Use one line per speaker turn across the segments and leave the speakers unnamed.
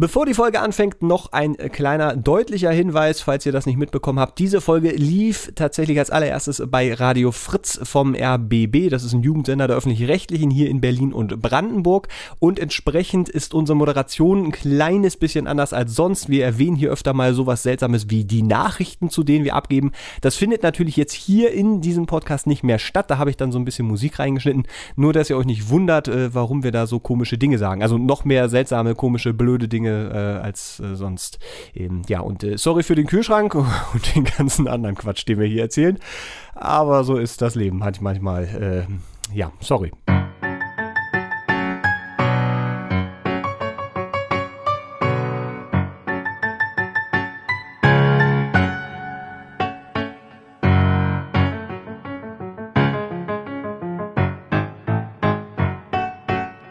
Bevor die Folge anfängt, noch ein kleiner deutlicher Hinweis, falls ihr das nicht mitbekommen habt. Diese Folge lief tatsächlich als allererstes bei Radio Fritz vom RBB. Das ist ein Jugendsender der öffentlich-rechtlichen hier in Berlin und Brandenburg. Und entsprechend ist unsere Moderation ein kleines bisschen anders als sonst. Wir erwähnen hier öfter mal sowas Seltsames wie die Nachrichten, zu denen wir abgeben. Das findet natürlich jetzt hier in diesem Podcast nicht mehr statt. Da habe ich dann so ein bisschen Musik reingeschnitten. Nur, dass ihr euch nicht wundert, äh, warum wir da so komische Dinge sagen. Also noch mehr seltsame, komische, blöde Dinge Dinge äh, als äh, sonst. Eben, ja, und äh, sorry für den Kühlschrank und den ganzen anderen Quatsch, den wir hier erzählen. Aber so ist das Leben manchmal. Äh, ja, sorry.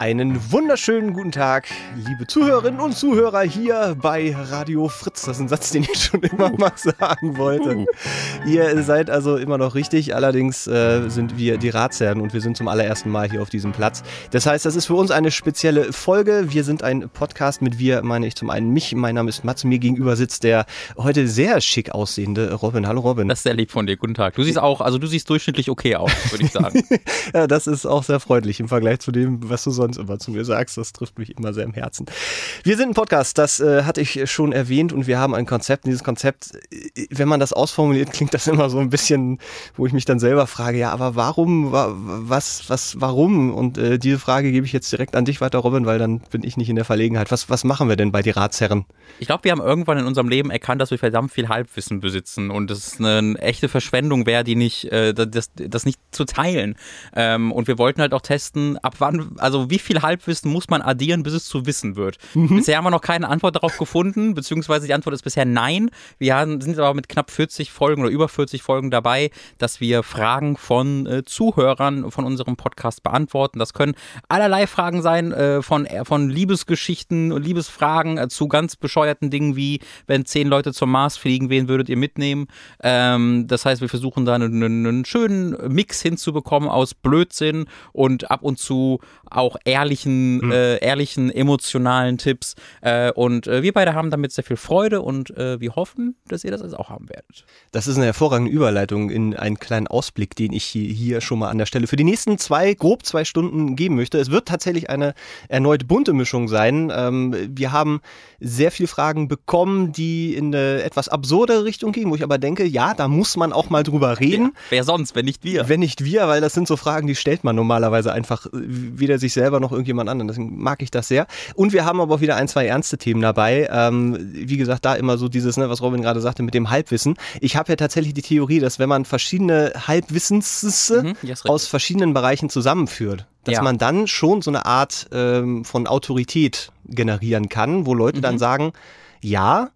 Einen wunderschönen guten Tag, liebe Zuhörerinnen und Zuhörer hier bei Radio Fritz. Das ist ein Satz, den ich schon immer mal sagen wollte. Uh. Ihr seid also immer noch richtig, allerdings äh, sind wir die Ratsherren und wir sind zum allerersten Mal hier auf diesem Platz. Das heißt, das ist für uns eine spezielle Folge. Wir sind ein Podcast mit wir, meine ich zum einen mich. Mein Name ist Mats. Mir gegenüber sitzt der heute sehr schick aussehende Robin. Hallo Robin.
Das ist sehr lieb von dir. Guten Tag. Du siehst auch, also du siehst durchschnittlich okay aus, würde ich sagen.
ja, das ist auch sehr freundlich im Vergleich zu dem, was du sonst immer zu mir sagst. Das trifft mich immer sehr im Herzen. Wir sind ein Podcast, das äh, hatte ich schon erwähnt und wir haben ein Konzept. Und dieses Konzept, äh, wenn man das ausformuliert, klingt das immer so ein bisschen, wo ich mich dann selber frage, ja, aber warum, was, was, warum? Und äh, diese Frage gebe ich jetzt direkt an dich weiter, Robin, weil dann bin ich nicht in der Verlegenheit. Was, was machen wir denn bei die Ratsherren?
Ich glaube, wir haben irgendwann in unserem Leben erkannt, dass wir verdammt viel Halbwissen besitzen und es eine echte Verschwendung wäre, die nicht, äh, das, das nicht zu teilen. Ähm, und wir wollten halt auch testen, ab wann, also wie viel Halbwissen muss man addieren, bis es zu Wissen wird. Mhm. Bisher haben wir noch keine Antwort darauf gefunden, beziehungsweise die Antwort ist bisher nein. Wir haben, sind aber mit knapp 40 Folgen oder über 40 Folgen dabei, dass wir Fragen von äh, Zuhörern von unserem Podcast beantworten. Das können allerlei Fragen sein, äh, von, äh, von Liebesgeschichten und Liebesfragen äh, zu ganz bescheuerten Dingen wie, wenn zehn Leute zum Mars fliegen, wen würdet ihr mitnehmen? Ähm, das heißt, wir versuchen da einen, einen schönen Mix hinzubekommen aus Blödsinn und ab und zu auch ehrlichen, mhm. äh, ehrlichen, emotionalen Tipps. Äh, und äh, wir beide haben damit sehr viel Freude und äh, wir hoffen, dass ihr das also auch haben werdet.
Das ist eine hervorragende Überleitung in einen kleinen Ausblick, den ich hier schon mal an der Stelle für die nächsten zwei, grob zwei Stunden geben möchte. Es wird tatsächlich eine erneut bunte Mischung sein. Ähm, wir haben sehr viele Fragen bekommen, die in eine etwas absurde Richtung gehen, wo ich aber denke, ja, da muss man auch mal drüber reden. Ja,
wer sonst, wenn nicht wir?
Wenn nicht wir, weil das sind so Fragen, die stellt man normalerweise einfach äh, weder sich selber noch irgendjemand anderen. Deswegen mag ich das sehr. Und wir haben aber auch wieder ein, zwei ernste Themen dabei. Ähm, wie gesagt, da immer so dieses, ne, was Robin gerade sagte, mit dem Halbwissen. Ich habe ja tatsächlich die Theorie, dass wenn man verschiedene Halbwissens mhm, aus verschiedenen Bereichen zusammenführt, dass ja. man dann schon so eine Art ähm, von Autorität generieren kann, wo Leute mhm. dann sagen, ja,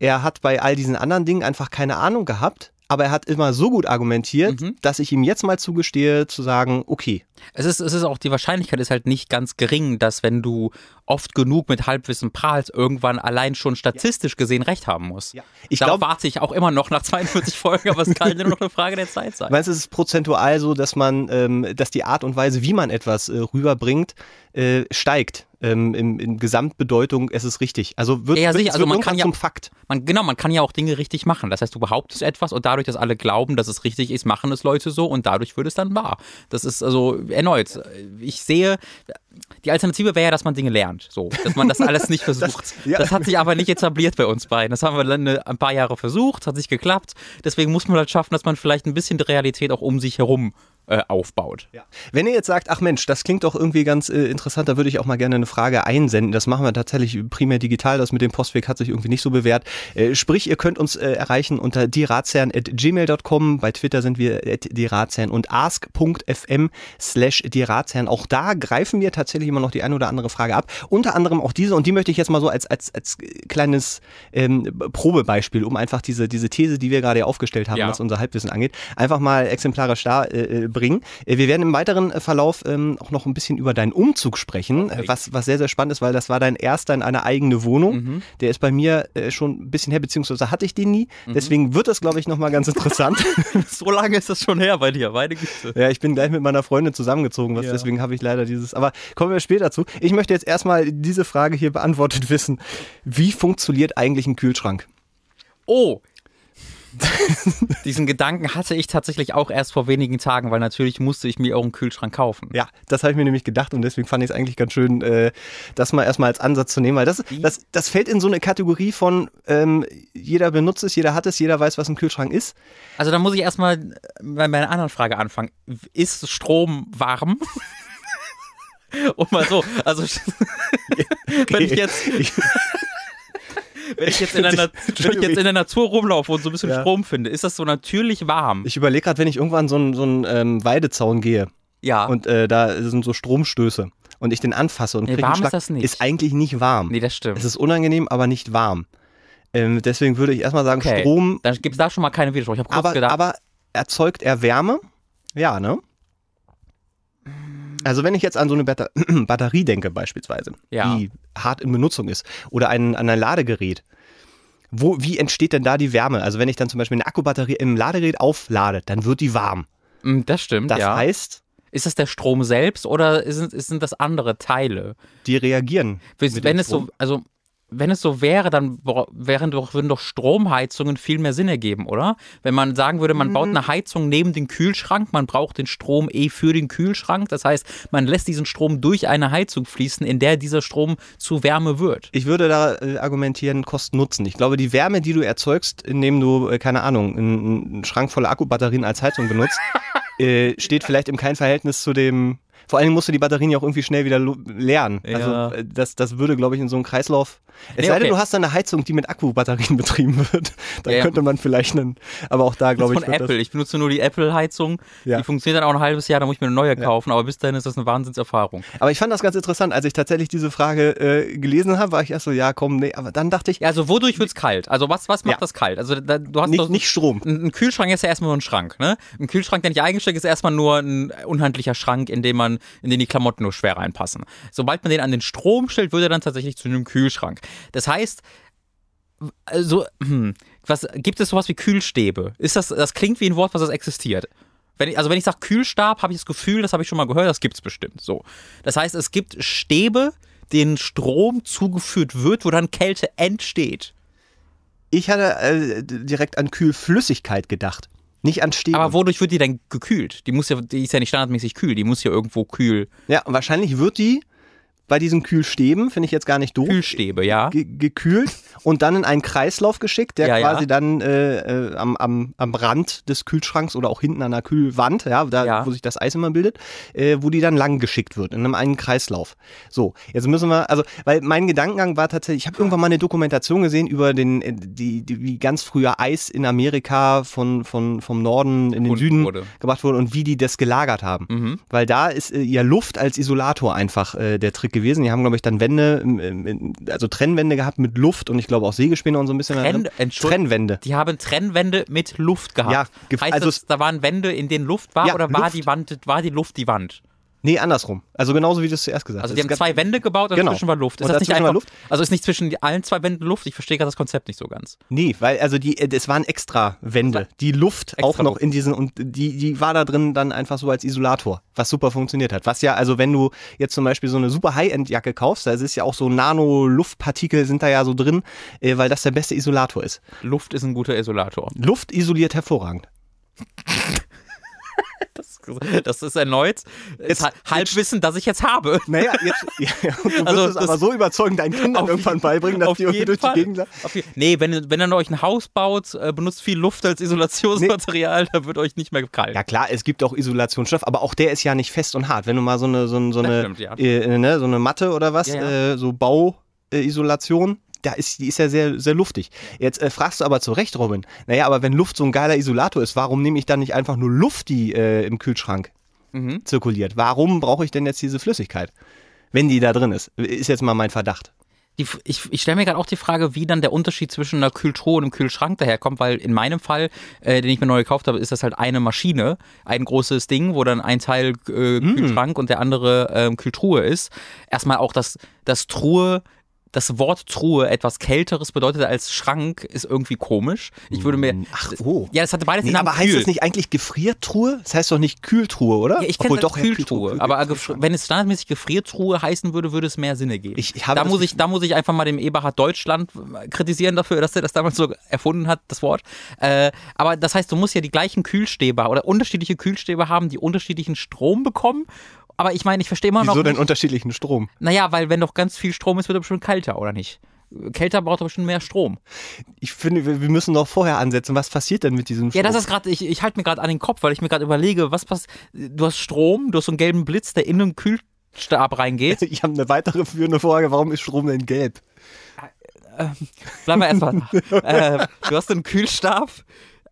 er hat bei all diesen anderen Dingen einfach keine Ahnung gehabt, aber er hat immer so gut argumentiert, mhm. dass ich ihm jetzt mal zugestehe, zu sagen, okay.
Es ist, es ist auch, die Wahrscheinlichkeit ist halt nicht ganz gering, dass wenn du oft genug mit Halbwissen prahlst, irgendwann allein schon statistisch ja. gesehen recht haben musst. Ja. Ich glaube, warte ich auch immer noch nach 42 Folgen, aber es kann nur noch eine Frage der Zeit sein.
Meinst du, es ist prozentual so, dass man, ähm, dass die Art und Weise, wie man etwas äh, rüberbringt, äh, steigt? Ähm, in, in Gesamtbedeutung, es ist richtig. Also wird,
ja,
sicher.
also man kann
ja, zum Fakt.
Man, genau, man kann ja auch Dinge richtig machen. Das heißt, du behauptest etwas und dadurch, dass alle glauben, dass es richtig ist, machen es Leute so und dadurch wird es dann wahr. Das ist also erneut. Ich sehe, die Alternative wäre ja, dass man Dinge lernt. So, dass man das alles nicht versucht. das, ja. das, hat sich aber nicht etabliert bei uns beiden. Das haben wir dann ein paar Jahre versucht, hat nicht geklappt. Deswegen muss man halt schaffen, dass man vielleicht ein bisschen die Realität auch um sich herum äh, aufbaut. Ja.
Wenn ihr jetzt sagt, ach Mensch, das klingt doch irgendwie ganz äh, interessant, da würde ich auch mal gerne eine Frage einsenden. Das machen wir tatsächlich primär digital. Das mit dem Postweg hat sich irgendwie nicht so bewährt. Äh, sprich, ihr könnt uns äh, erreichen unter dieratsherren.gmail.com. Bei Twitter sind wir dieratsherren und ask.fm slash dieratsherren. Auch da greifen wir tatsächlich immer noch die eine oder andere Frage ab. Unter anderem auch diese und die möchte ich jetzt mal so als, als, als kleines ähm, Probebeispiel, um einfach diese, diese These, die wir gerade aufgestellt haben, ja. was unser Halbwissen angeht, einfach mal exemplarisch da äh, bringen. Äh, wir werden im weiteren äh, Verlauf ähm, auch noch ein bisschen über deinen Umzug sprechen, okay. was, was sehr, sehr spannend ist, weil das war dein erster in einer eigene Wohnung. Mhm. Der ist bei mir äh, schon ein bisschen her, beziehungsweise hatte ich den nie. Mhm. Deswegen wird das, glaube ich, nochmal ganz interessant.
so lange ist das schon her bei dir, meine Güte.
Ja, ich bin gleich mit meiner Freundin zusammengezogen, was, ja. deswegen habe ich leider dieses. Aber kommen wir später zu. Ich möchte jetzt erstmal diese Frage hier beantwortet wissen. Wie funktioniert eigentlich ein Kühlschrank?
Oh, Diesen Gedanken hatte ich tatsächlich auch erst vor wenigen Tagen, weil natürlich musste ich mir auch einen Kühlschrank kaufen.
Ja, das habe ich mir nämlich gedacht und deswegen fand ich es eigentlich ganz schön, äh, das mal erstmal als Ansatz zu nehmen, weil das, das, das fällt in so eine Kategorie von ähm, jeder benutzt es, jeder hat es, jeder weiß, was ein Kühlschrank ist.
Also da muss ich erstmal bei meiner anderen Frage anfangen. Ist Strom warm? Und mal so, also wenn ich jetzt wenn ich jetzt in der, wenn ich jetzt in der Natur rumlaufe und so ein bisschen ja. Strom finde, ist das so natürlich warm?
Ich überlege gerade, wenn ich irgendwann so einen so einen ähm, Weidezaun gehe.
Ja.
Und äh, da sind so Stromstöße und ich den anfasse und
nee, kriege einen Schlag, ist, das nicht.
ist eigentlich nicht warm.
Nee, das stimmt.
Es ist unangenehm, aber nicht warm. Ähm, deswegen würde ich erstmal sagen, okay. Strom.
Dann gibt es da schon mal keine Widerspruch. Ich habe kurz
aber,
gedacht.
Aber erzeugt er Wärme? Ja, ne? Also wenn ich jetzt an so eine Batterie denke beispielsweise, ja. die hart in Benutzung ist, oder ein, an ein Ladegerät, wo, wie entsteht denn da die Wärme? Also wenn ich dann zum Beispiel eine Akkubatterie im Ladegerät auflade, dann wird die warm.
Mm, das stimmt,
das
ja.
heißt...
Ist das der Strom selbst oder sind, sind das andere Teile?
Die reagieren.
Wenn es so, also wenn es so wäre, dann wären doch, würden doch Stromheizungen viel mehr Sinn ergeben, oder? Wenn man sagen würde, man mhm. baut eine Heizung neben den Kühlschrank, man braucht den Strom eh für den Kühlschrank. Das heißt, man lässt diesen Strom durch eine Heizung fließen, in der dieser Strom zu Wärme wird.
Ich würde da äh, argumentieren, Kosten-Nutzen. Ich glaube, die Wärme, die du erzeugst, indem du, äh, keine Ahnung, einen Schrank voller Akkubatterien als Heizung benutzt, äh, steht vielleicht im kein Verhältnis zu dem vor allem musst du die Batterien ja auch irgendwie schnell wieder leeren. Also äh, das, das würde, glaube ich, in so einem Kreislauf. Es nee, sei denn, du hast eine Heizung, die mit Akkubatterien betrieben wird. Dann ja, könnte man vielleicht einen. Aber auch da, glaube ich.
Von Apple. Ich benutze nur die Apple-Heizung. Die funktioniert dann auch ein halbes Jahr, da muss ich mir eine neue kaufen. Aber bis dahin ist das eine Wahnsinnserfahrung.
Aber ich fand das ganz interessant. Als ich tatsächlich diese Frage äh, gelesen habe, war ich erst so, ja, komm, nee. Aber dann dachte ich.
Ja, also wodurch wird es kalt? Also was, was macht das kalt? Also da, du hast
nicht,
doch,
nicht Strom.
Ein, Kühlschrank ist ja erstmal nur ein Schrank, ne? Ein Kühlschrank, der nicht eingestellt ist, ist erstmal nur ein unhandlicher Schrank, in dem man, in den die Klamotten nur schwer reinpassen. Sobald man den an den Strom stellt, wird er dann tatsächlich zu einem Kühlschrank. Das heißt, also, hm, was, gibt es sowas wie Kühlstäbe? Ist das, das klingt wie ein Wort, was das existiert. Wenn ich, also wenn ich sage Kühlstab, habe ich das Gefühl, das habe ich schon mal gehört, das gibt es bestimmt. So. Das heißt, es gibt Stäbe, denen Strom zugeführt wird, wo dann Kälte entsteht.
Ich hatte äh, direkt an Kühlflüssigkeit gedacht. Nicht an Stäben.
Aber wodurch wird die denn gekühlt? Die muss ja, die ist ja nicht standardmäßig kühl, die muss ja irgendwo kühl.
Ja, wahrscheinlich wird die bei diesen Kühlstäben, finde ich jetzt gar nicht doof.
Kühlstäbe, ja.
gekühlt und dann in einen Kreislauf geschickt, der ja, quasi ja. dann äh, äh, am, am, am Rand des Kühlschranks oder auch hinten an der Kühlwand, ja, da, ja. wo sich das Eis immer bildet, äh, wo die dann lang geschickt wird, in einem einen Kreislauf. So, jetzt müssen wir, also, weil mein Gedankengang war tatsächlich, ich habe irgendwann mal eine Dokumentation gesehen über den, äh, die, die, wie ganz früher Eis in Amerika von, von, vom Norden in den und Süden wurde. gebracht wurde und wie die das gelagert haben. Mhm. Weil da ist äh, ja Luft als Isolator einfach äh, der Trick gewesen. Die haben, glaube ich, dann Wände, also Trennwände gehabt mit Luft und ich glaube auch Sägespäne und so ein bisschen.
Trenn, Trennwände. Die haben Trennwände mit Luft gehabt. Ja, heißt also das, da waren Wände, in denen Luft war ja, oder war die Wand, war die Luft die Wand?
Nee, andersrum. Also genauso wie du es zuerst gesagt
hast.
Also
die haben zwei Wände gebaut und genau. dazwischen war Luft. Ist und das nicht einfach, Luft? Also ist nicht zwischen allen zwei Wänden Luft? Ich verstehe gerade das Konzept nicht so ganz.
Nee, weil also die, es waren extra Wände. Die Luft extra auch noch Luft. in diesen und die, die war da drin dann einfach so als Isolator, was super funktioniert hat. Was ja, also wenn du jetzt zum Beispiel so eine super High-End-Jacke kaufst, da ist ja auch so Nano-Luftpartikel sind da ja so drin, äh, weil das der beste Isolator ist.
Luft ist ein guter Isolator.
Luft isoliert hervorragend.
Das, ist erneut jetzt, Halbwissen, das ich jetzt habe.
Naja, jetzt, ja, du wirst also, es aber so überzeugend deinen Kindern irgendwann beibringen, dass die irgendwie durch Fall. die Gegend
laufen. Nee, wenn, wenn ihr euch ein Haus baut, äh, benutzt viel Luft als Isolationsmaterial, nee. da wird euch nicht mehr kalt.
Ja klar, es gibt auch Isolationsstoff, aber auch der ist ja nicht fest und hart. Wenn du mal so eine, so, eine, so eine, stimmt, ja. äh, ne, so eine Matte oder was, ja, ja. Äh, so Bauisolation, da ist, die ist ja sehr, sehr luftig. Jetzt äh, fragst du aber zu Recht, Robin. Naja, aber wenn Luft so ein geiler Isolator ist, warum nehme ich dann nicht einfach nur Luft, die äh, im Kühlschrank mhm. zirkuliert? Warum brauche ich denn jetzt diese Flüssigkeit? Wenn die da drin ist. Ist jetzt mal mein Verdacht.
die, ich, ich stelle mir gerade auch die Frage, wie dann der Unterschied zwischen einer Kühltruhe und einem Kühlschrank daherkommt, weil in meinem Fall, äh, den ich mir neu gekauft habe, ist das halt eine Maschine, ein großes Ding, wo dann ein Teil äh, Kühlschrank und der andere äh, Kühltruhe ist. Erstmal auch das, das Truhe das Wort Truhe etwas Kälteres bedeutet als Schrank, ist irgendwie komisch. Ich würde mir.
Ach, oh.
Ja, das hatte beides
Nee,
den
aber heißt
Kühl.
das nicht eigentlich Gefriertruhe? Das heißt doch nicht Kühltruhe, oder?
Ja, ich kenne
doch,
Kühltruhe,
Kühl-
aber wenn es standardmäßig Gefriertruhe heißen würde, würde es mehr Sinne geben.
Ich- ich habe
da muss ich, da muss ich einfach mal dem Eberhard Deutschland kritisieren dafür, dass er das damals so erfunden hat, das Wort. Äh, aber das heißt, du musst ja die gleichen Kühlstäbe oder unterschiedliche Kühlstäbe haben, die unterschiedlichen Strom bekommen. Aber ich meine, ich verstehe immer noch.
Wieso denn
nicht-
unterschiedlichen Strom?
Naja, weil wenn doch ganz viel Strom ist, wird er bestimmt kälter, oder nicht? Kälter braucht doch bestimmt mehr Strom.
Ich finde, wir müssen doch vorher ansetzen. Was passiert denn mit diesem Strom?
Ja, das ist gerade, ich, ich halte mir gerade an den Kopf, weil ich mir gerade überlege, was passiert. Du hast Strom, du hast so einen gelben Blitz, der in den Kühlstab reingeht.
Ich habe eine weitere führende Frage. Warum ist Strom denn gelb?
Bleiben wir erstmal. äh, du hast einen Kühlstab,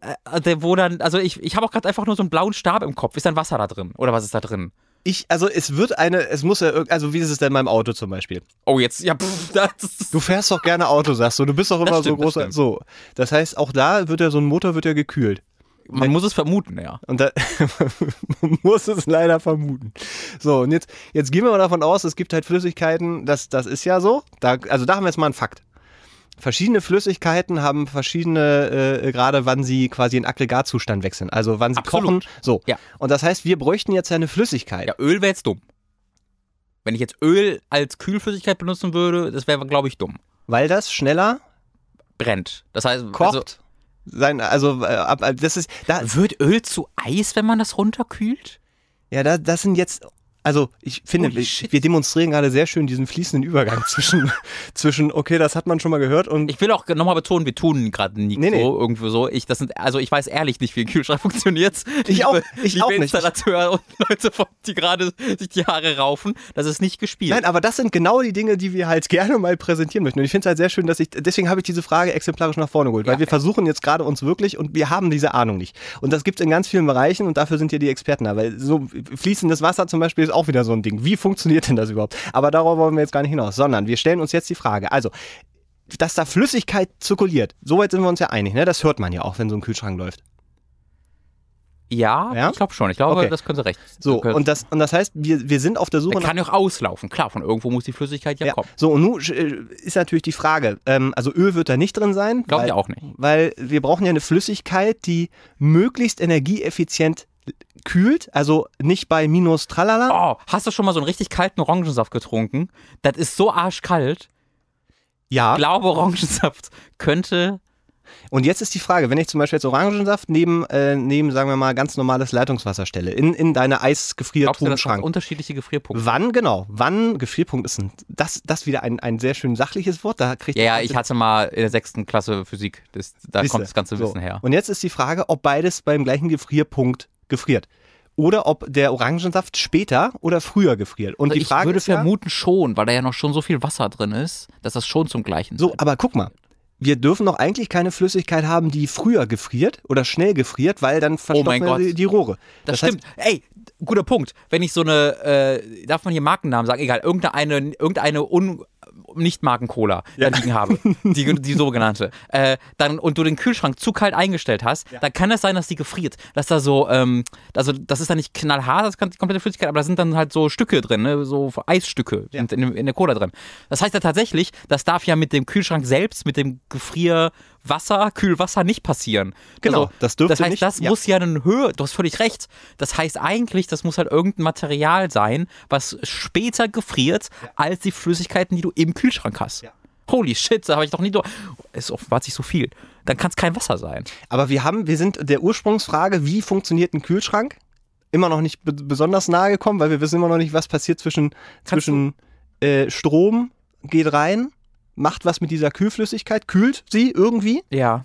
äh, der, wo dann, also ich, ich habe auch gerade einfach nur so einen blauen Stab im Kopf. Ist dann Wasser da drin? Oder was ist da drin?
Ich, also es wird eine, es muss ja, also wie ist es denn meinem Auto zum Beispiel?
Oh, jetzt, ja, pff, das
Du fährst doch gerne Auto, sagst du. Du bist doch immer
Das stimmt,
so
das
großer.
stimmt.
So, das heißt, auch da wird ja so ein Motor wird ja gekühlt.
man muss es vermuten, ja.
Und da man muss es leider vermuten. So, und jetzt, jetzt gehen wir mal davon aus, es gibt halt Flüssigkeiten, das, das ist ja so. Da, also da haben wir jetzt mal einen Fakt. Verschiedene Flüssigkeiten haben verschiedene, äh, gerade wann sie quasi in Aggregatzustand wechseln. Also wann sie
Absolut.
kochen. So.
Ja.
Und das heißt, wir bräuchten jetzt eine Flüssigkeit.
Ja, Öl wäre jetzt dumm. Wenn ich jetzt Öl als Kühlflüssigkeit benutzen würde, das wäre, glaube ich, dumm.
Weil das schneller
Brennt. Das heißt,
kocht. Sein, also, äh, ab, das ist, da,
Also, wird Öl zu Eis, wenn man das runterkühlt?
Ja, da, das sind jetzt, also ich finde,
Holy
wir,
shit.
wir demonstrieren gerade sehr schön diesen fließenden Übergang zwischen, zwischen, okay, das hat man schon mal gehört und
Ich will auch nochmal betonen, wir tun gerade nicht
Nee, nee.
so irgendwo so. Ich, das sind, also ich weiß ehrlich nicht, wie ein Kühlschrank funktioniert.
Ich auch- ich
liebe
auch nicht.
Installateur und Leute, die gerade sich die Haare raufen, das ist nicht gespielt.
Nein, aber das sind genau die Dinge, die wir halt gerne mal präsentieren möchten. Und ich finde es halt sehr schön, dass ich, deswegen habe ich diese Frage exemplarisch nach vorne geholt, weil
Ja.
wir versuchen jetzt gerade uns wirklich und wir haben diese Ahnung nicht. Und das gibt es in ganz vielen Bereichen und dafür sind ja die Experten da, weil so fließendes Wasser zum Beispiel ist auch wieder so ein Ding. Wie funktioniert denn das überhaupt? Aber darauf wollen wir jetzt gar nicht hinaus, sondern wir stellen uns jetzt die Frage, also, dass da Flüssigkeit zirkuliert, soweit sind wir uns ja einig, ne? Das hört man ja auch, wenn so ein Kühlschrank läuft.
ja,
Ja?
ich glaube schon. Ich glaube,
Okay.
das könnte recht.
So, und das, und das heißt, wir, wir sind auf der Suche
der
nach
kann ja auch auslaufen. Klar, von irgendwo muss die Flüssigkeit ja,
Ja.
kommen.
So, und nun äh, ist natürlich die Frage, ähm, also Öl wird da nicht drin sein.
Glaube ich auch nicht.
Weil wir brauchen ja eine Flüssigkeit, die möglichst energieeffizient kühlt, also nicht bei minus tralala.
Oh, hast du schon mal so einen richtig kalten Orangensaft getrunken? Das ist so arschkalt.
ja.
Ich glaube, Orangensaft könnte.
Und jetzt ist die Frage, wenn ich zum Beispiel jetzt Orangensaft neben, äh, neben sagen wir mal, ganz normales Leitungswasser stelle, in, in deine Eisgefriertruhenschrank.
sind unterschiedliche Gefrierpunkte?
Wann, genau, wann, Gefrierpunkt ist ein, das, das wieder ein, ein sehr schön sachliches Wort, da kriegt
Ja, ja, ich hatte mal in der sechsten Klasse Physik. Das, da
Siehste.
kommt das ganze
So.
Wissen her.
Und jetzt ist die Frage, ob beides beim gleichen Gefrierpunkt gefriert. Oder ob der Orangensaft später oder früher gefriert. Und
Also
die
ich
Frage
würde
ist ja,
vermuten schon, weil da ja noch schon so viel Wasser drin ist, dass das schon zum gleichen
so, aber guck mal. Wir dürfen doch eigentlich keine Flüssigkeit haben, die früher gefriert oder schnell gefriert, weil dann
Oh
verstopfen
Gott.
die, die Rohre.
Das,
heißt,
stimmt. Ey, guter Punkt. Wenn ich so eine, äh, darf man hier Markennamen sagen? Egal, irgendeine, irgendeine un nicht Marken-Cola da liegen habe, die, die sogenannte, äh, dann, und du den Kühlschrank zu kalt eingestellt hast, dann kann es sein, dass die gefriert. Dass da so, ähm, also das ist dann nicht knallhart, das kann die komplette Flüssigkeit, aber da sind dann halt so Stücke drin, ne? so Eisstücke sind in, in der Cola drin. Das heißt ja tatsächlich, das darf ja mit dem Kühlschrank selbst, mit dem Gefrierwasser, Kühlwasser nicht passieren.
Genau,
also,
das dürfte
Das heißt,
nicht-
das
ja.
muss ja eine Höhe, du hast völlig recht. Das heißt eigentlich, das muss halt irgendein Material sein, was später gefriert als die Flüssigkeiten, die du im Kühlschrank hast.
Ja.
Holy shit, da habe ich doch nie. do- Es offenbart sich so viel. Dann kann es kein Wasser sein.
aber wir haben, wir sind der Ursprungsfrage, wie funktioniert ein Kühlschrank? Immer noch nicht be besonders nahe gekommen, weil wir wissen immer noch nicht, was passiert zwischen,
Kannst
zwischen äh, Strom, geht rein, macht was mit dieser Kühlflüssigkeit, kühlt sie irgendwie.
Ja.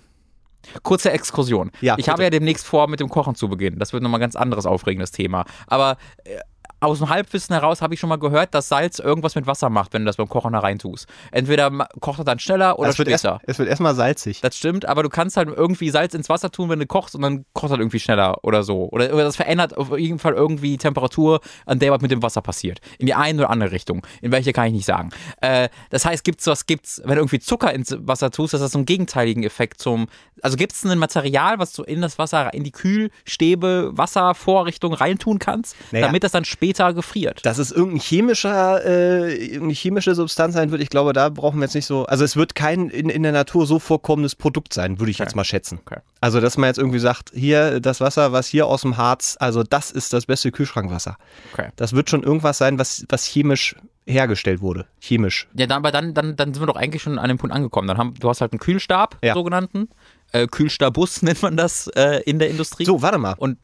Kurze Exkursion.
Ja,
ich
bitte.
habe ja demnächst vor, mit dem Kochen zu beginnen. Das wird nochmal ein ganz anderes aufregendes Thema. Aber äh, aus dem Halbwissen heraus habe ich schon mal gehört, dass Salz irgendwas mit Wasser macht, wenn du das beim Kochen da reintust. Entweder ma- kocht er dann schneller oder
es wird, erst, es wird erstmal salzig.
Das stimmt, aber du kannst halt irgendwie Salz ins Wasser tun, wenn du kochst und dann kocht halt irgendwie schneller oder so. Oder, oder das verändert auf jeden Fall irgendwie die Temperatur, an der was mit dem Wasser passiert. In die eine oder andere Richtung. In welche kann ich nicht sagen. Äh, das heißt, gibt's was gibt's, wenn du irgendwie Zucker ins Wasser tust, dass das so einen gegenteiligen Effekt zum. Also gibt's ein Material, was du in das Wasser, in die Kühlstäbe, Wasservorrichtung reintun kannst,
Naja.
damit das dann später gefriert.
Dass es irgendein chemischer, äh, irgendeine chemische Substanz sein wird, ich glaube, da brauchen wir jetzt nicht so. Also es wird kein in, in der Natur so vorkommendes Produkt sein, würde ich jetzt mal schätzen.
Okay.
Also, dass man jetzt irgendwie sagt, hier das Wasser, was hier aus dem Harz, also das ist das beste Kühlschrankwasser.
Okay.
Das wird schon irgendwas sein, was, was chemisch hergestellt wurde. Chemisch.
Ja, dann, aber dann, dann, dann sind wir doch eigentlich schon an dem Punkt angekommen. Dann haben, du hast halt einen Kühlstab,
Ja.
sogenannten. Äh, Kühlstabus nennt man das äh, in der Industrie.
So, warte mal.
Und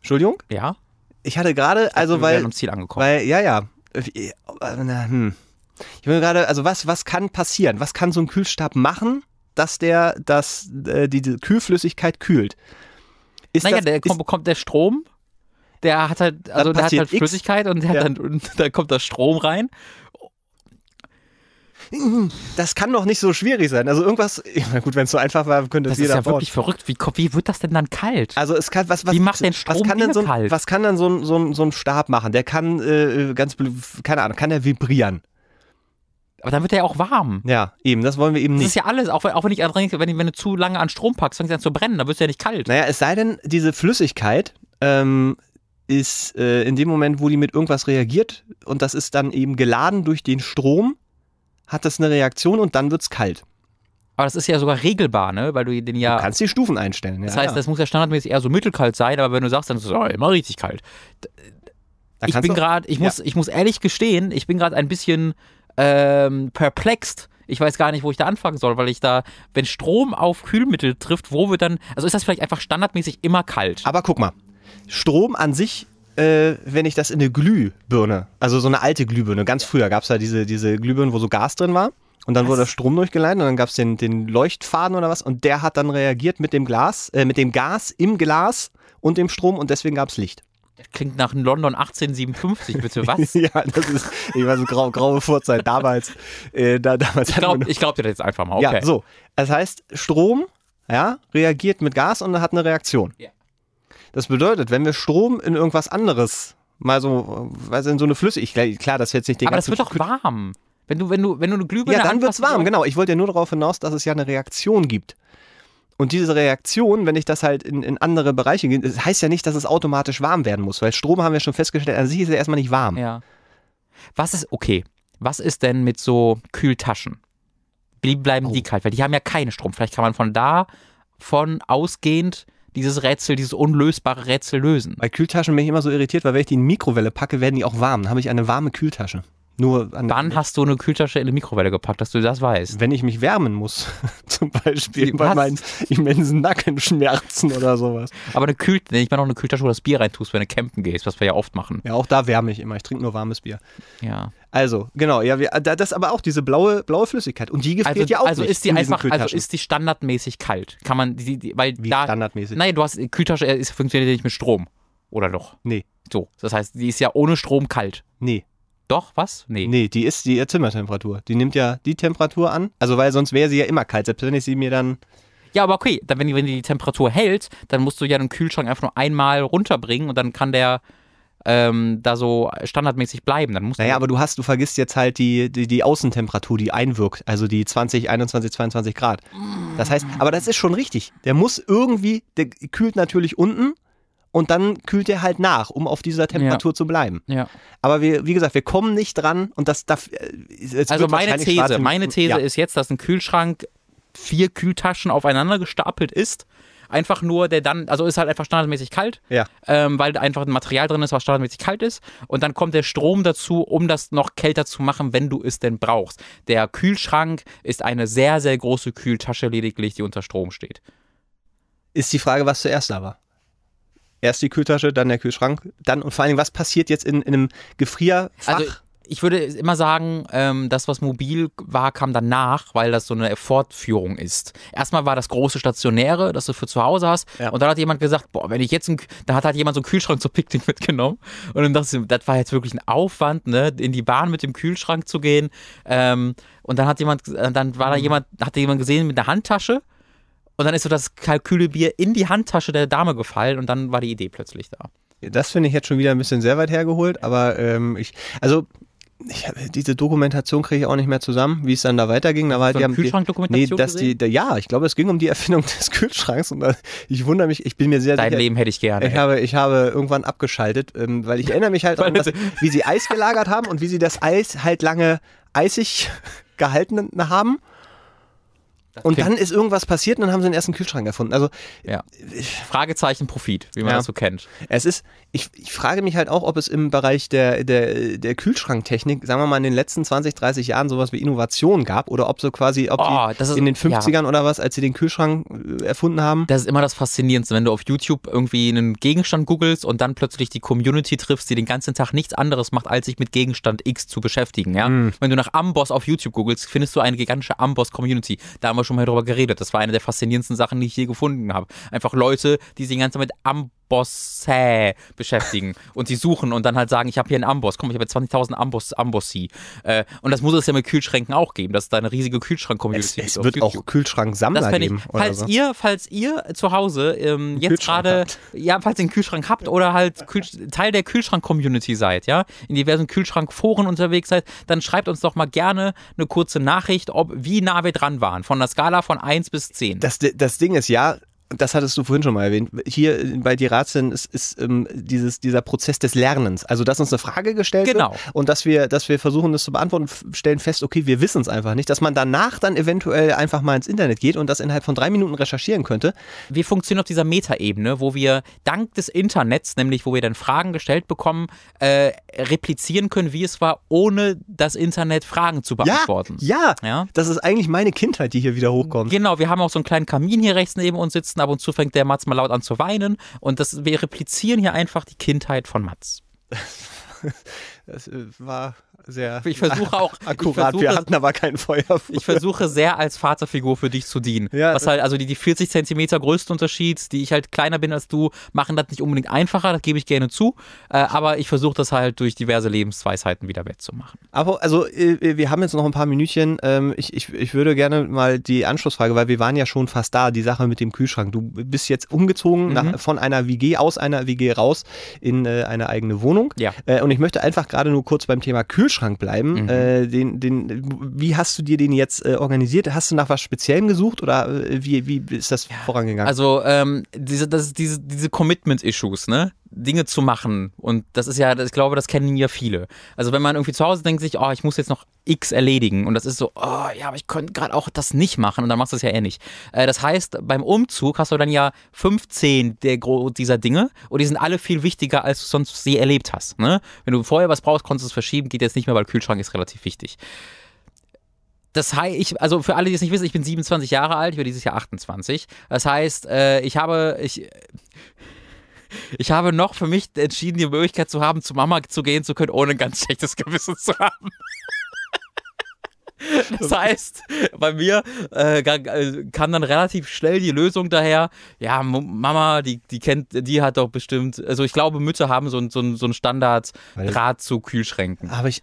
Entschuldigung?
ja,
Ich hatte gerade, also
wir
weil,
wären am Ziel angekommen.
weil, ja, ja. Hm. Ich will gerade, also was, was kann passieren? Was kann so ein Kühlstab machen, dass der, dass äh, die, die Kühlflüssigkeit kühlt? Ist
naja,
das,
der kommt, bekommt der Strom, der hat halt, also der hat halt
X.
Flüssigkeit und, der
Ja.
hat dann, und da kommt der Strom rein.
Das kann doch nicht so schwierig sein. Also irgendwas, ja, na gut, wenn es so einfach war, könnte
Das
es
ist
jeder
ja
bauen.
wirklich verrückt. Wie, wie wird das denn dann kalt?
Also es kann was was
Wie macht denn
was
Strom
kann denn so,
kalt?
was kann dann so ein, so ein, so ein Stab machen? Der kann äh, ganz bl- keine Ahnung, kann der vibrieren?
Aber dann wird ja auch warm.
Ja, eben, das wollen wir eben
Das
nicht.
ist ja alles, auch wenn, auch wenn ich denke, wenn, wenn du zu lange an Strom packst, fängt es an zu brennen, dann wird es ja nicht kalt.
Naja, es sei denn, diese Flüssigkeit ähm, ist äh, in dem Moment, wo die mit irgendwas reagiert und das ist dann eben geladen durch den Strom, hat das eine Reaktion und dann wird's kalt.
Aber das ist ja sogar regelbar, ne? Weil du den ja.
Du kannst die Stufen einstellen.
das
ja,
heißt,
ja.
das muss ja standardmäßig eher so mittelkalt sein, aber wenn du sagst, dann ist es oh, immer richtig kalt.
Da
ich bin gerade, ich
Ja.
muss, ich muss ehrlich gestehen, ich bin gerade ein bisschen ähm, perplext. Ich weiß gar nicht, wo ich da anfangen soll, weil ich da, wenn Strom auf Kühlmittel trifft, wo wird dann, also ist das vielleicht einfach standardmäßig immer kalt?
Aber guck mal, Strom an sich, äh, wenn ich das in eine Glühbirne, also so eine alte Glühbirne, ganz früher gab es da diese, diese Glühbirnen, wo so Gas drin war. Und dann
Was?
wurde Strom durchgeleitet und dann gab es den, den Leuchtfaden oder was und der hat dann reagiert mit dem Glas, äh, mit dem Gas im Glas und dem Strom und deswegen gab es Licht.
Klingt nach London 1857, bitte was?
ja, das ist, ich weiß, grau, graue Vorzeit damals. Äh, da, damals
Ich glaube glaub dir das jetzt einfach mal, okay.
Ja, so. Das heißt, Strom ja, reagiert mit Gas und hat eine Reaktion.
Ja.
Das bedeutet, wenn wir Strom in irgendwas anderes, mal so, weiß in so eine Flüssigkeit, klar, das jetzt nicht den
Aber das wird doch warm. Wenn du, wenn du, wenn du eine Glühbirne
Ja, dann wird's
anfasst,
warm, genau. Ich wollte ja nur darauf hinaus, dass es ja eine Reaktion gibt. Und diese Reaktion, wenn ich das halt in, in andere Bereiche gehe, das heißt ja nicht, dass es automatisch warm werden muss, weil Strom haben wir schon festgestellt, an sich ist er erstmal nicht warm.
Ja. Was ist, okay, was ist denn mit so Kühltaschen? Bleiben
Oh.
die kalt? Weil die haben ja keinen Strom. Vielleicht kann man von da von ausgehend dieses Rätsel, dieses unlösbare Rätsel lösen.
Bei Kühltaschen bin ich immer so irritiert, weil wenn ich die in die Mikrowelle packe, werden die auch warm. Dann habe ich eine warme Kühltasche. Nur an
Wann hast du eine Kühltasche in die Mikrowelle gepackt, dass du das weißt?
wenn ich mich wärmen muss, zum Beispiel
Wie,
bei
was?
meinen immensen Nackenschmerzen oder sowas.
Aber eine Kühl, nee, ich meine auch eine Kühltasche, wo du das Bier reintust, wenn du campen gehst, was wir ja oft machen.
Ja, auch da wärme ich immer. Ich trinke nur warmes Bier.
Ja.
Also, genau, ja, wir, da- das ist aber auch diese blaue, blaue Flüssigkeit. Und die gefriert
Also,
ja auch
also
nicht
ist die einfach, also ist die standardmäßig kalt. Kann man, die, die, weil
Wie
da,
standardmäßig.
Nein, du hast, Kühltasche äh, ist, funktioniert ja nicht mit Strom. Oder doch?
Nee,
So. Das heißt, die ist ja ohne Strom kalt.
nee,
Doch, was? Nee.
nee, die ist die Zimmertemperatur. Die nimmt ja die Temperatur an. Also, weil sonst wäre sie ja immer kalt, selbst wenn ich sie mir dann.
Ja, aber okay, dann, wenn, die, wenn die die Temperatur hält, dann musst du ja den Kühlschrank einfach nur einmal runterbringen und dann kann der ähm, da so standardmäßig bleiben. Dann musst
Naja,
du,
aber du hast, du vergisst jetzt halt die, die, die Außentemperatur, die einwirkt. Also die 20, 21, 22 Grad. Das heißt, aber das ist schon richtig. Der muss irgendwie, der kühlt natürlich unten und dann kühlt er halt nach, um auf dieser Temperatur zu bleiben.
ja.
Aber wir, wie gesagt, wir kommen nicht dran und das darf. äh,
Also meine These, meine These
ja.
ist jetzt, dass ein Kühlschrank vier Kühltaschen aufeinander gestapelt ist. Einfach nur, der dann, also ist halt einfach standardmäßig kalt,
Ja.
ähm, weil da einfach ein Material drin ist, was standardmäßig kalt ist. Und dann kommt der Strom dazu, um das noch kälter zu machen, wenn du es denn brauchst. Der Kühlschrank ist eine sehr, sehr große Kühltasche lediglich, die unter Strom steht.
Ist die Frage, was zuerst da war. Erst die Kühltasche, dann der Kühlschrank, dann und vor allen Dingen, was passiert jetzt in, in einem Gefrierfach?
Also ich würde immer sagen, ähm, das, was mobil war, kam danach, weil das so eine Fortführung ist. Erstmal war das große Stationäre, das du für zu Hause hast.
Ja.
Und dann hat jemand gesagt, boah, wenn ich jetzt, da hat halt jemand so einen Kühlschrank zum Picknick mitgenommen. Und dann dachte ich, das war jetzt wirklich ein Aufwand, ne, in die Bahn mit dem Kühlschrank zu gehen. Ähm, und dann hat jemand, dann war da
Mhm.
jemand, hat jemand gesehen mit einer Handtasche. Und dann ist so das Kalkülebier in die Handtasche der Dame gefallen und dann war die Idee plötzlich da.
Das finde ich jetzt schon wieder ein bisschen sehr weit hergeholt, aber ähm, ich, also ich, hab- diese Dokumentation kriege ich auch nicht mehr zusammen, wie es dann da weiterging. Da war halt,
So
die die-
Kühlschrankdokumentation
Nee, dass die,
gesehen?
da, ja, ich glaube, es ging um die Erfindung des Kühlschranks und da, ich wundere mich, ich bin mir sehr
Dein
sicher.
Leben hätte ich gerne.
Ich habe, ich habe irgendwann abgeschaltet, ähm, weil ich erinnere mich halt an das, wie sie Eis gelagert haben und wie sie das Eis halt lange eisig gehalten haben. Und
klingt-
dann ist irgendwas passiert und dann haben sie den ersten Kühlschrank erfunden. Also
Ja. Fragezeichen Profit, wie man
Ja.
das so kennt.
es ist, ich, ich frage mich halt auch, ob es im Bereich der, der, der Kühlschranktechnik, sagen wir mal in den letzten 20, 30 Jahren sowas wie Innovation gab oder ob so quasi, ob
Oh,
die
das ist-
in den
ja.
50ern oder was, als sie den Kühlschrank äh, erfunden haben.
Das ist immer das Faszinierendste, wenn du auf YouTube irgendwie einen Gegenstand googelst und dann plötzlich die Community triffst, die den ganzen Tag nichts anderes macht, als sich mit Gegenstand X zu beschäftigen. Ja?
Mhm.
Wenn du nach Amboss auf YouTube googelst, findest du eine gigantische Amboss-Community. Da haben wir schon mal drüber geredet. Das war eine der faszinierendsten Sachen, die ich je gefunden habe. Einfach Leute, die sich die ganze Zeit mit Amboss beschäftigen und sie suchen und dann halt sagen, ich habe hier einen Amboss, komm, ich habe jetzt 20.000 Amboss, Ambossi. Äh, und das muss es ja mit Kühlschränken auch geben, dass es da eine riesige
Es,
Kühlschrank-Community
es
gibt auf
wird auch. Kühlschranksammler
ich,
geben. oder
falls
so.
ihr, falls ihr zu Hause ähm, jetzt gerade, ja, falls ihr einen Kühlschrank habt oder halt Teil der Kühlschrank-Community seid, ja, in diversen Kühlschrankforen unterwegs seid, dann schreibt uns doch mal gerne eine kurze Nachricht, ob wie nah wir dran waren, von der Skala von 1 bis 10.
Das, das Ding ist ja, das hattest du vorhin schon mal erwähnt. Hier bei die Ratien ist, ist ähm, dieses, dieser Prozess des Lernens. Also, dass uns eine Frage gestellt
Genau.
wird und dass wir, dass wir versuchen, das zu beantworten, stellen fest, okay, wir wissen es einfach nicht. Dass man danach dann eventuell einfach mal ins Internet geht und das innerhalb von drei Minuten recherchieren könnte.
wir funktionieren auf dieser Metaebene, wo wir dank des Internets, nämlich wo wir dann Fragen gestellt bekommen, äh, replizieren können, wie es war, ohne das Internet Fragen zu beantworten.
Ja, ja,
Ja.
Das ist eigentlich meine Kindheit, die hier wieder hochkommt.
Genau, wir haben auch so einen kleinen Kamin hier rechts neben uns sitzen. Ab und zu fängt der Mats mal laut an zu weinen. Und das, wir replizieren hier einfach die Kindheit von Mats.
Das äh, war sehr
Ich versuche auch,
akkurat.
ich
wir
versuche,
hatten aber kein Feuer.
ich versuche sehr als Vaterfigur für dich zu dienen.
Ja,
Was halt, also die, die 40 Zentimeter größte Unterschied, die ich halt kleiner bin als du, machen das nicht unbedingt einfacher, das gebe ich gerne zu. Äh, aber ich versuche das halt durch diverse Lebensweisheiten wieder wettzumachen.
Aber also äh, wir haben jetzt noch ein paar Minütchen. Ähm, ich, ich, ich würde gerne mal die Anschlussfrage, weil wir waren ja schon fast da, die Sache mit dem Kühlschrank. Du bist jetzt umgezogen
Mhm.
nach, von einer WG aus einer WG raus in äh, eine eigene Wohnung.
Ja.
Äh, und ich möchte einfach gerade nur kurz beim Thema Kühlschrank bleiben.
Mhm.
Äh, den, den, wie hast du dir den jetzt äh, organisiert? Hast du nach was Speziellem gesucht oder äh, wie, wie ist das vorangegangen?
Also ähm, diese, das, diese, diese Commitment-Issues, ne? Dinge zu machen. Und das ist ja, ich glaube, das kennen ja viele. Also wenn man irgendwie zu Hause denkt sich, oh, ich muss jetzt noch X erledigen. Und das ist so, oh ja, aber ich könnte gerade auch das nicht machen. Und dann machst du es ja eh nicht. Äh, das heißt, beim Umzug hast du dann ja 15 der, dieser Dinge. Und die sind alle viel wichtiger, als du sonst sie erlebt hast. Ne? Wenn du vorher was brauchst, konntest du es verschieben. Geht jetzt nicht mehr, weil Kühlschrank ist relativ wichtig. Das heißt, ich, also für alle, die es nicht wissen, ich bin 27 Jahre alt, ich werde dieses Jahr 28. Das heißt, äh, ich habe, ich, ich habe noch für mich entschieden, die Möglichkeit zu haben, zu Mama zu gehen zu können, ohne ein ganz schlechtes Gewissen zu haben. Das heißt, bei mir äh, äh, kam dann relativ schnell die Lösung daher, ja, Mama, die, die kennt, die hat doch bestimmt, also ich glaube, Mütter haben so, ein- so, ein- so einen Standard-Draht zu Kühlschränken.
Aber ich.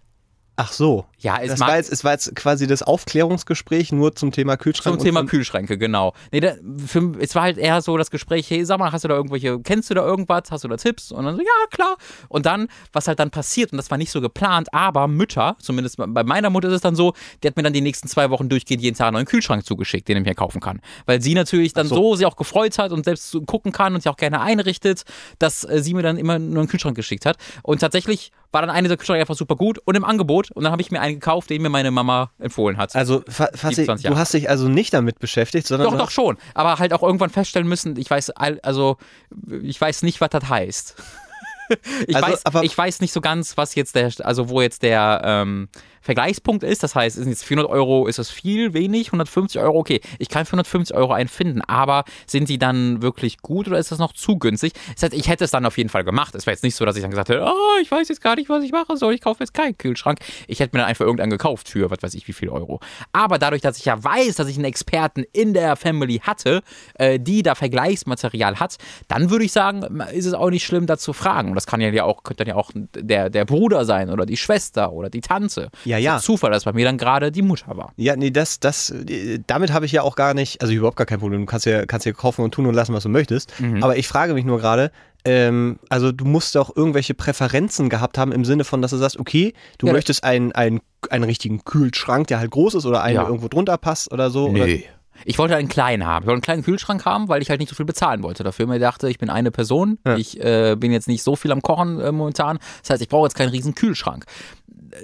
Ach so.
Ja, es
Das war, jetzt, es war jetzt quasi das Aufklärungsgespräch nur zum Thema Kühlschrank.
Zum Thema Kühlschränke, genau. Nee, da, für, es war halt eher so das Gespräch, hey, sag mal, hast du da irgendwelche, kennst du da irgendwas, hast du da Tipps? Und dann so, ja, klar. Und dann, was halt dann passiert, und das war nicht so geplant, aber Mütter, zumindest bei meiner Mutter ist es dann so, die hat mir dann die nächsten zwei Wochen durchgehend jeden Tag einen neuen Kühlschrank zugeschickt, den ich mir kaufen kann. Weil sie natürlich dann
so.
so. sich auch gefreut hat und selbst gucken kann und sich auch gerne einrichtet, dass äh, sie mir dann immer nur einen Kühlschrank geschickt hat. Und tatsächlich war dann der Kühlschränke einfach super gut und im Angebot. Und dann habe ich mir einen gekauft, den mir meine Mama empfohlen hat.
Also, fa- Fassi,
27
du hast dich also nicht damit beschäftigt, sondern.
Doch, doch schon. Aber halt auch irgendwann feststellen müssen, ich weiß, also, ich weiß nicht, was das heißt. Ich,
Also,
weiß,
aber-
ich weiß nicht so ganz, was jetzt der, also wo jetzt der ähm, Vergleichspunkt ist. Das heißt, sind jetzt 400 Euro, ist das viel, wenig? 150 Euro, okay. Ich kann für 150 Euro einen finden, aber sind die dann wirklich gut oder ist das noch zu günstig? Das heißt, ich hätte es dann auf jeden Fall gemacht. Es wäre jetzt nicht so, dass ich dann gesagt hätte, oh, ich weiß jetzt gar nicht, was ich machen soll. Ich kaufe jetzt keinen Kühlschrank. Ich hätte mir dann einfach irgendeinen gekauft für, was weiß ich, wie viel Euro. Aber dadurch, dass ich ja weiß, dass ich einen Experten in der Family hatte, äh, die da Vergleichsmaterial hat, dann würde ich sagen, ist es auch nicht schlimm, da zu fragen. Und das kann ja auch, könnte dann ja auch der, der Bruder sein oder die Schwester oder die Tante.
Ja, ja.
Zufall, dass bei mir dann gerade die Mutter war.
Ja, nee, das, das, damit habe ich ja auch gar nicht, also überhaupt gar kein Problem. Du kannst ja, kannst ja kaufen und tun und lassen, was du möchtest.
Mhm.
Aber ich frage mich nur gerade, ähm, also du musst auch irgendwelche Präferenzen gehabt haben im Sinne von, dass du sagst, okay, du
Ja.
möchtest einen, einen, einen richtigen Kühlschrank, der halt groß ist oder einen,
Ja.
der irgendwo drunter passt oder so. Oder,
Ich wollte einen kleinen haben. Ich wollte einen kleinen Kühlschrank haben, weil ich halt nicht so viel bezahlen wollte. Dafür mir dachte, ich bin eine Person.
Ja.
Ich äh, bin jetzt nicht so viel am Kochen äh, momentan. Das heißt, ich brauche jetzt keinen riesen Kühlschrank.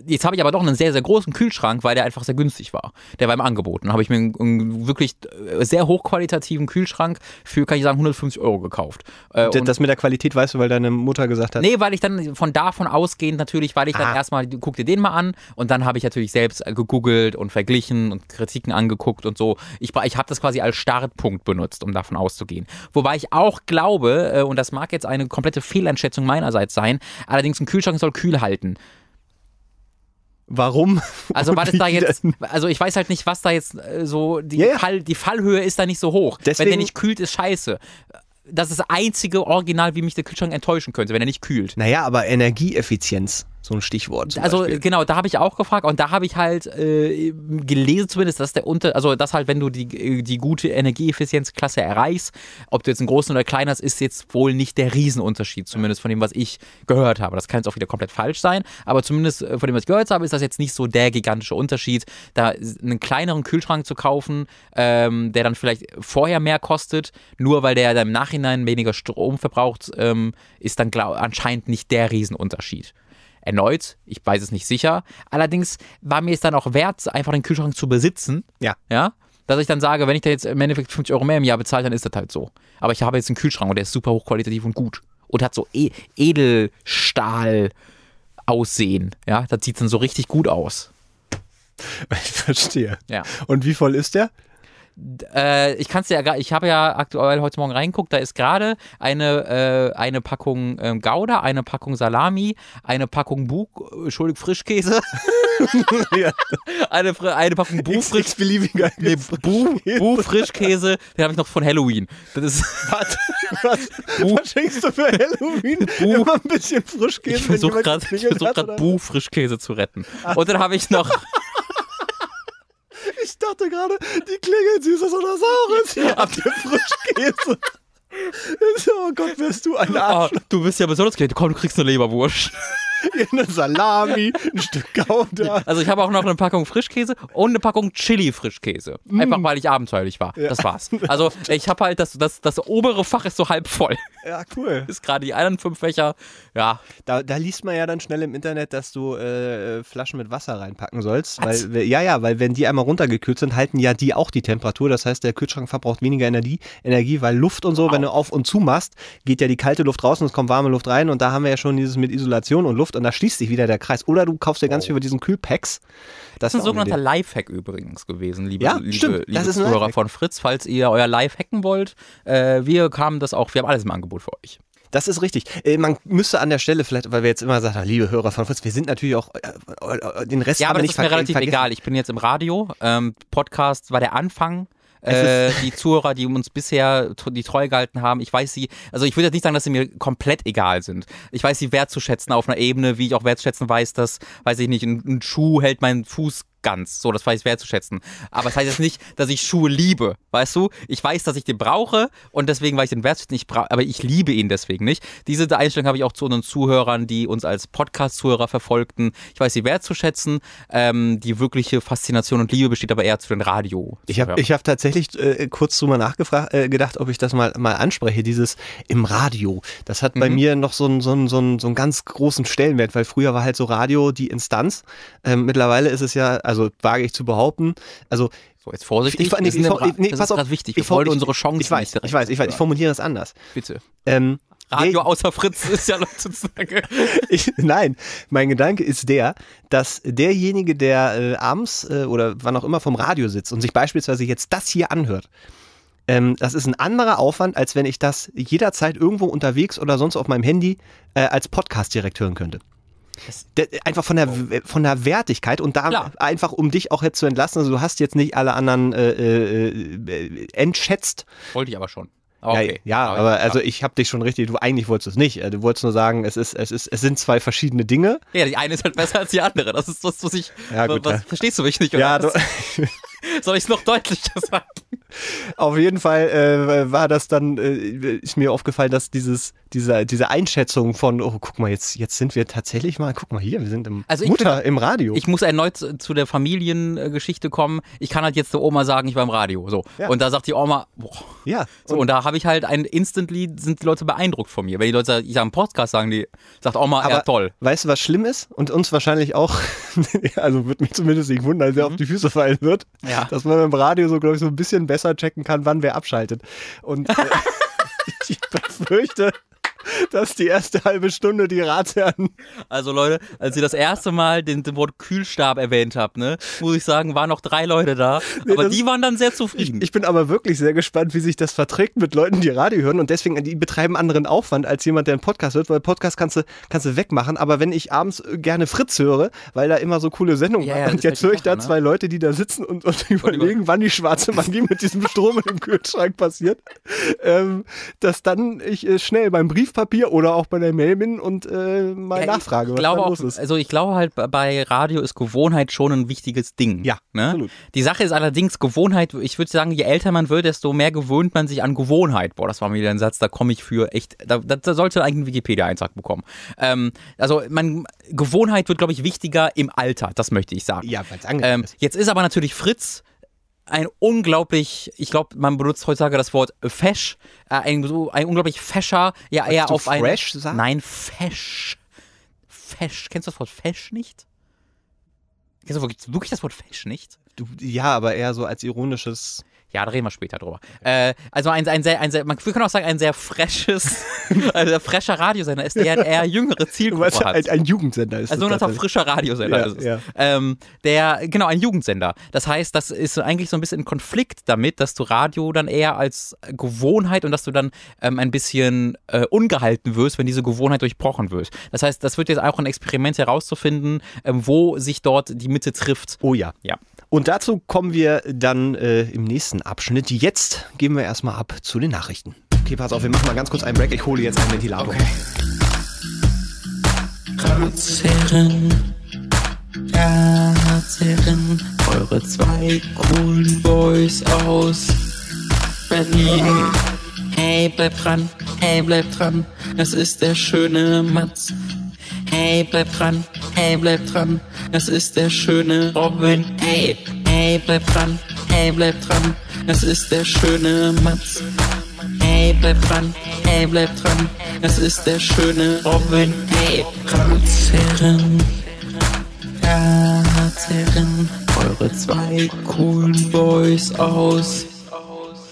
Jetzt habe ich aber doch einen sehr, sehr großen Kühlschrank, weil der einfach sehr günstig war. Der war im Angebot. Dann habe ich mir einen, einen wirklich äh, sehr hochqualitativen Kühlschrank für, kann ich sagen, 150 Euro gekauft. Äh,
D-
und-
das mit der Qualität weißt du, weil deine Mutter gesagt hat.
Nee, weil ich dann von davon ausgehend natürlich, weil ich dann
Ah.
erstmal, guck dir den mal an und dann habe ich natürlich selbst äh, gegoogelt und verglichen und Kritiken angeguckt und so. Ich, ich habe das quasi als Startpunkt benutzt, um davon auszugehen. Wobei ich auch glaube, äh, und das mag jetzt eine komplette Fehleinschätzung meinerseits sein, allerdings ein Kühlschrank soll kühl halten.
Warum?
Also war das da jetzt, also ich weiß halt nicht, was da jetzt äh, so, die,
ja.
Fall, die Fallhöhe ist da nicht so hoch. Wenn
Deswegen-
der nicht kühlt, ist scheiße. Das ist das einzige Original, wie mich der Kühlschrank enttäuschen könnte, wenn er nicht kühlt.
Naja, aber Energieeffizienz, so ein Stichwort.
Also
Beispiel.
genau, da habe ich auch gefragt und da habe ich halt äh, gelesen zumindest, dass der Unter, also dass halt, wenn du die, die gute Energieeffizienzklasse erreichst, ob du jetzt einen großen oder kleinen hast, ist jetzt wohl nicht der Riesenunterschied, zumindest von dem, was ich gehört habe. Das kann jetzt auch wieder komplett falsch sein, aber zumindest äh, von dem, was ich gehört habe, ist das jetzt nicht so der gigantische Unterschied, da einen kleineren Kühlschrank zu kaufen, ähm, der dann vielleicht vorher mehr kostet, nur weil der dann im Nachhinein weniger Strom verbraucht, ähm, ist dann glaub, anscheinend nicht der Riesenunterschied. Erneut, ich weiß es nicht sicher. Allerdings war mir es dann auch wert, einfach den Kühlschrank zu besitzen.
Ja.
Ja. Dass ich dann sage, wenn ich da jetzt im Endeffekt 50 Euro mehr im Jahr bezahle, dann ist das halt so. Aber ich habe jetzt einen Kühlschrank und der ist super hochqualitativ und gut. Und hat so e Edelstahl Aussehen. Ja, das sieht dann so richtig gut aus.
ich verstehe.
Ja.
Und wie voll ist der?
Äh, ich kann es ja, gra- ich habe ja aktuell heute Morgen reingeguckt, da ist gerade eine, äh, eine Packung ähm, Gouda, eine Packung Salami, eine Packung Bu, Entschuldigung, Frischkäse,
ja,
eine, eine Packung Bu, Frisch,
x-beliebiger
nee, Bu, Bu Frischkäse, den habe ich noch von Halloween. Das ist,
Was, was, was schenkst du für Halloween? Immer ein bisschen Frischkäse.
ich versuche gerade versuch? Bu Frischkäse zu retten. Und dann habe ich noch,
Ich dachte gerade, die klingeln süßes oder saures. Habt ihr Frischkäse. oh Gott, wärst du ein Arsch.
du bist ja besonders kreativ, komm, du kriegst eine Leberwurst.
Eine Salami, ein Stück Gouda.
Also ich habe auch noch eine Packung Frischkäse und eine Packung Chili-Frischkäse. Einfach weil ich abenteuerlich war. Das war's. Also ich habe halt, das, das, das obere Fach ist so halb voll.
Ja, cool.
Ist gerade die anderen fünf Fächer. Ja,
Da, da liest man ja dann schnell im Internet, dass du äh, Flaschen mit Wasser reinpacken sollst.
Was?
Weil, ja, ja, weil wenn die einmal runtergekühlt sind, halten ja die auch die Temperatur. Das heißt, der Kühlschrank verbraucht weniger Energie, Energie weil Luft und so, wenn du auf und zu machst, geht ja die kalte Luft raus und es kommt warme Luft rein. Und da haben wir ja schon dieses mit Isolation und Luft und da schließt sich wieder der Kreis. Oder du kaufst dir ganz viel über diesen Kühlpacks. Das
das ist ein sogenannter. Lifehack übrigens gewesen, liebe,
Ja,
liebe,
stimmt.
liebe
Das ist ein
Zuhörer von Fritz. Falls ihr euer Live hacken wollt, äh, wir haben das auch, wir haben alles im Angebot für euch.
Das ist richtig. Äh, man müsste an der Stelle vielleicht, weil wir jetzt immer sagen, liebe Hörer von Fritz, wir sind natürlich auch, äh, äh, den Rest
Ja, aber das
nicht
ist mir relativ
vergessen.
egal. Ich bin jetzt im Radio. Ähm, Podcast war der Anfang. Äh, die Zuhörer, die uns bisher die treu gehalten haben, ich weiß sie, also ich würde jetzt nicht sagen, dass sie mir komplett egal sind. Ich weiß sie wertzuschätzen auf einer Ebene, wie ich auch wertzuschätzen weiß, dass, weiß ich nicht, ein, ein Schuh hält meinen Fuß ganz. So, das weiß ich wertzuschätzen. Aber das heißt jetzt nicht, dass ich Schuhe liebe, weißt du? Ich weiß, dass ich den brauche und deswegen, weil ich den wertschätzen, ich aber ich liebe ihn deswegen nicht. Diese Einstellung habe ich auch zu unseren Zuhörern, die uns als Podcast-Zuhörer verfolgten. Ich weiß sie wertzuschätzen. Ähm, die wirkliche Faszination und Liebe besteht aber eher zu den Radio.
Ich habe ich hab tatsächlich äh, kurz drüber nachgefragt, äh, gedacht, ob ich das mal, mal anspreche, dieses im Radio. Das hat bei
Mhm.
mir noch so einen, so, so, einen, so einen ganz großen Stellenwert, weil früher war halt so Radio die Instanz. Ähm, mittlerweile ist es ja, also wage ich zu behaupten, also
So, jetzt vorsichtig.
Ich- nee, ich-
Ra-
nee,
das
pass
ist gerade wichtig.
ich
Wir wollen
for-
unsere Chancen
ich weiß, ich weiß, ich weiß, ich formuliere es anders.
Bitte.
Ähm,
Radio außer Fritz ist ja sozusagen.
Ich, nein, mein Gedanke ist der, dass derjenige, der äh, abends äh, oder wann auch immer vom Radio sitzt und sich beispielsweise jetzt das hier anhört, ähm, das ist ein anderer Aufwand, als wenn ich das jederzeit irgendwo unterwegs oder sonst auf meinem Handy äh, als Podcast direkt hören könnte. Einfach von der, von der Wertigkeit und da
Klar.
einfach, um dich auch jetzt zu entlassen, also du hast jetzt nicht alle anderen äh, äh, äh, entschätzt.
Wollte ich aber schon. Aber okay.
Ja, ja, aber also ich habe dich schon richtig, du eigentlich wolltest es nicht. Du wolltest nur sagen, es ist, es ist, es sind zwei verschiedene Dinge.
Ja, die eine ist halt besser als die andere. Das ist das, was ich.
Ja, gut,
was,
ja.
Verstehst du mich nicht? Oder
Ja, du?
Soll ich es noch deutlicher sagen?
auf jeden Fall äh, war das dann, äh, ist mir aufgefallen, dass dieses, diese, diese Einschätzung von, oh, guck mal, jetzt, jetzt sind wir tatsächlich mal, guck mal hier, wir sind im
Also
Mutter
find-
im Radio.
Ich muss erneut zu zu der Familiengeschichte kommen. Ich kann halt jetzt der Oma sagen, ich war im Radio. So.
Ja.
Und da sagt die Oma, boah.
ja,
So, und da habe ich halt ein instantly sind die Leute beeindruckt von mir. Wenn die Leute, ich sage im Podcast sagen, die sagt Oma,
Aber
ja toll.
Weißt du, was schlimm ist? Und uns wahrscheinlich auch, also wird mich zumindest nicht wundern, sehr auf die Füße fallen wird,
Mhm. Ja.
dass man beim Radio so, glaube ich, so ein bisschen besser checken kann, wann wer abschaltet. Und äh, ich befürchte, dass die erste halbe Stunde die Ratsherren
Also Leute, als ihr das erste Mal den, den Wort Kühlstab erwähnt habt, ne, muss ich sagen, waren noch drei Leute da, aber
das-
die waren dann sehr
Ich,
zufrieden.
ich bin aber wirklich sehr gespannt, wie sich das verträgt mit Leuten, die Radio hören und deswegen, die betreiben anderen Aufwand als jemand, der einen Podcast hört, weil Podcast kannst du, kannst du wegmachen, aber wenn ich abends äh, gerne Fritz höre, weil da immer so coole Sendungen
Ja, ja,
und jetzt
halt
höre ich da
ne?
zwei Leute, die da sitzen und, und überlegen, wann die schwarze Magie mit diesem Strom im Kühlschrank passiert, ähm, dass dann ich äh, schnell beim Briefpapier oder auch bei der Mail bin und äh, mal
Ja,
nachfrage,
ich
was
glaube
da
auch,
los ist.
Also ich glaube halt, bei Radio ist Gewohnheit schon ein wichtiges Ding.
Ja,
ne?
absolut.
Die Sache ist allerdings Gewohnheit, ich würde sagen, je älter man wird, desto mehr gewöhnt man sich an Gewohnheit. Boah, das war mal wieder ein Satz, da komme ich für echt, da, da, sollte eigentlich einen Wikipedia-Eintrag bekommen. Ähm, also man, Gewohnheit wird, glaube ich, wichtiger im Alter, das möchte ich sagen.
Ja, weil es
Ähm, jetzt ist aber natürlich Fritz ein unglaublich, ich glaube, man benutzt heutzutage das Wort fesch, äh, ein, so, ein unglaublich fescher, ja eher auf ein...
fresh sagen?
Nein, fesch. Fesch. Kennst du das Wort fesch nicht? Kennst du wirklich, wirklich das Wort fesch nicht?
Du, ja, aber eher so als ironisches.
Ja, da reden wir später drüber. Äh, also ein, ein sehr, ein sehr, man wir können auch sagen, ein sehr freshes, also der fresher Radiosender ist, der eher jüngere Zielgruppe
weißt,
hat.
ein, ein Jugendsender ist
Ein
das
sogenannter
tatsächlich.
frischer Radiosender
Ja,
ist es.
ja.
Ähm, der, genau, ein Jugendsender. Das heißt, das ist eigentlich so ein bisschen in Konflikt damit, dass du Radio dann eher als Gewohnheit und dass du dann ähm, ein bisschen äh, ungehalten wirst, wenn diese Gewohnheit durchbrochen wird. Das heißt, das wird jetzt auch ein Experiment herauszufinden, ähm, wo sich dort die Mitte trifft.
Oh ja.
Ja.
Und dazu kommen wir dann äh, im nächsten Abschnitt. Jetzt gehen wir erstmal ab zu den Nachrichten. Okay, pass auf, wir machen mal ganz kurz einen Break. Ich hole jetzt einen Ventilator.
Ratsherren, Ratsherren, eure zwei coolen Boys aus Berlin. Hey, bleib dran, hey, bleib dran, das ist der schöne Mats. Hey, bleib dran, hey, bleib dran, das ist der schöne Robin. Hey, hey, bleib dran, hey, bleib dran, das ist der schöne Mats. Hey, bleib dran, hey, bleib dran, das ist der schöne Robin. Hey, Ratsherren, Ratsherren, eure zwei coolen Boys aus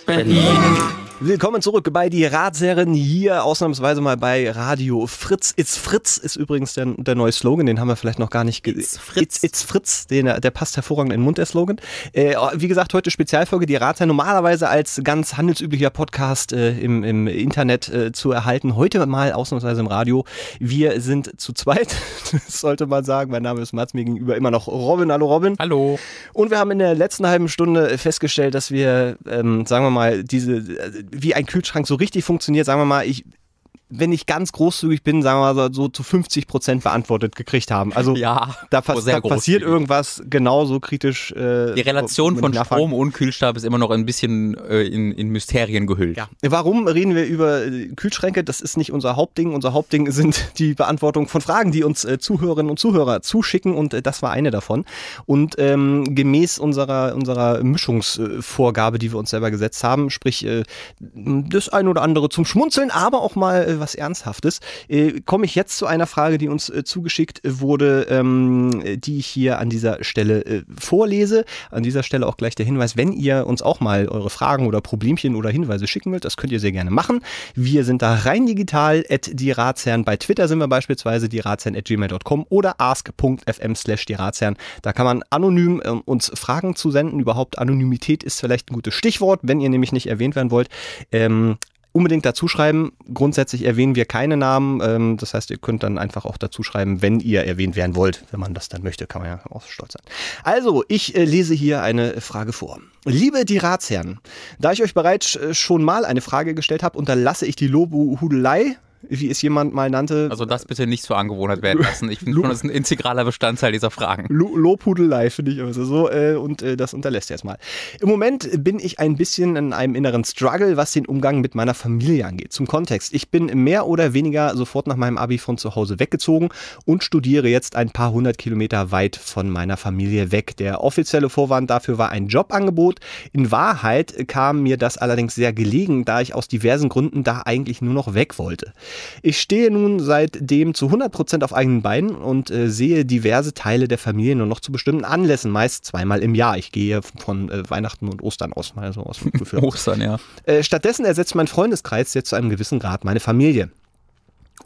Berlin.
Willkommen zurück bei die Ratsherren hier, ausnahmsweise mal bei Radio Fritz. It's Fritz ist übrigens der, der neue Slogan, den haben wir vielleicht noch gar nicht ge-
It's Fritz.
It's, it's Fritz, den, der passt hervorragend in den Mund, der Slogan. Äh, wie gesagt, heute Spezialfolge, die Ratsherren normalerweise als ganz handelsüblicher Podcast äh, im, im Internet äh, zu erhalten. Heute mal ausnahmsweise im Radio. Wir sind zu zweit, das sollte man sagen. Mein Name ist Mats, mir gegenüber immer noch Robin. Hallo Robin.
Hallo.
Und wir haben in der letzten halben Stunde festgestellt, dass wir, ähm, sagen wir mal, diese, äh, wie ein Kühlschrank so richtig funktioniert, sagen wir mal, ich, wenn ich ganz großzügig bin, sagen wir mal so zu 50 Prozent beantwortet gekriegt haben. Also
Ja,
da,
oh,
pass da passiert irgendwas genauso kritisch. Äh,
Die Relation von Strom und Kühlstab ist immer noch ein bisschen äh, in, in Mysterien gehüllt.
Ja. Warum reden wir über äh, Kühlschränke? Das ist nicht unser Hauptding. Unser Hauptding sind die Beantwortung von Fragen, die uns äh, Zuhörerinnen und Zuhörer zuschicken und äh, das war eine davon. Und ähm, gemäß unserer, unserer Mischungsvorgabe, die wir uns selber gesetzt haben, sprich äh, das ein oder andere zum Schmunzeln, aber auch mal äh, was Ernsthaftes. Äh, Komme ich jetzt zu einer Frage, die uns äh, zugeschickt wurde, ähm, die ich hier an dieser Stelle äh, vorlese. An dieser Stelle auch gleich der Hinweis, wenn ihr uns auch mal eure Fragen oder Problemchen oder Hinweise schicken wollt, das könnt ihr sehr gerne machen. Wir sind da rein digital, at die Ratsherren. Bei Twitter sind wir beispielsweise die Ratsherren at gmail.com oder ask.fm slash die Ratsherren. Da kann man anonym äh, uns Fragen zu senden. Überhaupt Anonymität ist vielleicht ein gutes Stichwort, wenn ihr nämlich nicht erwähnt werden wollt. Ähm, unbedingt dazu schreiben. Grundsätzlich erwähnen wir keine Namen. Ähm, das heißt, ihr könnt dann einfach auch dazu schreiben, wenn ihr erwähnt werden wollt. Wenn man das dann möchte, kann man ja auch stolz sein. Also, ich äh, lese hier eine Frage vor. Liebe die Ratsherren, da ich euch bereits äh, schon mal eine Frage gestellt habe, unterlasse ich die Lobhudelei wie es jemand mal nannte.
Also das bitte nicht zur Angewohnheit werden lassen. Ich finde schon, das ist ein integraler Bestandteil dieser Fragen.
Lo Lobhudelei finde ich immer so. Äh, und äh, das unterlässt er jetzt mal. Im Moment bin ich ein bisschen in einem inneren Struggle, was den Umgang mit meiner Familie angeht. Zum Kontext. Ich bin mehr oder weniger sofort nach meinem Abi von zu Hause weggezogen und studiere jetzt ein paar hundert Kilometer weit von meiner Familie weg. Der offizielle Vorwand dafür war ein Jobangebot. In Wahrheit kam mir das allerdings sehr gelegen, da ich aus diversen Gründen da eigentlich nur noch weg wollte. Ich stehe nun seitdem zu 100% auf eigenen Beinen und äh, sehe diverse Teile der Familie nur noch zu bestimmten Anlässen, meist zweimal im Jahr. Ich gehe von äh, Weihnachten und Ostern aus, mal so aus dem Gefühl.
Ostern, ja.
Äh, stattdessen ersetzt mein Freundeskreis jetzt zu einem gewissen Grad meine Familie.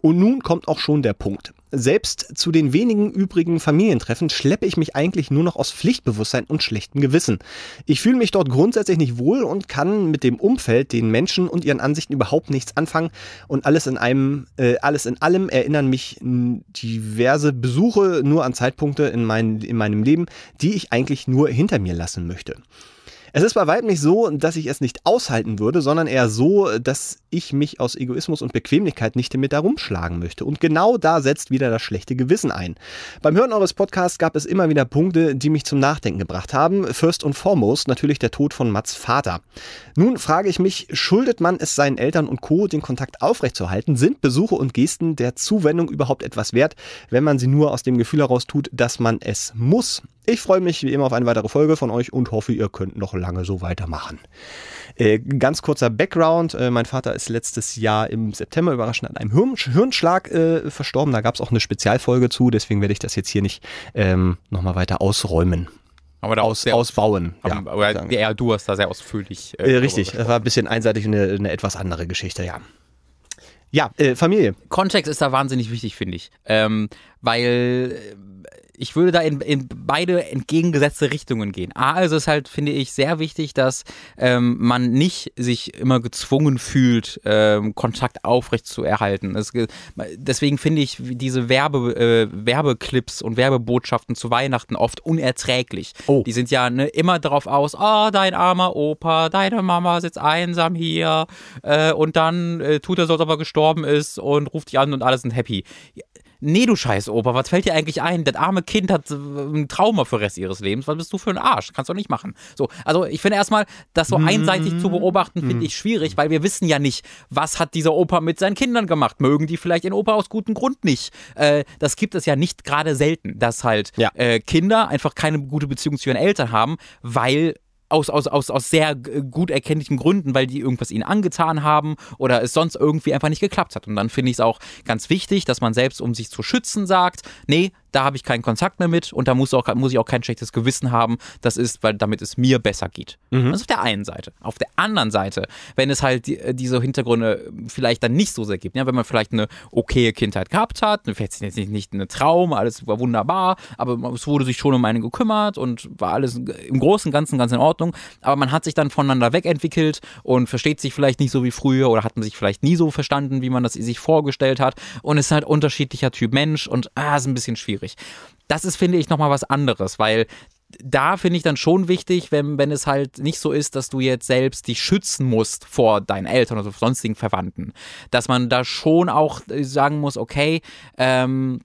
Und nun kommt auch schon der Punkt. Selbst zu den wenigen übrigen Familientreffen schleppe ich mich eigentlich nur noch aus Pflichtbewusstsein und schlechtem Gewissen. Ich fühle mich dort grundsätzlich nicht wohl und kann mit dem Umfeld, den Menschen und ihren Ansichten überhaupt nichts anfangen. Und alles in einem, äh, alles in allem erinnern mich diverse Besuche nur an Zeitpunkte in, mein, in meinem Leben, die ich eigentlich nur hinter mir lassen möchte. Es ist bei weitem nicht so, dass ich es nicht aushalten würde, sondern eher so, dass ich mich aus Egoismus und Bequemlichkeit nicht damit herumschlagen möchte. Und genau da setzt wieder das schlechte Gewissen ein. Beim Hören eures Podcasts gab es immer wieder Punkte, die mich zum Nachdenken gebracht haben. First und foremost natürlich der Tod von Mats Vater. Nun frage ich mich, schuldet man es seinen Eltern und Co., den Kontakt aufrechtzuerhalten? Sind Besuche und Gesten der Zuwendung überhaupt etwas wert, wenn man sie nur aus dem Gefühl heraus tut, dass man es muss? Ich freue mich wie immer auf eine weitere Folge von euch und hoffe, ihr könnt noch lange so weitermachen. Äh, ganz kurzer Background. Äh, mein Vater ist letztes Jahr im September überraschend an einem Hirn Hirnschlag äh, verstorben. Da gab es auch eine Spezialfolge zu, deswegen werde ich das jetzt hier nicht ähm, nochmal weiter ausräumen.
Aber da
Aus, ausbauen.
Ja, aber ja, du hast da sehr ausführlich.
Äh, richtig, das war ein bisschen einseitig und eine, eine etwas andere Geschichte, ja. Ja, äh, Familie.
Kontext ist da wahnsinnig wichtig, finde ich. Ähm, weil ich würde da in, in beide entgegengesetzte Richtungen gehen. A, also ist halt, finde ich, sehr wichtig, dass ähm, man nicht sich immer gezwungen fühlt, ähm, Kontakt aufrecht zu erhalten. Es, deswegen finde ich diese Werbe, äh, Werbeclips und Werbebotschaften zu Weihnachten oft unerträglich. Oh. Die sind ja ne, immer darauf aus, oh, dein armer Opa, deine Mama sitzt einsam hier äh, und dann äh, tut er so, als ob er gestorben ist und ruft dich an und alle sind happy. Nee, du scheiß Opa, was fällt dir eigentlich ein? Das arme Kind hat äh, ein Trauma für den Rest ihres Lebens. Was bist du für ein Arsch? Kannst du nicht machen. So, also ich finde erstmal, das so einseitig zu beobachten, finde ich schwierig, weil wir wissen ja nicht, was hat dieser Opa mit seinen Kindern gemacht. Mögen die vielleicht den Opa aus gutem Grund nicht? Äh, das gibt es ja nicht gerade selten, dass halt
Ja.
äh, Kinder einfach keine gute Beziehung zu ihren Eltern haben, weil aus, aus, aus, aus sehr gut erkenntlichen Gründen, weil die irgendwas ihnen angetan haben oder es sonst irgendwie einfach nicht geklappt hat. Und dann finde ich es auch ganz wichtig, dass man selbst, um sich zu schützen, sagt, nee, da habe ich keinen Kontakt mehr mit und da muss, auch, muss ich auch kein schlechtes Gewissen haben. Das ist, weil damit es mir besser geht.
Mhm.
Das ist auf der einen Seite. Auf der anderen Seite, wenn es halt die, diese Hintergründe vielleicht dann nicht so sehr gibt, ja, wenn man vielleicht eine okaye Kindheit gehabt hat, vielleicht jetzt nicht, nicht eine Traum, alles war wunderbar, aber es wurde sich schon um einen gekümmert und war alles im Großen und Ganzen ganz in Ordnung, aber man hat sich dann voneinander wegentwickelt und versteht sich vielleicht nicht so wie früher oder hat man sich vielleicht nie so verstanden, wie man das sich vorgestellt hat und ist halt unterschiedlicher Typ Mensch und ah, ist ein bisschen schwierig. Das ist, finde ich, nochmal was anderes, weil da finde ich dann schon wichtig, wenn, wenn es halt nicht so ist, dass du jetzt selbst dich schützen musst vor deinen Eltern oder sonstigen Verwandten. Dass man da schon auch sagen muss, okay, ähm,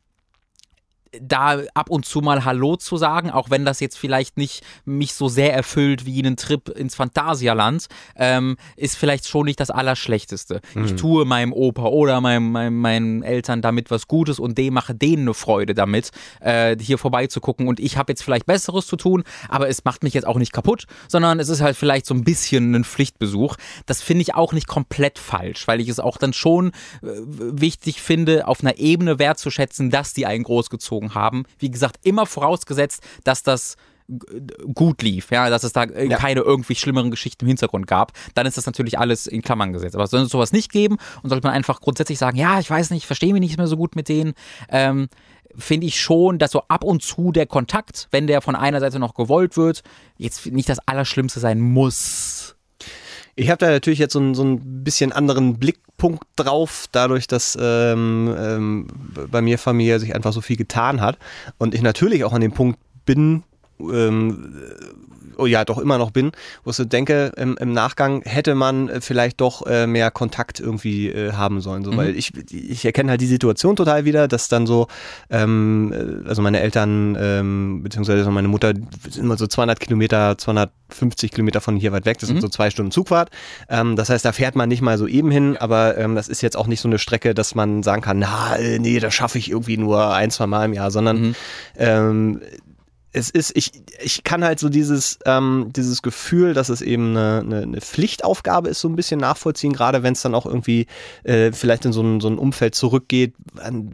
da ab und zu mal Hallo zu sagen, auch wenn das jetzt vielleicht nicht mich so sehr erfüllt wie einen Trip ins Phantasialand, ähm, ist vielleicht schon nicht das Allerschlechteste. Mhm. Ich tue meinem Opa oder meinem, meinem, meinen Eltern damit was Gutes und dem mache denen eine Freude damit, äh, hier vorbeizugucken. Und ich habe jetzt vielleicht Besseres zu tun, aber es macht mich jetzt auch nicht kaputt, sondern es ist halt vielleicht so ein bisschen ein Pflichtbesuch. Das finde ich auch nicht komplett falsch, weil ich es auch dann schon äh, wichtig finde, auf einer Ebene wertzuschätzen, dass die einen großgezogen haben. Wie gesagt, immer vorausgesetzt, dass das gut lief, ja, dass es da ja. keine irgendwie schlimmeren Geschichten im Hintergrund gab, dann ist das natürlich alles in Klammern gesetzt. Aber soll es sowas nicht geben und sollte man einfach grundsätzlich sagen, ja, ich weiß nicht, verstehe mich nicht mehr so gut mit denen, ähm, finde ich schon, dass so ab und zu der Kontakt, wenn der von einer Seite noch gewollt wird, jetzt nicht das Allerschlimmste sein muss.
Ich habe da natürlich jetzt so, so ein bisschen anderen Blickpunkt drauf, dadurch, dass ähm, ähm, bei mir Familie sich einfach so viel getan hat und ich natürlich auch an dem Punkt bin, ähm, oh ja, doch immer noch bin, wo ich so denke, im, im Nachgang hätte man vielleicht doch äh, mehr Kontakt irgendwie äh, haben sollen. So, mhm. Weil ich, ich erkenne halt die Situation total wieder, dass dann so, ähm, äh, also meine Eltern, ähm, beziehungsweise meine Mutter sind immer so 200 Kilometer, 250 Kilometer von hier weit weg, das mhm. sind so zwei Stunden Zugfahrt. Ähm, das heißt, da fährt man nicht mal so eben hin, aber ähm, das ist jetzt auch nicht so eine Strecke, dass man sagen kann, na, äh, nee, das schaffe ich irgendwie nur ein, zwei Mal im Jahr, sondern mhm. ähm, es ist, ich, ich kann halt so dieses, ähm, dieses Gefühl, dass es eben eine, eine, eine Pflichtaufgabe ist, so ein bisschen nachvollziehen, gerade wenn es dann auch irgendwie äh, vielleicht in so ein, so ein Umfeld zurückgeht,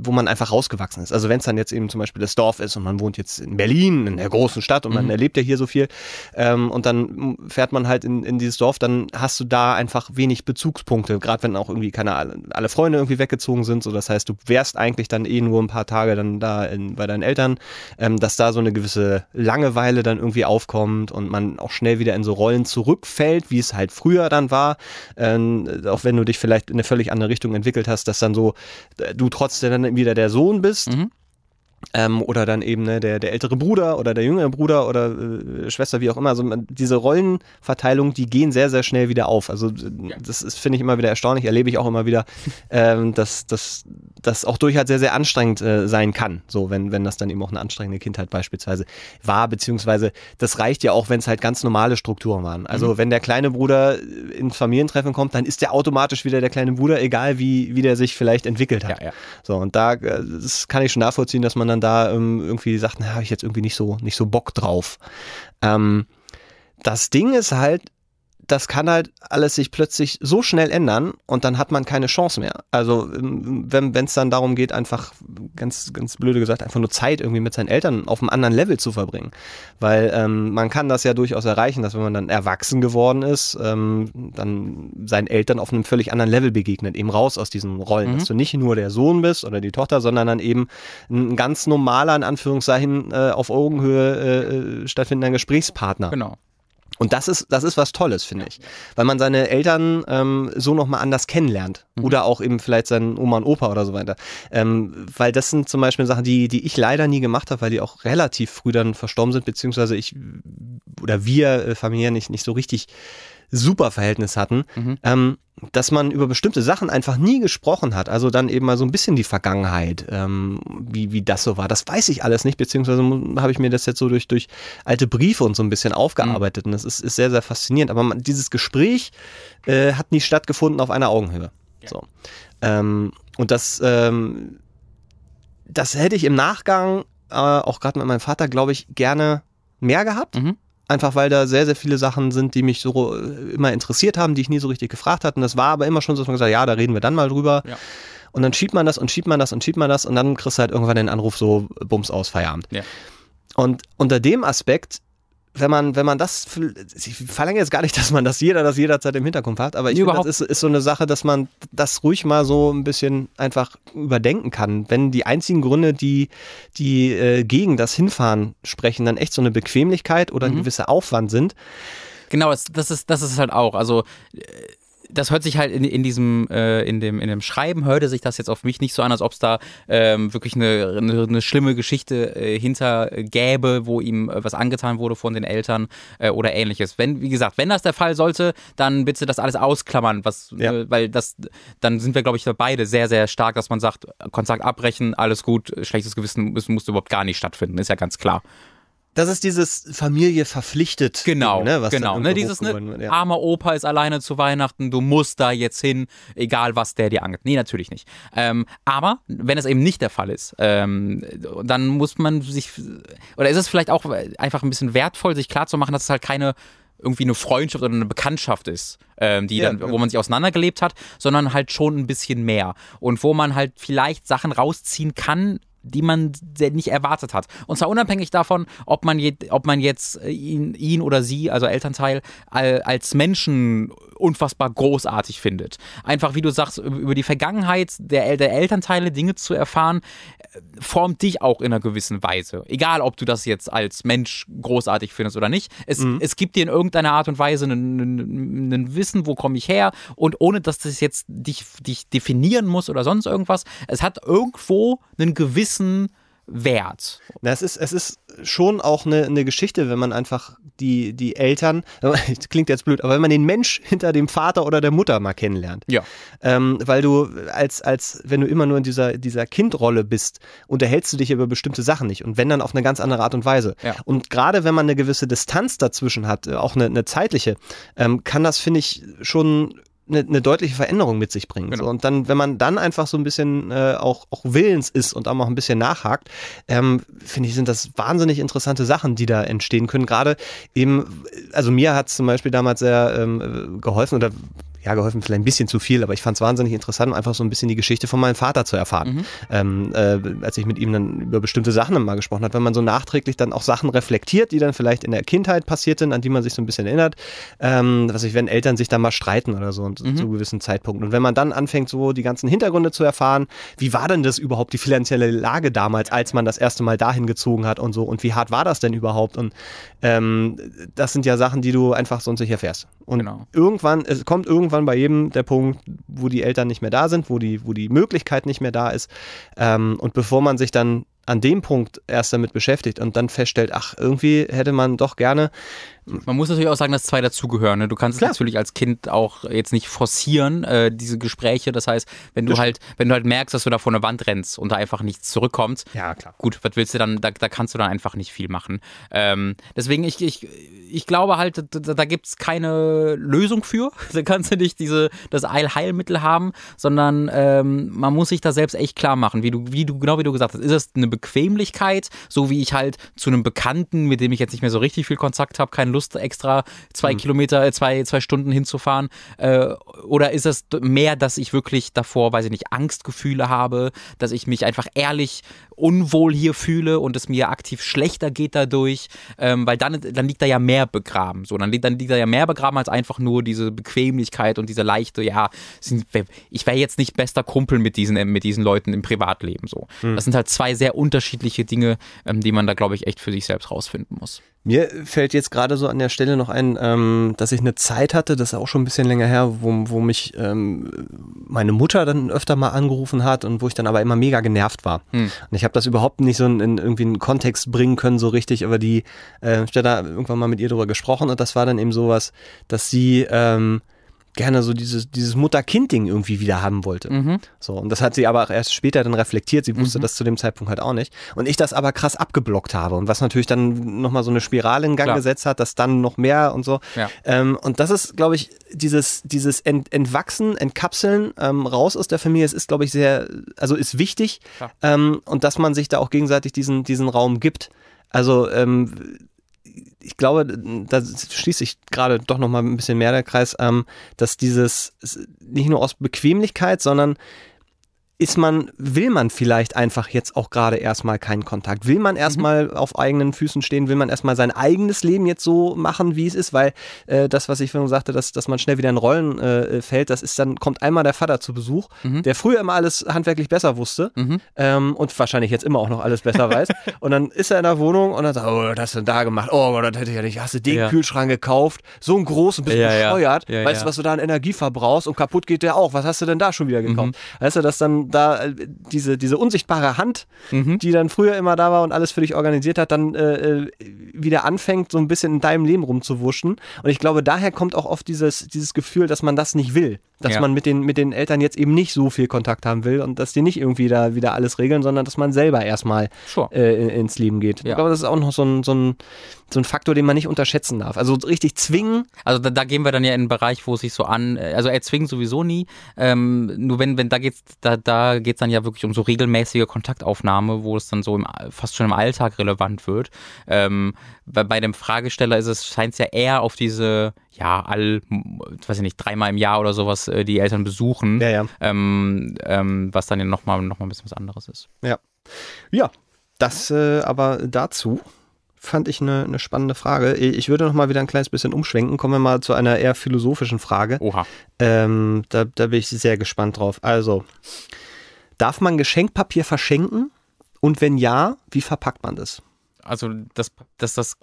wo man einfach rausgewachsen ist. Also wenn es dann jetzt eben zum Beispiel das Dorf ist und man wohnt jetzt in Berlin, in der großen Stadt und man mhm. erlebt ja hier so viel ähm, und dann fährt man halt in, in dieses Dorf, dann hast du da einfach wenig Bezugspunkte, gerade wenn auch irgendwie keine alle Freunde irgendwie weggezogen sind. So, das heißt, du wärst eigentlich dann eh nur ein paar Tage dann da in, bei deinen Eltern, ähm, dass da so eine gewisse Langeweile dann irgendwie aufkommt und man auch schnell wieder in so Rollen zurückfällt, wie es halt früher dann war. Ähm, auch wenn du dich vielleicht in eine völlig andere Richtung entwickelt hast, dass dann so äh, du trotzdem dann wieder der Sohn bist. Mhm. Ähm, oder dann eben ne, der, der ältere Bruder oder der jüngere Bruder oder äh, Schwester, wie auch immer. Also diese Rollenverteilung, die gehen sehr, sehr schnell wieder auf. Also das ist, finde ich, immer wieder erstaunlich, erlebe ich auch immer wieder, ähm, dass das auch durchaus sehr, sehr anstrengend äh, sein kann. So, wenn, wenn das dann eben auch eine anstrengende Kindheit beispielsweise war, beziehungsweise das reicht ja auch, wenn es halt ganz normale Strukturen waren. Also mhm. wenn der kleine Bruder ins Familientreffen kommt, dann ist der automatisch wieder der kleine Bruder, egal wie, wie der sich vielleicht entwickelt hat. Ja, ja. So, und da äh, das kann ich schon nachvollziehen, dass man dann da ähm, irgendwie sagt, na, habe ich jetzt irgendwie nicht so, nicht so Bock drauf. Ähm, das Ding ist halt, das kann halt alles sich plötzlich so schnell ändern und dann hat man keine Chance mehr. Also ähm, wenn es dann darum geht, einfach ganz, ganz blöde gesagt, einfach nur Zeit irgendwie mit seinen Eltern auf einem anderen Level zu verbringen. Weil ähm, man kann das ja durchaus erreichen, dass wenn man dann erwachsen geworden ist, ähm, dann seinen Eltern auf einem völlig anderen Level begegnet, eben raus aus diesen Rollen, mhm. dass du nicht nur der Sohn bist oder die Tochter, sondern dann eben ein ganz normaler, in Anführungszeichen, äh, auf Augenhöhe äh, äh stattfindender Gesprächspartner.
Genau.
Und das ist, das ist was Tolles, finde ich. Weil man seine Eltern ähm, so nochmal anders kennenlernt. Mhm. Oder auch eben vielleicht seinen Oma und Opa oder so weiter. Ähm, weil das sind zum Beispiel Sachen, die, die ich leider nie gemacht habe, weil die auch relativ früh dann verstorben sind, beziehungsweise ich oder wir äh, familiär nicht, nicht so richtig super Verhältnis hatten, mhm. ähm, dass man über bestimmte Sachen einfach nie gesprochen hat. Also dann eben mal so ein bisschen die Vergangenheit, ähm, wie, wie das so war. Das weiß ich alles nicht, beziehungsweise habe ich mir das jetzt so durch, durch alte Briefe und so ein bisschen aufgearbeitet. Mhm. Und das ist, ist sehr, sehr faszinierend. Aber man, dieses Gespräch äh, hat nie stattgefunden auf einer Augenhöhe. Ja. So. Ähm, und das, ähm, das hätte ich im Nachgang, äh, auch gerade mit meinem Vater, glaube ich, gerne mehr gehabt. Mhm. Einfach weil da sehr, sehr viele Sachen sind, die mich so äh, immer interessiert haben, die ich nie so richtig gefragt hatte. Und das war aber immer schon so, dass man gesagt ja, da reden wir dann mal drüber. Ja. Und dann schiebt man das und schiebt man das und schiebt man das und dann kriegst du halt irgendwann den Anruf so, bums aus, Feierabend. Ja. Und unter dem Aspekt wenn man, wenn man das, ich verlange jetzt gar nicht, dass man das jeder, das jederzeit im Hintergrund hat, aber ich finde, das ist, ist so eine Sache, dass man das ruhig mal so ein bisschen einfach überdenken kann. Wenn die einzigen Gründe, die, die äh, gegen das Hinfahren sprechen, dann echt so eine Bequemlichkeit oder ein mhm. gewisser Aufwand sind.
Genau, das ist, das ist halt auch. Also, äh, das hört sich halt in, in diesem, äh, in dem, in dem Schreiben hörte sich das jetzt auf mich nicht so an, als ob es da ähm, wirklich eine, eine, eine schlimme Geschichte äh, hinter gäbe, wo ihm äh, was angetan wurde von den Eltern äh, oder ähnliches. Wenn, wie gesagt, wenn das der Fall sollte, dann bitte das alles ausklammern, was,
Ja.
äh, weil das, dann sind wir, glaube ich, beide sehr, sehr stark, dass man sagt, Kontakt abbrechen, alles gut, schlechtes Gewissen muss, muss überhaupt gar nicht stattfinden, ist ja ganz klar.
Das ist dieses Familie verpflichtet.
Genau,
ne, was
genau. Ne, dieses ne,
ja.
armer Opa ist alleine zu Weihnachten, du musst da jetzt hin, egal was der dir angeht. Nee, natürlich nicht. Ähm, aber wenn es eben nicht der Fall ist, ähm, dann muss man sich, oder ist es vielleicht auch einfach ein bisschen wertvoll, sich klarzumachen, dass es halt keine irgendwie eine Freundschaft oder eine Bekanntschaft ist, ähm, die
Ja,
dann, wo man sich auseinandergelebt hat, sondern halt schon ein bisschen mehr. Und wo man halt vielleicht Sachen rausziehen kann, die man nicht erwartet hat. Und zwar unabhängig davon, ob man, je, ob man jetzt äh, ihn, ihn oder sie, also Elternteil, als Menschen unfassbar großartig findet. Einfach, wie du sagst, über die Vergangenheit der, der Elternteile Dinge zu erfahren, äh, formt dich auch in einer gewissen Weise. Egal, ob du das jetzt als Mensch großartig findest oder nicht. Es, es gibt dir in irgendeiner Art und Weise ein Wissen, wo komme ich her und ohne, dass das jetzt dich, dich definieren muss oder sonst irgendwas. Es hat irgendwo einen gewissen Wert.
Na, es ist, es ist schon auch eine, eine Geschichte, wenn man einfach die, die Eltern, das klingt jetzt blöd, aber wenn man den Mensch hinter dem Vater oder der Mutter mal kennenlernt.
Ja.
Ähm, weil du als, als, wenn du immer nur in dieser, dieser Kindrolle bist, unterhältst du dich über bestimmte Sachen nicht. Und wenn dann auf eine ganz andere Art und Weise.
Ja.
Und gerade wenn man eine gewisse Distanz dazwischen hat, äh, auch eine, eine zeitliche, ähm, kann das, finde ich, schon eine, eine deutliche Veränderung mit sich bringen.
Genau.
So, und dann, wenn man dann einfach so ein bisschen äh, auch, auch willens ist und auch mal ein bisschen nachhakt, ähm, finde ich, sind das wahnsinnig interessante Sachen, die da entstehen können. Gerade eben, also mir hat es zum Beispiel damals sehr ähm, geholfen oder ja, geholfen vielleicht ein bisschen zu viel, aber ich fand es wahnsinnig interessant, einfach so ein bisschen die Geschichte von meinem Vater zu erfahren. Ähm, äh, als ich mit ihm dann über bestimmte Sachen mal gesprochen habe, wenn man so nachträglich dann auch Sachen reflektiert, die dann vielleicht in der Kindheit passiert sind, an die man sich so ein bisschen erinnert, ähm, was ich, wenn Eltern sich dann mal streiten oder so und, zu gewissen Zeitpunkten. Und wenn man dann anfängt, so die ganzen Hintergründe zu erfahren, wie war denn das überhaupt, die finanzielle Lage damals, als man das erste Mal dahin gezogen hat und so und wie hart war das denn überhaupt? Und ähm, das sind ja Sachen, die du einfach sonst nicht erfährst. Und
Genau.
irgendwann, es kommt irgendwann bei jedem der Punkt, wo die Eltern nicht mehr da sind, wo die, wo die Möglichkeit nicht mehr da ist. Ähm, und bevor man sich dann an dem Punkt erst damit beschäftigt und dann feststellt, ach, irgendwie hätte man doch gerne
Man muss natürlich auch sagen, dass zwei dazugehören. Ne? Du kannst
Klar.
es natürlich als Kind auch jetzt nicht forcieren, äh, diese Gespräche. Das heißt, wenn du
Das
halt, wenn du halt merkst, dass du da vor eine Wand rennst und da einfach nichts zurückkommt,
Ja, klar.
gut, was willst du dann, da, da kannst du dann einfach nicht viel machen. Ähm, deswegen, ich, ich, ich glaube halt, da, da gibt es keine Lösung für. Da kannst du nicht diese, das Eilheilmittel haben, sondern ähm, man muss sich da selbst echt klar machen, wie du, wie du, genau wie du gesagt hast, ist es eine Bequemlichkeit, so wie ich halt zu einem Bekannten, mit dem ich jetzt nicht mehr so richtig viel Kontakt habe, keine Lust extra zwei Kilometer, äh, zwei, zwei Stunden hinzufahren, äh, oder ist es mehr, dass ich wirklich davor, weiß ich nicht, Angstgefühle habe, dass ich mich einfach ehrlich unwohl hier fühle und es mir aktiv schlechter geht dadurch, ähm, weil dann, dann liegt da ja mehr begraben. So, dann liegt, dann liegt da ja mehr begraben als einfach nur diese Bequemlichkeit und diese leichte, ja, ich wäre jetzt nicht bester Kumpel mit diesen, mit diesen Leuten im Privatleben. So. Das sind halt zwei sehr unterschiedliche Dinge, ähm, die man da, glaube ich, echt für sich selbst rausfinden muss.
Mir fällt jetzt gerade so an der Stelle noch ein, ähm, dass ich eine Zeit hatte, das ist auch schon ein bisschen länger her, wo, wo mich ähm, meine Mutter dann öfter mal angerufen hat und wo ich dann aber immer mega genervt war. Und ich habe das überhaupt nicht so in, in irgendwie einen Kontext bringen können so richtig, aber die, äh, ich habe da irgendwann mal mit ihr drüber gesprochen und das war dann eben sowas, dass sie ähm, gerne so dieses, dieses Mutter-Kind-Ding irgendwie wieder haben wollte. So, und das hat sie aber auch erst später dann reflektiert. Sie wusste das zu dem Zeitpunkt halt auch nicht. Und ich das aber krass abgeblockt habe. Und was natürlich dann nochmal so eine Spirale in Gang
Klar.
gesetzt hat, dass dann noch mehr und so.
Ja.
Ähm, und das ist, glaube ich, dieses, dieses Ent, Entwachsen, Entkapseln, ähm, raus aus der Familie, es ist, glaube ich, sehr, also ist wichtig. Ähm, und dass man sich da auch gegenseitig diesen, diesen Raum gibt. Also, ähm, ich glaube, da schließt sich gerade doch noch mal ein bisschen mehr der Kreis, ähm, dass dieses es- nicht nur aus Bequemlichkeit, sondern ist man, will man vielleicht einfach jetzt auch gerade erstmal keinen Kontakt? Will man erstmal auf eigenen Füßen stehen? Will man erstmal sein eigenes Leben jetzt so machen, wie es ist? Weil äh, das, was ich vorhin sagte, dass, dass man schnell wieder in Rollen äh, fällt, das ist dann, kommt einmal der Vater zu Besuch, der früher immer alles handwerklich besser wusste ähm, und wahrscheinlich jetzt immer auch noch alles besser weiß. und dann ist er in der Wohnung und dann sagt, oh, was hast du denn da gemacht? Oh, das hätte ich ja nicht. Hast du den
Ja.
Kühlschrank gekauft? So einen großen, bist
Ja,
bescheuert.
Ja,
weißt du, was du da an Energie verbrauchst und kaputt geht der auch. Was hast du denn da schon wieder gekauft?
Mhm.
Weißt du, dass dann da äh, diese, diese unsichtbare Hand,
Mhm.
die dann früher immer da war und alles für dich organisiert hat, dann äh, äh, wieder anfängt, so ein bisschen in deinem Leben rumzuwuschen. Und ich glaube, daher kommt auch oft dieses, dieses Gefühl, dass man das nicht will. Dass
Ja.
man mit den, mit den Eltern jetzt eben nicht so viel Kontakt haben will und dass die nicht irgendwie da wieder alles regeln, sondern dass man selber erstmal
Sure.
äh, in- ins Leben geht.
Ja.
Ich glaube, das ist auch noch so ein, so, ein, so ein Faktor, den man nicht unterschätzen darf. Also richtig zwingen,
Also da, da gehen wir dann ja in einen Bereich, wo es sich so an, äh, also er zwingt sowieso nie. Ähm, nur wenn, wenn da geht's, da, da geht's dann ja wirklich um so regelmäßige Kontaktaufnahme, wo es dann so im, fast schon im Alltag relevant wird. Ähm, bei, bei dem Fragesteller ist es, scheint es ja eher auf diese, ja, all, weiß ich nicht, dreimal im Jahr oder sowas, äh, die Eltern besuchen.
Ja, ja.
Ähm, ähm, was dann ja nochmal noch mal ein bisschen was anderes ist.
Ja. Ja, das äh, aber dazu fand ich eine, eine spannende Frage. Ich würde noch mal wieder ein kleines bisschen umschwenken. Kommen wir mal zu einer eher philosophischen Frage.
Oha.
Ähm, da, da bin ich sehr gespannt drauf. Also, darf man Geschenkpapier verschenken? Und wenn ja, wie verpackt man das?
Also, dass, dass das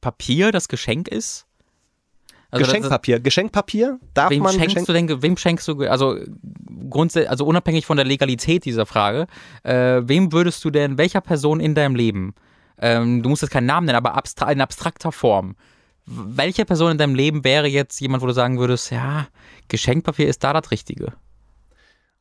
Papier das Geschenk ist? Also,
Geschenkpapier. Geschenkpapier? Darf
Wem
man
schenkst
Geschenk
du denn, wem schenkst du, also grundsätzlich, also unabhängig von der Legalität dieser Frage, äh, wem würdest du denn, welcher Person in deinem Leben, ähm, du musst jetzt keinen Namen nennen, aber abstra in abstrakter Form, welche Person in deinem Leben wäre jetzt jemand, wo du sagen würdest, ja, Geschenkpapier ist da das Richtige?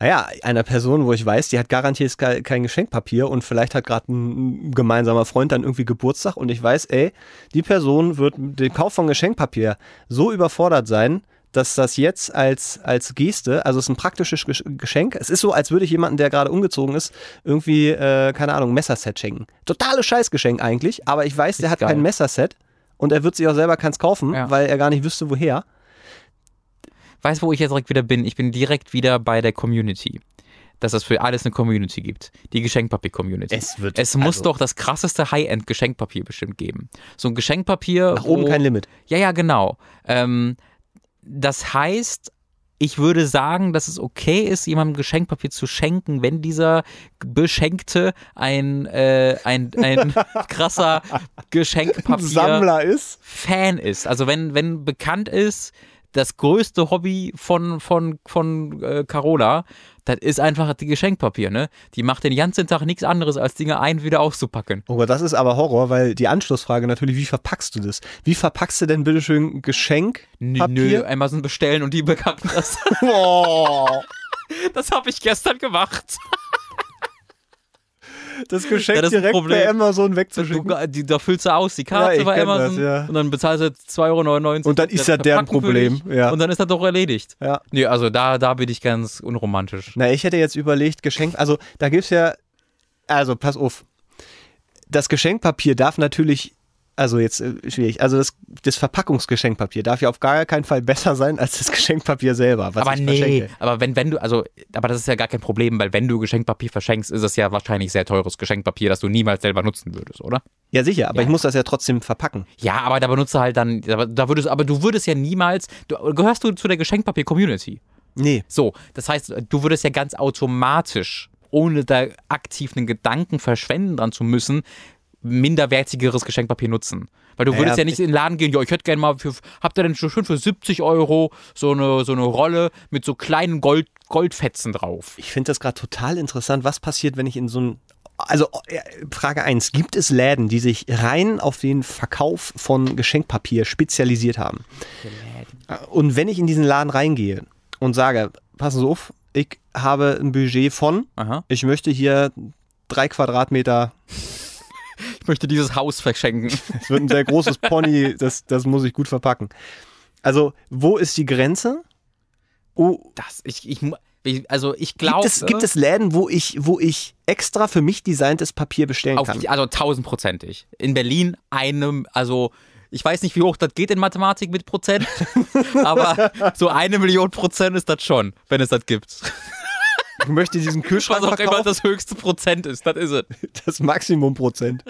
Naja, einer Person, wo ich weiß, die hat garantiert ke- kein Geschenkpapier und vielleicht hat gerade ein gemeinsamer Freund dann irgendwie Geburtstag und ich weiß, ey, die Person wird mit dem Kauf von Geschenkpapier so überfordert sein, dass das jetzt als, als Geste, also es ist ein praktisches Gesch- Geschenk. Es ist so, als würde ich jemanden, der gerade umgezogen ist, irgendwie, äh, keine Ahnung, ein Messerset schenken. Totales Scheißgeschenk eigentlich, aber ich weiß, der hat
Richtig geil.
kein Messerset und er wird sich auch selber keins kaufen,
Ja.
weil er gar nicht wüsste, woher.
Weißt du, wo ich jetzt direkt wieder bin? Ich bin direkt wieder bei der Community. Dass es für alles eine Community gibt. Die Geschenkpapier-Community.
Es wird-
Es muss
also-
doch das krasseste High-End-Geschenkpapier bestimmt geben. So ein Geschenkpapier.
Nach oben
wo-
kein Limit.
Ja, ja, genau. Ähm, das heißt, ich würde sagen, dass es okay ist, jemandem Geschenkpapier zu schenken, wenn dieser Beschenkte ein, äh, ein, ein krasser Geschenkpapier
ist.
Fan ist. Also wenn, wenn bekannt ist, das größte Hobby von, von, von äh, Carola, das ist einfach die Geschenkpapier, ne? Die macht den ganzen Tag nichts anderes, als Dinge ein und wieder auszupacken.
Oh Gott, das ist aber Horror, weil die Anschlussfrage natürlich, wie verpackst du das? Wie verpackst du denn bitteschön Geschenk?
Nö,
Papier?
Amazon bestellen und die bekacken das.
Oh,
Das habe ich gestern gemacht.
Das Geschenk
Ja, das ist ein
direkt
Problem.
bei Amazon
Du,
wegzuschicken.
die, da füllst du aus die Karte
Ja,
bei Amazon
das, ja.
und dann bezahlst du 2,99 Euro.
Und dann ist das deren Problem, ja.
Und dann ist das doch erledigt.
Ja.
Nee, also da, da bin ich ganz unromantisch.
Na, ich hätte jetzt überlegt, Geschenk, also da gibt's ja, also pass auf. Das Geschenkpapier darf natürlich, also jetzt äh, schwierig, also das, das Verpackungsgeschenkpapier darf ja auf gar keinen Fall besser sein als das Geschenkpapier selber, was
aber
ich
nee,
verschenke.
aber wenn, wenn du, also, aber das ist ja gar kein Problem, weil wenn du Geschenkpapier verschenkst, ist es ja wahrscheinlich sehr teures Geschenkpapier, das du niemals selber nutzen würdest, oder?
Ja, sicher, aber
Ja.
ich muss das ja trotzdem verpacken.
Ja, aber da benutzt du halt dann, aber, da würdest, aber du würdest ja niemals, du, gehörst du zu der Geschenkpapier-Community?
Nee.
So, das heißt, du würdest ja ganz automatisch, ohne da aktiv einen Gedanken verschwenden dran zu müssen, minderwertigeres Geschenkpapier nutzen. Weil du würdest
ja,
ja nicht in den Laden gehen, ja, ich hätte gerne mal für, habt ihr denn schon für 70 Euro so eine, so eine Rolle mit so kleinen Gold, Goldfetzen drauf?
Ich finde das gerade total interessant. Was passiert, wenn ich in so ein. Also, äh, Frage 1. Gibt es Läden, die sich rein auf den Verkauf von Geschenkpapier spezialisiert haben? Und wenn ich in diesen Laden reingehe und sage, passen Sie auf, ich habe ein Budget von,
Aha.
ich möchte hier drei Quadratmeter,
Ich möchte dieses Haus verschenken.
es wird ein sehr großes Pony, das, das muss ich gut verpacken. Also, wo ist die Grenze? Oh,
Das, ich, ich, also ich
gibt,
glaube.
es, gibt es Läden, wo ich, wo ich extra für mich designtes Papier bestellen
Auf,
kann?
also tausendprozentig. In Berlin einem, also ich weiß nicht, wie hoch das geht in Mathematik mit Prozent, aber so eine Million Prozent ist das schon, wenn es das gibt.
Ich möchte diesen
Was
Kühlschrank
auch immer
verkaufen.
das höchste Prozent ist, das ist es.
das Maximumprozent.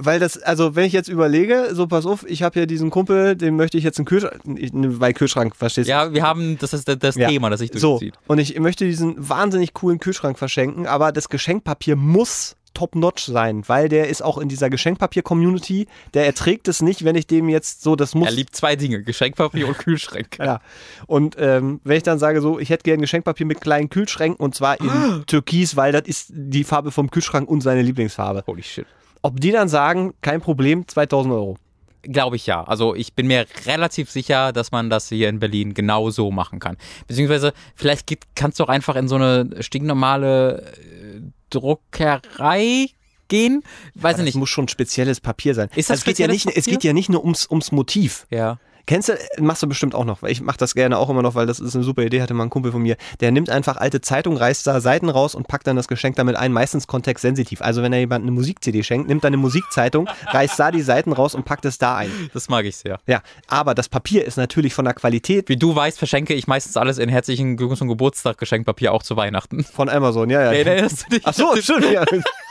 Weil das, also wenn ich jetzt überlege, so pass auf, ich habe hier diesen Kumpel, dem möchte ich jetzt einen Kühlschrank, ne, bei Kühlschrank, verstehst du?
Ja, wir haben, das ist das
Ja.
Thema, das sich
So,
durchzieht.
und ich möchte diesen wahnsinnig coolen Kühlschrank verschenken, aber das Geschenkpapier muss top-notch sein, weil der ist auch in dieser Geschenkpapier-Community, der erträgt es nicht, wenn ich dem jetzt so, das muss
Er liebt zwei Dinge, Geschenkpapier und Kühlschränke.
Ja. Und ähm, wenn ich dann sage, so, ich hätte gerne Geschenkpapier mit kleinen Kühlschränken und zwar in Türkis, weil das ist die Farbe vom Kühlschrank und seine Lieblingsfarbe.
Holy shit.
Ob die dann sagen, kein Problem, 2000 Euro.
Glaube ich ja. Also ich bin mir relativ sicher, dass man das hier in Berlin genau so machen kann. Beziehungsweise vielleicht geht, kannst du auch einfach in so eine stinknormale äh, Druckerei gehen. Weiß
Das
ich nicht.
muss schon spezielles Papier sein.
Ist das
Also es geht ja nicht, Es
Papier?
geht ja nicht nur ums, ums Motiv.
Ja.
Kennst du, machst du bestimmt auch noch, weil ich mach das gerne auch immer noch, weil das ist eine super Idee, hatte mal ein Kumpel von mir. Der nimmt einfach alte Zeitung, reißt da Seiten raus und packt dann das Geschenk damit ein, meistens kontextsensitiv. Also wenn er jemand eine Musik-CD schenkt, nimmt er eine Musikzeitung, reißt da die Seiten raus und packt es da ein.
Das mag ich sehr.
Ja, aber das Papier ist natürlich von der Qualität
Wie du weißt, verschenke ich meistens alles in herzlichen Glückwunsch und Geburtstag Geschenkpapier auch zu Weihnachten.
von Amazon, ja, ja.
Nee, du dich?
Ach so, stimmt, ja.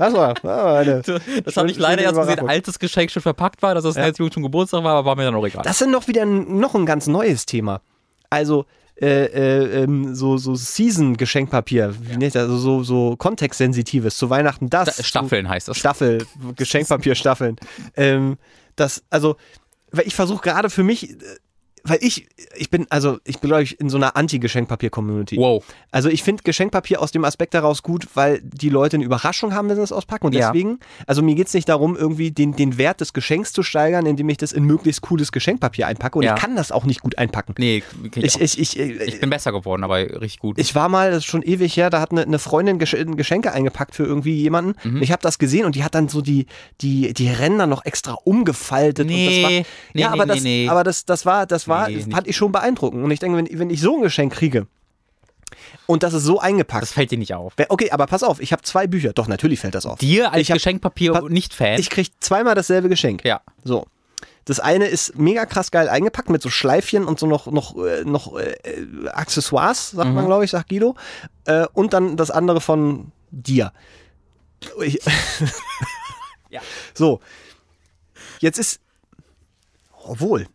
Das war, das war eine,
Das habe ich leider erst gesehen,
Überraschung.
altes Geschenk schon verpackt war, dass das ein herzlichen Glückwunsch zum Geburtstag war, aber war mir dann auch egal.
Das ist noch wieder ein, noch ein ganz neues Thema. Also, äh, äh, ähm, so, so Season-Geschenkpapier, wie nennt das, also so, so kontextsensitives zu Weihnachten, das.
Sta- Staffeln heißt das.
Staffel, Geschenkpapier-Staffeln. ähm, das, also, ich versuche gerade für mich, äh, weil ich, ich bin, also, ich bin, glaube ich, in so einer Anti-Geschenkpapier-Community.
Wow.
Also ich finde Geschenkpapier aus dem Aspekt daraus gut, weil die Leute eine Überraschung haben, wenn sie es auspacken. Und
Ja.
deswegen, also mir geht es nicht darum, irgendwie den, den Wert des Geschenks zu steigern, indem ich das in möglichst cooles Geschenkpapier einpacke. Und
Ja.
ich kann das auch nicht gut einpacken.
Nee, ich,
Ich, ich, ich,
ich, bin besser geworden, aber richtig gut.
ich war mal, das ist schon ewig her, da hat eine, eine Freundin Gesch Geschenke eingepackt für irgendwie jemanden.
Mhm.
Ich habe das gesehen und die hat dann so die, die, die Ränder noch extra umgefaltet. und das
Nee,
war,
nee,
ja, aber,
nee,
das,
nee, nee.
aber das, das war, das war,
Nee,
fand ich schon beeindruckend. Und ich denke, wenn, wenn ich so ein Geschenk kriege und das ist so eingepackt,
das fällt dir nicht auf.
Okay, aber pass auf, ich habe zwei Bücher. Doch, natürlich fällt das auf.
Dir als
Ich hab-
Geschenkpapier
Pa-
nicht Fan?
Ich krieg zweimal dasselbe Geschenk.
ja.
So. Das eine ist mega krass geil eingepackt mit so Schleifchen und so noch, noch, äh, noch äh, Accessoires, sagt
Mhm.
man, glaube ich, sagt Guido. Äh, und dann das andere von dir. Ich,
Ja.
So. Jetzt ist. Obwohl.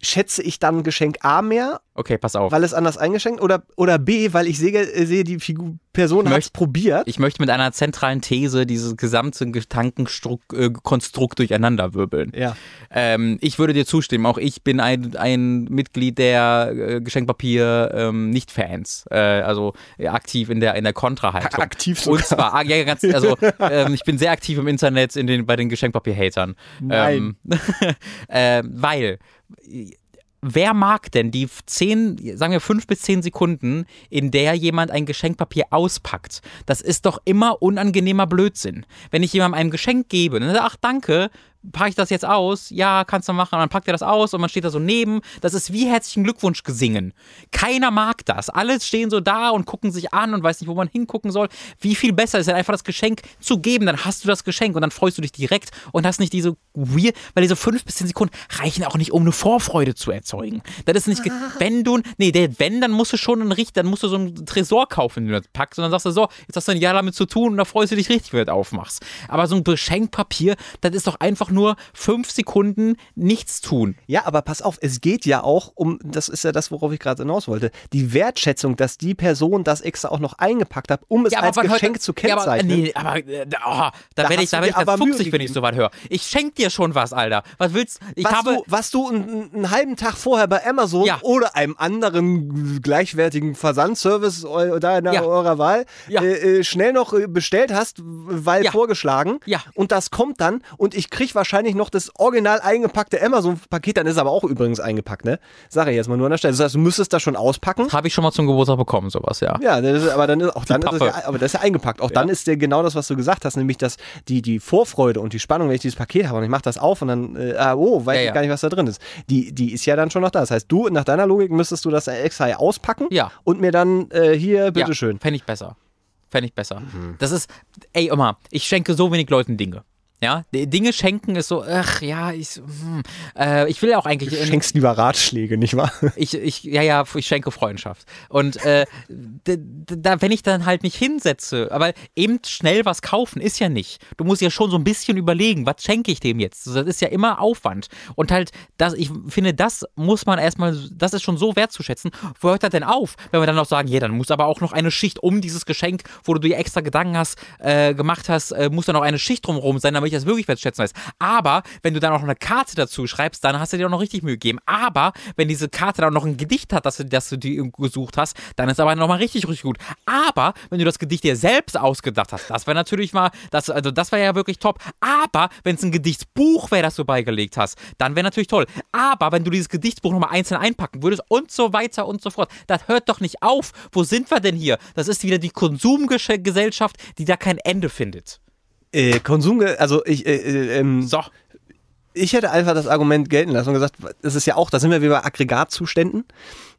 Schätze ich dann Geschenk A mehr,
Okay, pass auf.
weil es anders eingeschenkt oder, oder B, weil ich sehe, äh, sehe die Figur, Person
Ich
hat es probiert.
Ich möchte mit einer zentralen These dieses gesamte Gedankenkonstrukt äh, Konstrukt durcheinander wirbeln.
Ja.
Ähm, ich würde dir zustimmen. Auch ich bin ein, ein Mitglied der äh, Geschenkpapier ähm, Nicht-Fans. Äh, also äh, aktiv in der in der Kontrahaltung.
Aktiv sogar.
Und zwar, ah, ja, ganz, also ähm, ich bin sehr aktiv im Internet in den, bei den Geschenkpapier-Hatern.
Nein.
Ähm, äh, weil wer mag denn die zehn, sagen wir fünf bis zehn Sekunden, in der jemand ein Geschenkpapier auspackt? Das ist doch immer unangenehmer Blödsinn. Wenn ich jemandem ein Geschenk gebe, dann sagt er, ach danke, packe ich das jetzt aus? Ja, kannst du machen. Und dann packt er das aus und man steht da so neben. Das ist wie herzlichen Glückwunsch gesingen. Keiner mag das. Alle stehen so da und gucken sich an und weiß nicht, wo man hingucken soll. Wie viel besser ist denn einfach das Geschenk zu geben? Dann hast du das Geschenk und dann freust du dich direkt und hast nicht diese weird, weil diese fünf bis zehn Sekunden reichen auch nicht, um eine Vorfreude zu erzeugen. Das ist nicht, wenn du, nee, der, wenn, dann musst du schon einen richtig, dann musst du so einen Tresor kaufen, den du das packst und dann sagst du so, jetzt hast du ein Jahr damit zu tun und da freust du dich richtig, wenn du das aufmachst. Aber so ein Geschenkpapier, das ist doch einfach nur fünf Sekunden nichts tun.
Ja, aber pass auf, es geht ja auch um, das ist ja das, worauf ich gerade hinaus wollte, die Wertschätzung, dass die Person das extra auch noch eingepackt hat, um es als
wann
Geschenk
hört-
zu
Ja, aber,
kennzeichnen.
nee, aber äh, da, oh, da,
Da
werde ich, da werd ich ganz fuchsig, wenn ich sowas höre. Ich schenk dir schon was, Alter. Was willst Ich
was,
habe.
du, was du einen, einen halben Tag vorher bei Amazon
Ja.
oder einem anderen gleichwertigen Versandservice in
Ja.
eurer Wahl
Ja.
äh, äh, schnell noch äh, bestellt hast, weil
Ja.
vorgeschlagen.
Ja.
Und das kommt dann und ich krieg wahrscheinlich noch das original eingepackte Amazon-Paket, dann ist aber auch übrigens eingepackt, ne? Sag ich jetzt mal nur an der Stelle. Das heißt, du müsstest das schon auspacken.
Habe ich schon mal zum Geburtstag bekommen, sowas, ja.
Ja, das ist, aber dann ist auch dann ist es
Pappe.
ja, aber das ist ja eingepackt. Auch dann ist ja genau das, was du gesagt hast, nämlich dass die, die Vorfreude und die Spannung, wenn ich dieses Paket habe und ich mache das auf und dann, äh, ah, oh, weiß
Ja,
ich
ja.
gar nicht, was da drin ist. Die, die ist ja dann schon noch da. Das heißt, du, nach deiner Logik, müsstest du das extra auspacken
Ja.
und mir dann äh, hier, bitteschön.
Ja, Fände ich besser. Fände ich besser. Das ist, ey, immer, ich schenke so wenig Leuten Dinge. Ja, Dinge schenken ist so, ach ja, ich, hm, äh, ich will ja auch eigentlich.
Du schenkst lieber Ratschläge, nicht wahr?
ich, ich, ja, ja, ich schenke Freundschaft. Und äh, da, wenn ich dann halt mich hinsetze, aber eben schnell was kaufen ist ja nicht. Du musst ja schon so ein bisschen überlegen, was schenke ich dem jetzt? Das ist ja immer Aufwand. Und halt, das, ich finde, das muss man erstmal, das ist schon so wertzuschätzen. Wo hört das denn auf? Wenn wir dann noch sagen, ja, dann muss aber auch noch eine Schicht um dieses Geschenk, wo du dir extra Gedanken hast, äh, gemacht hast, äh, muss dann noch eine Schicht drumherum sein, damit ich das wirklich wertschätzen weiß. Aber wenn du dann auch noch eine Karte dazu schreibst, dann hast du dir auch noch richtig Mühe gegeben. Aber wenn diese Karte dann noch ein Gedicht hat, das du, das du dir gesucht hast, dann ist aber nochmal richtig, richtig gut. Aber wenn du das Gedicht dir selbst ausgedacht hast, das wäre natürlich mal, das, also das wäre ja wirklich top. Aber wenn es ein Gedichtsbuch wäre, das du beigelegt hast, dann wäre natürlich toll. Aber wenn du dieses Gedichtsbuch nochmal einzeln einpacken würdest und so weiter und so fort, das hört doch nicht auf. Wo sind wir denn hier? Das ist wieder die Konsumgesellschaft, die da kein Ende findet.
Äh, Konsum, also ich, äh, äh, ähm,
So.
ich hätte einfach das Argument gelten lassen und gesagt, das ist ja auch, da sind wir wieder bei Aggregatzuständen,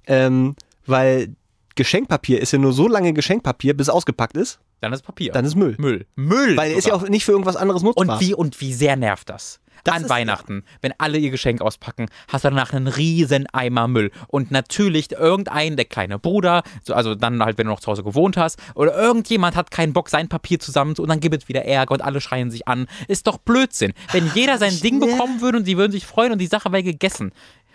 ähm, weil Geschenkpapier ist ja nur so lange Geschenkpapier, bis es ausgepackt ist,
Dann ist Papier.
dann ist Müll.
Müll. Müll.
Weil er ist ja
sogar.
auch nicht für irgendwas anderes nutzbar.
Und wie, und wie sehr nervt das?
Das
An Weihnachten, wenn alle ihr Geschenk auspacken, hast du danach einen riesen Eimer Müll. Und natürlich irgendein, der kleine Bruder, so, also dann halt, wenn du noch zu Hause gewohnt hast, oder irgendjemand hat keinen Bock, sein Papier zusammen zu, und dann gibt es wieder Ärger und alle schreien sich an. Ist doch Blödsinn. Wenn jeder sein Ding bekommen würde und sie würden sich freuen und die Sache wäre gegessen.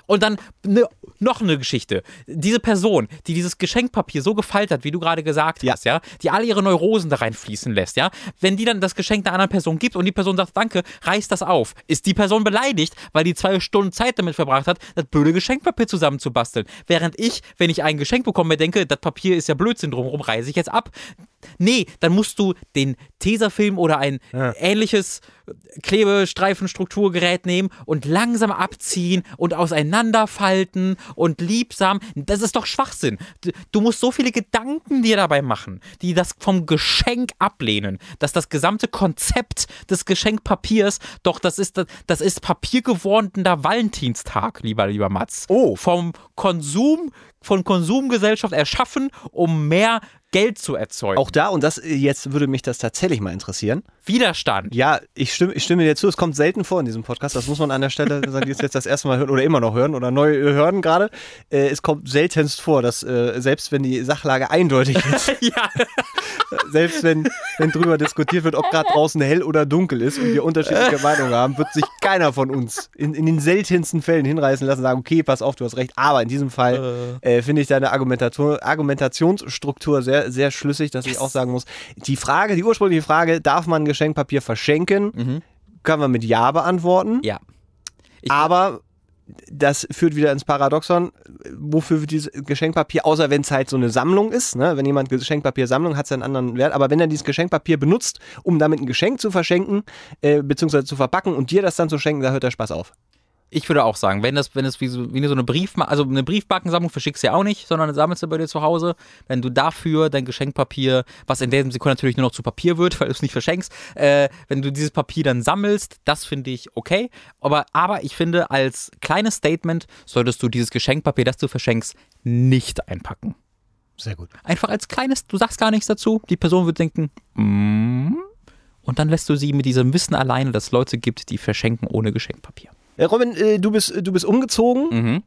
Und dann ne, noch eine Geschichte. Diese Person, die dieses Geschenkpapier so gefaltet hat, wie du gerade gesagt
Ja.
hast, ja, die alle ihre Neurosen da reinfließen lässt, ja, wenn die dann das Geschenk einer anderen Person gibt und die Person sagt, danke, reiß das auf, ist die Person beleidigt, weil die zwei Stunden Zeit damit verbracht hat, das blöde Geschenkpapier zusammenzubasteln. Während ich, wenn ich ein Geschenk bekomme, denke, das Papier ist ja Blödsinn drumherum, reiße ich jetzt Nee, dann musst du den Tesafilm oder ein ähnliches Klebestreifenstrukturgerät nehmen und langsam abziehen und auseinanderfalten und liebsam. Das ist doch Schwachsinn. Du- musst so viele Gedanken dir dabei machen, die das vom Geschenk ablehnen, dass das gesamte Konzept des Geschenkpapiers, doch das ist das ist papiergewordener Valentinstag, lieber lieber Mats.
Oh.
Vom Konsum von Konsumgesellschaft erschaffen, um mehr Geld zu erzeugen.
auch da, und das äh, jetzt würde mich das tatsächlich mal interessieren.
Widerstand.
Ja, ich stimme, ich stimme dir zu, es kommt selten vor in diesem Podcast, das muss man an der Stelle sagen, die es jetzt das erste Mal hören oder immer noch hören oder neu äh, hören gerade. Äh, es kommt seltenst vor, dass äh, selbst wenn die Sachlage eindeutig ist,
Ja.
selbst wenn, wenn drüber diskutiert wird, ob gerade draußen hell oder dunkel ist und wir unterschiedliche Meinungen haben, wird sich keiner von uns in, in den seltensten Fällen hinreißen lassen, sagen, okay, pass auf, du hast recht. Aber in diesem Fall äh, finde ich deine Argumentation, Argumentationsstruktur sehr, sehr schlüssig, dass ich auch sagen muss, die Frage, die ursprüngliche Frage, darf man Geschenkpapier verschenken, können wir mit Ja beantworten.
Ja. Ich-
aber das führt wieder ins Paradoxon, wofür wird dieses Geschenkpapier, außer wenn es halt so eine Sammlung ist, ne? wenn jemand Geschenkpapier-Sammlung hat, es einen anderen Wert, aber wenn er dieses Geschenkpapier benutzt, um damit ein Geschenk zu verschenken, äh, beziehungsweise zu verpacken und dir das dann zu schenken, da hört der Spaß auf.
Ich würde auch sagen, wenn das, wenn es wie so, wie so eine Briefmarke, also eine Briefmarkensammlung verschickst du ja auch nicht, sondern sammelst du bei dir zu Hause. Wenn du dafür dein Geschenkpapier, was in der Sekunde natürlich nur noch zu Papier wird, weil du es nicht verschenkst, äh, wenn du dieses Papier dann sammelst, das finde ich okay. Aber, aber ich finde, als kleines Statement solltest du dieses Geschenkpapier, das du verschenkst, nicht einpacken.
Sehr gut.
Einfach als kleines, du sagst gar nichts dazu. Die Person wird denken, mm, und dann lässt du sie mit diesem Wissen alleine, dass es Leute gibt, die verschenken ohne Geschenkpapier.
Äh, Robin, äh, du bist, du bist umgezogen
Mhm.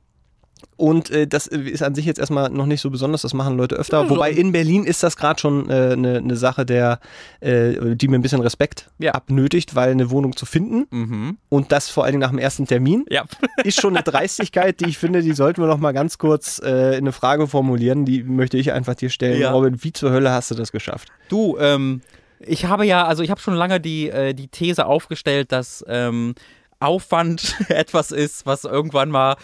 und äh, das ist an sich jetzt erstmal noch nicht so besonders, das machen Leute öfter. Wobei in Berlin ist das gerade schon eine äh, ne- ne Sache, der, äh, die mir ein bisschen Respekt
Ja.
abnötigt, weil eine Wohnung zu finden
Mhm.
und das vor allen Dingen nach dem ersten Termin.
Ja.
ist schon eine Dreistigkeit, die ich finde, die sollten wir noch mal ganz kurz äh, in eine Frage formulieren. Die möchte ich einfach dir stellen.
Ja.
Robin, wie zur Hölle hast du das geschafft?
Du, ähm, ich habe ja, also ich habe schon lange die, äh, die These aufgestellt, dass ähm, Aufwand etwas ist, was irgendwann mal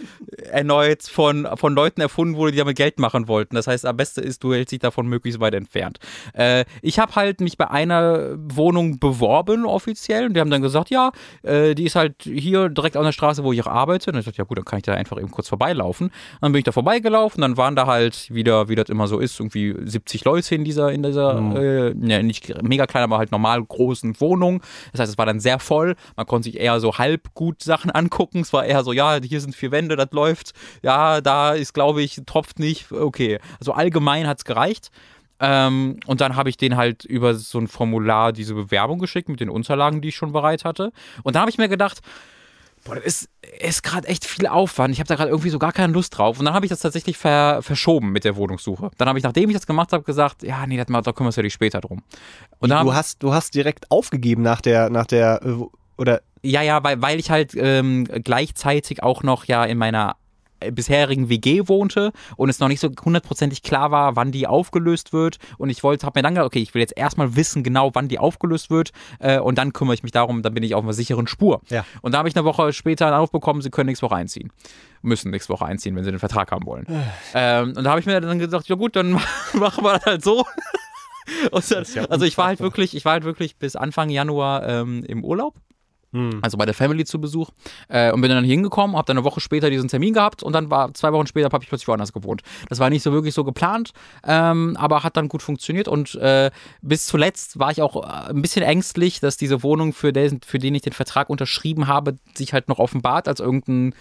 erneut von, von Leuten erfunden wurde, die damit Geld machen wollten. Das heißt, am besten ist, du hältst dich davon möglichst weit entfernt. Äh, ich habe halt mich bei einer Wohnung beworben offiziell und die haben dann gesagt, ja, äh, die ist halt hier direkt an der Straße, wo ich auch arbeite. Und ich dachte, ja gut, dann kann ich da einfach eben kurz vorbeilaufen. Dann bin ich da vorbeigelaufen, dann waren da halt wieder, wie das immer so ist, irgendwie 70 Leute in dieser, in dieser, äh, ja, nicht mega klein, aber halt normal großen Wohnung. Das heißt, es war dann sehr voll. Man konnte sich eher so halb gut Sachen angucken. Es war eher so, ja, hier sind vier Wände, das läuft. Ja, da ist, glaube ich, tropft nicht. Okay. Also allgemein hat es gereicht. Ähm, und dann habe ich den halt über so ein Formular diese Bewerbung geschickt mit den Unterlagen, die ich schon bereit hatte. Und dann habe ich mir gedacht, boah, das ist, ist gerade echt viel Aufwand. Ich habe da gerade irgendwie so gar keine Lust drauf. Und dann habe ich das tatsächlich ver, verschoben mit der Wohnungssuche. Dann habe ich, nachdem ich das gemacht habe, gesagt, ja, nee, das, mal- da kümmern wir uns ja später drum. Und dann
du hast, du hast direkt aufgegeben nach der, nach der, äh, oder
Ja, ja, weil, weil ich halt ähm, gleichzeitig auch noch ja in meiner äh, bisherigen WG wohnte und es noch nicht so hundertprozentig klar war, wann die aufgelöst wird. Und ich wollte, habe mir dann gedacht, okay, ich will jetzt erstmal wissen genau, wann die aufgelöst wird äh, und dann kümmere ich mich darum, dann bin ich auf einer sicheren Spur.
Ja.
Und da habe ich eine Woche später einen Anruf bekommen, sie können nächste Woche einziehen. Müssen nächste Woche einziehen, wenn sie den Vertrag haben wollen. ähm, und da habe ich mir dann gesagt, ja gut, dann machen wir das halt so. Dann,
ja
also ich war halt wirklich, ich war halt wirklich bis Anfang Januar ähm, im Urlaub. Also bei der Family zu Besuch äh, und bin dann hingekommen, habe dann eine Woche später diesen Termin gehabt und dann war zwei Wochen später habe ich plötzlich woanders gewohnt. Das war nicht so wirklich so geplant, ähm, aber hat dann gut funktioniert und äh, bis zuletzt war ich auch äh, ein bisschen ängstlich, dass diese Wohnung, für den, für den ich den Vertrag unterschrieben habe, sich halt noch offenbart als irgendein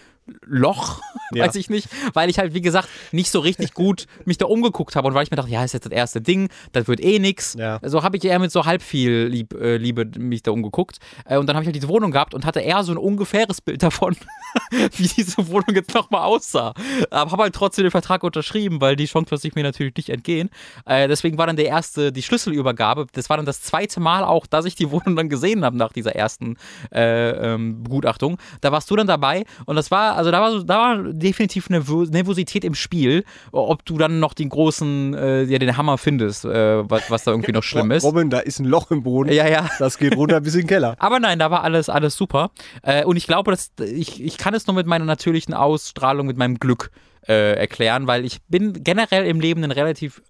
Loch,
Ja.
weiß ich nicht, weil ich halt, wie gesagt, nicht so richtig gut mich da umgeguckt habe und weil ich mir dachte, ja, ist jetzt das erste Ding, das wird eh nix.
Ja.
So habe ich eher mit so halb viel Lieb, äh, Liebe mich da umgeguckt. Äh, und dann habe ich halt diese Wohnung gehabt und hatte eher so ein ungefähres Bild davon, wie diese Wohnung jetzt nochmal aussah. Aber habe halt trotzdem den Vertrag unterschrieben, weil die Chance sich mir natürlich nicht entgehen. Äh, deswegen war dann der erste, die Schlüsselübergabe. Das war dann das zweite Mal auch, dass ich die Wohnung dann gesehen habe nach dieser ersten äh, ähm, Begutachtung. Da warst du dann dabei und das war, also da war, so, da war definitiv Nervö Nervosität im Spiel, ob du dann noch den großen, äh, ja, den Hammer findest, äh, was, was da irgendwie noch schlimm ist.
Robin, da ist ein Loch im Boden.
Ja, ja.
Das geht runter bis in den Keller.
Aber nein, da war alles, alles super. Äh, und ich glaube, dass ich, ich kann es nur mit meiner natürlichen Ausstrahlung, mit meinem Glück äh, erklären, weil ich bin generell im Leben ein relativ,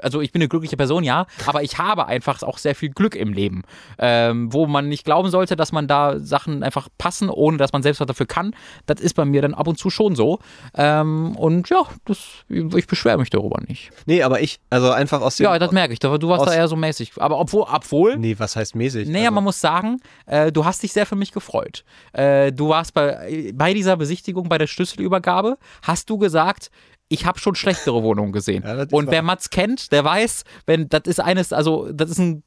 also ich bin eine glückliche Person, ja, aber ich habe einfach auch sehr viel Glück im Leben, ähm, wo man nicht glauben sollte, dass man da Sachen einfach passen, ohne dass man selbst was dafür kann. Das ist bei mir dann ab und zu schon so. Ähm, und ja, das, ich beschwere mich darüber nicht.
Nee, aber ich, also einfach aus dem.
Ja, das merke ich. Du warst da eher so mäßig. Aber obwohl, obwohl
Nee, was heißt mäßig?
naja,
also,
man muss sagen, äh, du hast dich sehr für mich gefreut. Äh, du warst bei, bei dieser Besichtigung, bei der Schlüsselübergabe, hast du gesagt, ich habe schon schlechtere Wohnungen gesehen.
Ja,
Und
wahr.
wer Mats kennt, der weiß, wenn das ist eines, also das ist ein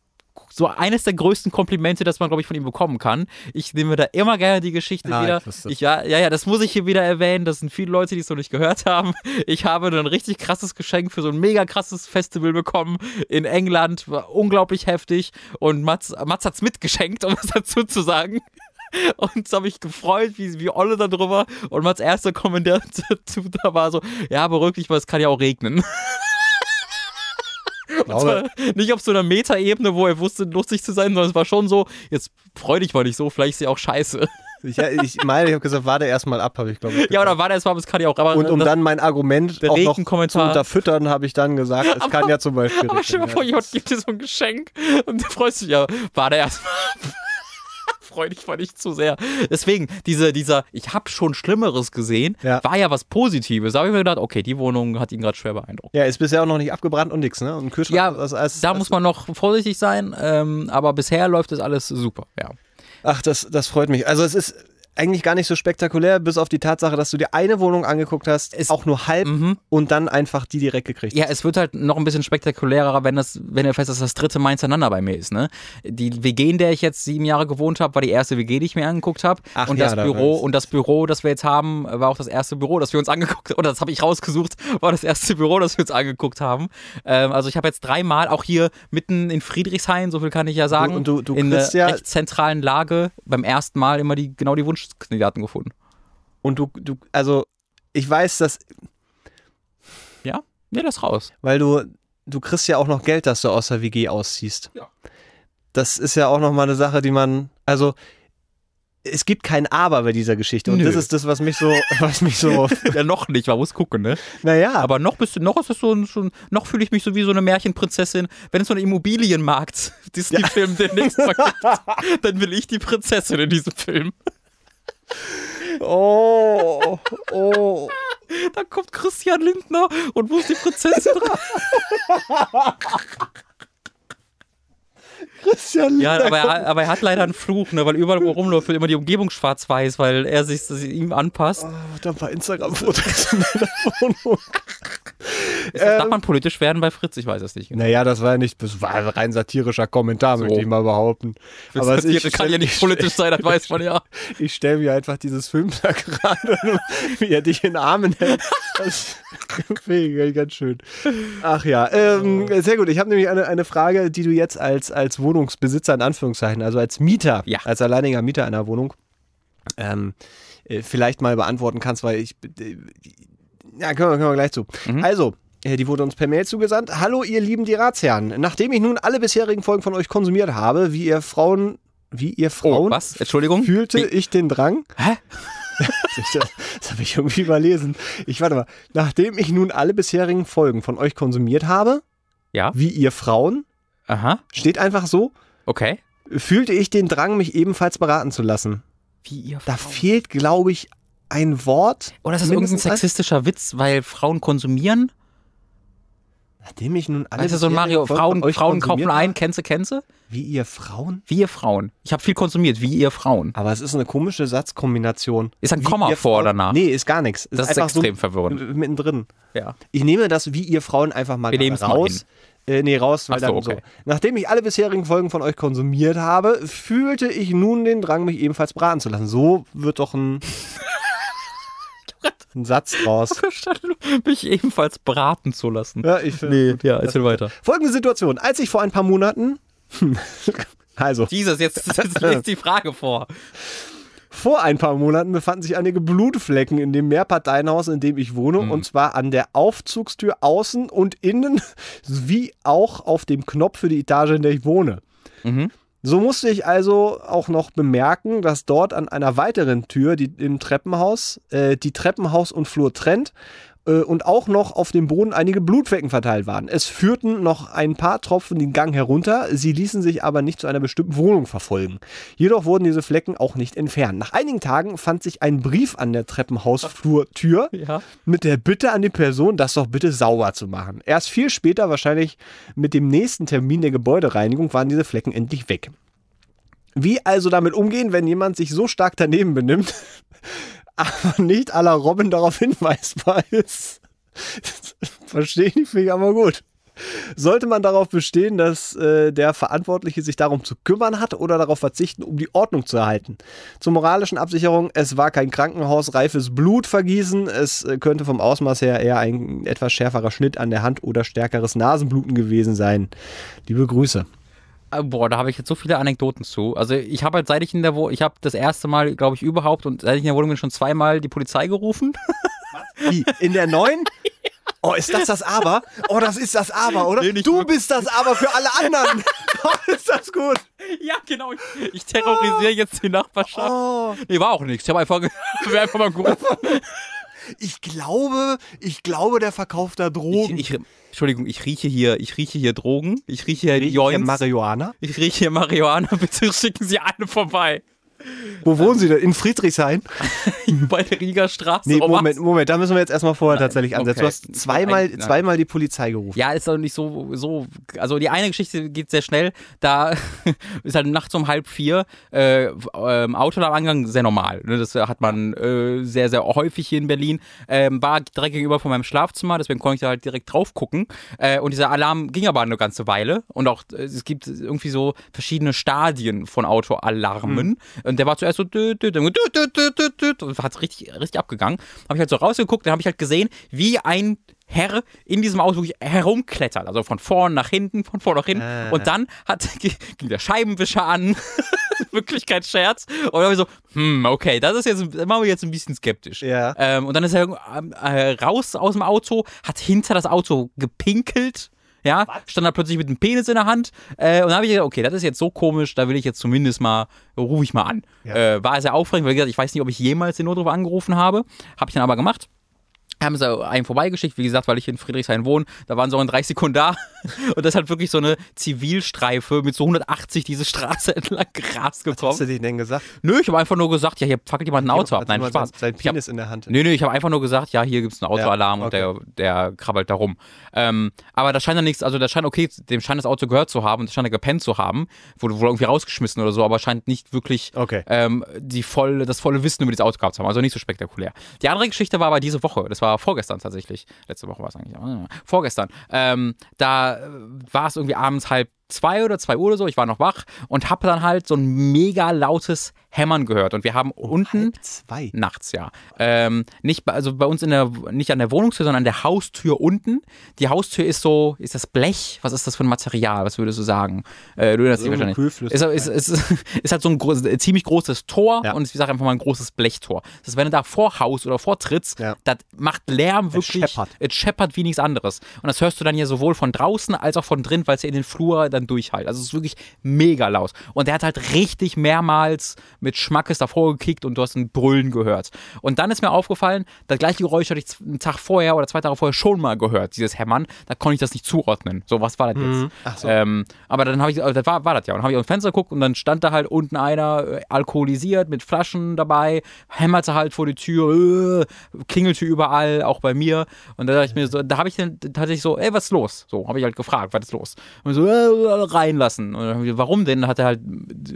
so eines der größten Komplimente, das man, glaube ich, von ihm bekommen kann. Ich nehme da immer gerne die Geschichte
Ah,
wieder.
ich.
Ich, ja, ja, ja, das muss ich hier wieder erwähnen. Das sind viele Leute, die es noch nicht gehört haben. Ich habe ein richtig krasses Geschenk für so ein mega krasses Festival bekommen in England. War unglaublich heftig. Und Mats, Mats hat es mitgeschenkt, um es dazu zu sagen. Und so habe ich gefreut, wie, wie Olle darüber. Und Mats erster Kommentar dazu da war so, ja, beruhig dich, weil es kann ja auch regnen.
glaube,
Nicht auf so einer Metaebene, wo er wusste, lustig zu sein, sondern es war schon so, jetzt freu dich mal nicht so, vielleicht ist ja auch scheiße.
ich, ich meine, ich habe gesagt, warte erst mal ab, habe ich glaube ich.
Ja, oder
gesagt.
war der es aber kann ja auch. Aber
Und um
das,
dann mein Argument auch noch zu unterfüttern, habe ich dann gesagt, es kann ja zum Beispiel.
aber stell dir mal vor, jemand gibt dir so ein Geschenk und du freust dich ja. War der erstmal. Freu dich mal nicht zu sehr. Deswegen, diese, dieser, ich habe schon Schlimmeres gesehen,
Ja.
war ja was Positives. Da habe ich mir gedacht, okay, die Wohnung hat ihn gerade schwer beeindruckt.
ja. ist bisher auch noch nicht abgebrannt und nix, ne? Und Kühlschrank,
Ja,
das, das,
Da
das,
muss man noch vorsichtig sein, ähm, aber bisher läuft es alles super, ja.
Ach, das, das freut mich. Also es ist eigentlich gar nicht so spektakulär, bis auf die Tatsache, dass du dir eine Wohnung angeguckt hast,
Es-
auch nur halb
Mhm.
und dann einfach die direkt gekriegt
Ja, es wird halt noch ein bisschen spektakulärer, wenn das, wenn ihr fest, dass das dritte Mal hintereinander bei mir ist, ne? Die WG, in der ich jetzt sieben Jahre gewohnt habe, war die erste WG, die ich mir angeguckt habe. Und
ja,
das
da
Büro, und das Büro, das wir jetzt haben, war auch das erste Büro, das wir uns angeguckt haben. Oder das habe ich rausgesucht, war das erste Büro, das wir uns angeguckt haben. Ähm, also ich habe jetzt dreimal, auch hier mitten in Friedrichshain, so viel kann ich ja sagen,
und du- du
in einer
ja-
recht zentralen Lage beim ersten Mal immer die, genau die Wunschkandidaten gefunden.
Und du, du, also ich weiß, dass,
Ja? Ja, das raus.
weil du, du kriegst ja auch noch Geld, dass du aus der WG ausziehst.
Ja.
Das ist ja auch nochmal eine Sache, die man, also es gibt kein Aber bei dieser Geschichte. Und
Nö.
das ist das, was mich so, was mich so,
ja, noch nicht, man muss gucken, ne?
naja,
Aber noch bist du, noch ist es so ein, schon, noch fühle ich mich so wie so eine Märchenprinzessin. Wenn es so einen Immobilienmarkt Disney-Film demnächst mal gibt, dann will ich die Prinzessin in diesem Film.
Oh, oh.
Da kommt Christian Lindner und wo ist die Prinzessin dran?
Christian
Ja, aber er, hat- aber er hat leider einen Fluch, ne, weil überall wo er rumläuft, wird immer die Umgebung schwarz-weiß, weil er sich ihm anpasst.
Oh, da paar Instagram-Fotos in meiner Wohnung.
Das, darf man politisch werden bei Fritz? Ich weiß es nicht. genau.
Naja, das war ja nicht, das war ein rein satirischer Kommentar, möchte ich mal behaupten.
Aber
es-
Satire kann ja nicht politisch sein, das weiß man ja.
Ich stelle mir einfach dieses Film da gerade, wie er dich in den Armen hält. Das ich ganz schön. Ach ja, ähm, sehr gut. Ich habe nämlich eine, eine Frage, die du jetzt als, als Wohnungsbesitzer in Anführungszeichen, also als Mieter,
Ja.
als alleiniger Mieter einer Wohnung, ähm, äh, vielleicht mal beantworten kannst, weil ich. Ja, können wir, können wir gleich zu. Also. äh, Die wurde uns per Mail zugesandt. Hallo, ihr lieben die Ratsherren. Nachdem ich nun alle bisherigen Folgen von euch konsumiert habe, wie ihr Frauen, wie ihr Frauen
Oh, was? Entschuldigung?
fühlte
Wie-
ich den Drang.
Hä?
Das, das habe ich irgendwie überlesen. Ich warte mal. Nachdem ich nun alle bisherigen Folgen von euch konsumiert habe,
Ja.
wie ihr Frauen,
Aha.
steht einfach so,
Okay.
fühlte ich den Drang, mich ebenfalls beraten zu lassen.
Wie ihr
Da fehlt, glaube ich, ein Wort.
Oder ist das irgendein sexistischer Witz, weil Frauen konsumieren?
Nachdem ich nun alle
Weißt du, so ein Mario, Frauen, Frauen kaufen ein, kennst du, kennst du?
Wie ihr Frauen?
Wie ihr Frauen. Ich habe viel konsumiert, wie ihr Frauen.
Aber es ist eine komische Satzkombination.
Ist ein
Wie
Komma vor oder nach?
Nee, ist gar nichts.
Das ist extrem
so
verwirrend.
mittendrin.
Ja.
Ich nehme das, wie ihr Frauen, einfach mal
Wir nehmen's mal
raus. Äh, nee, raus, weil
so,
dann so.
okay.
Nachdem ich alle bisherigen Folgen von euch konsumiert habe, fühlte ich nun den Drang, mich ebenfalls beraten zu lassen. So wird doch ein, ein Satz draus.
Mich ebenfalls beraten zu lassen.
Ja, ich finde.
ja, erzähl weiter.
Folgende Situation. Als ich vor ein paar Monaten. also,
Jesus, jetzt, jetzt lest die Frage vor.
Vor ein paar Monaten befanden sich einige Blutflecken in dem Mehrparteienhaus, in dem ich wohne, und zwar an der Aufzugstür außen und innen, wie auch auf dem Knopf für die Etage, in der ich wohne.
Mhm.
So musste ich also auch noch bemerken, dass dort an einer weiteren Tür, die im Treppenhaus, äh, die Treppenhaus und Flur trennt, und auch noch auf dem Boden einige Blutflecken verteilt waren. Es führten noch ein paar Tropfen den Gang herunter, sie ließen sich aber nicht zu einer bestimmten Wohnung verfolgen. Jedoch wurden diese Flecken auch nicht entfernt. Nach einigen Tagen fand sich ein Brief an der Treppenhausflurtür
Ja.
mit der Bitte an die Person, das doch bitte sauber zu machen. Erst viel später, wahrscheinlich mit dem nächsten Termin der Gebäudereinigung, waren diese Flecken endlich weg. Wie also damit umgehen, wenn jemand sich so stark daneben benimmt, aber nicht aller Robben darauf hinweisbar ist? Verstehe ich finde ich aber gut. Sollte man darauf bestehen, dass äh, der Verantwortliche sich darum zu kümmern hat oder darauf verzichten, um die Ordnung zu erhalten? Zur moralischen Absicherung, es war kein Krankenhaus, reifes Blutvergießen, es äh, könnte vom Ausmaß her eher ein etwas schärferer Schnitt an der Hand oder stärkeres Nasenbluten gewesen sein. Liebe Grüße.
Äh, Boah, da habe ich jetzt so viele Anekdoten zu. Also ich habe halt, seit ich in der Wohnung, ich habe das erste Mal, glaube ich, überhaupt und seit ich in der Wohnung bin, schon zweimal die Polizei gerufen.
Wie? In der neuen? Oh, ist das das Aber? Oh, das ist das Aber, oder?
Nee,
du bist das Aber für alle anderen. Oh, ist das gut.
ja, genau. Ich, ich terrorisiere jetzt die Nachbarschaft.
Oh,
Nee, war auch nichts. Ich habe einfach, einfach mal gerufen.
Ich glaube, ich glaube, der verkauft da
Ich,
Drogen.
ich, Entschuldigung, ich rieche hier, ich rieche hier Drogen. Ich rieche hier
Riecht hier
Joints.
Marihuana.
Ich rieche hier Marihuana. Bitte schicken Sie eine vorbei.
Wo wohnen Sie denn? In Friedrichshain?
Bei der Rieger Straße.
Nee,
Oh?
Moment, Moment, da müssen wir jetzt erstmal vorher tatsächlich ansetzen. Du
okay.
hast zweimal,
Nein.
zweimal die Polizei gerufen.
Ja, ist doch nicht so, so, also die eine Geschichte geht sehr schnell. Da ist halt nachts um halb vier äh, ähm, Autoalarmangang sehr normal. Ne? Das hat man äh, sehr, sehr häufig hier in Berlin. Ähm, war direkt gegenüber von meinem Schlafzimmer, deswegen konnte ich da halt direkt drauf gucken. Äh, und dieser Alarm ging aber eine ganze Weile. Und auch äh, es gibt irgendwie so verschiedene Stadien von Autoalarmen. Und der war zuerst so und hat richtig, richtig abgegangen. Habe ich halt so rausgeguckt, dann habe ich halt gesehen, wie ein Herr in diesem Auto herumklettert. Also von vorn nach hinten, von vorn nach hinten.
Äh.
Und dann hat, ging der Scheibenwischer an. Wirklich kein Scherz. Und dann habe ich so, hm, okay, das ist jetzt, das machen wir jetzt ein bisschen skeptisch.
Ja.
Ähm, und dann ist er äh, raus aus dem Auto, hat hinter das Auto gepinkelt ja, stand da plötzlich mit einem Penis in der Hand. Äh, und dann habe ich gedacht, okay, das ist jetzt so komisch, da will ich jetzt zumindest mal, rufe ich mal an.
Ja.
Äh, war sehr aufregend, weil gesagt, ich weiß nicht, ob ich jemals den Notruf angerufen habe. Habe ich dann aber gemacht haben sie einen vorbeigeschickt, wie gesagt, weil ich in Friedrichshain wohne, da waren sie auch in 30 Sekunden da und das halt wirklich so eine Zivilstreife mit so 180 diese Straße entlang gerast
Was hast
gekommen.
du denn gesagt?
Nö, ich habe einfach nur gesagt, ja, hier fackelt jemand ein Auto ab.
Hat
Nein, Spaß.
Sein, sein
Ich hab,
Penis in der Hand.
nee, nee, ich habe einfach nur gesagt, ja, hier gibt's einen Autoalarm
Ja,
und der, der krabbelt da rum. Ähm, aber da scheint ja nichts, also da scheint okay, dem scheint das Auto gehört zu haben und das scheint er gepennt zu haben, wurde wohl irgendwie rausgeschmissen oder so, aber scheint nicht wirklich
Okay.
ähm, die volle, das volle Wissen über dieses Auto gehabt zu haben. Also nicht so spektakulär. Die andere Geschichte war aber diese Woche. Das war vorgestern tatsächlich. Letzte Woche war es eigentlich. Vorgestern. Ähm, da äh, war es irgendwie abends halb zwei oder zwei Uhr oder so. Ich war noch wach und habe dann halt so ein mega lautes Hämmern gehört. Und wir haben unten
Halb zwei.
nachts, ja. Ähm, nicht, bei- also bei uns in der, nicht an der Wohnungstür, sondern an der Haustür unten. Die Haustür ist so, ist das Blech? Was ist das für ein Material? Was würdest du sagen? Äh, du erinnerst dich wahrscheinlich. Ist, ist, ist, ist halt so ein groß, äh, ziemlich großes Tor
Ja.
und ich sage einfach mal ein großes Blechtor. Das heißt, wenn du da vorhaust oder vortrittst,
Ja.
das macht Lärm wirklich.
scheppert.
Es scheppert wie nichts anderes. Und das hörst du dann ja sowohl von draußen als auch von drin, weil es ja in den Flur dann durchhalt. Also es ist wirklich mega laut. Und der hat halt richtig mehrmals mit Schmackes davor gekickt und du hast ein Brüllen gehört. Und dann ist mir aufgefallen, das gleiche Geräusch hatte ich einen Tag vorher oder zwei Tage vorher schon mal gehört, dieses Hämmern. Da konnte ich das nicht zuordnen. So, was war das jetzt?
Ach so.
Ähm, aber dann habe ich, das war, war das ja. Und dann habe ich dem Fenster geguckt und dann stand da halt unten einer äh, alkoholisiert mit Flaschen dabei, hämmerte halt vor die Tür, äh, klingelte überall, auch bei mir. Und da dachte ich mir so, da habe ich dann tatsächlich so, ey, was ist los? So, habe ich halt gefragt, was ist los? Und so, äh, reinlassen. Und warum denn? Hat er halt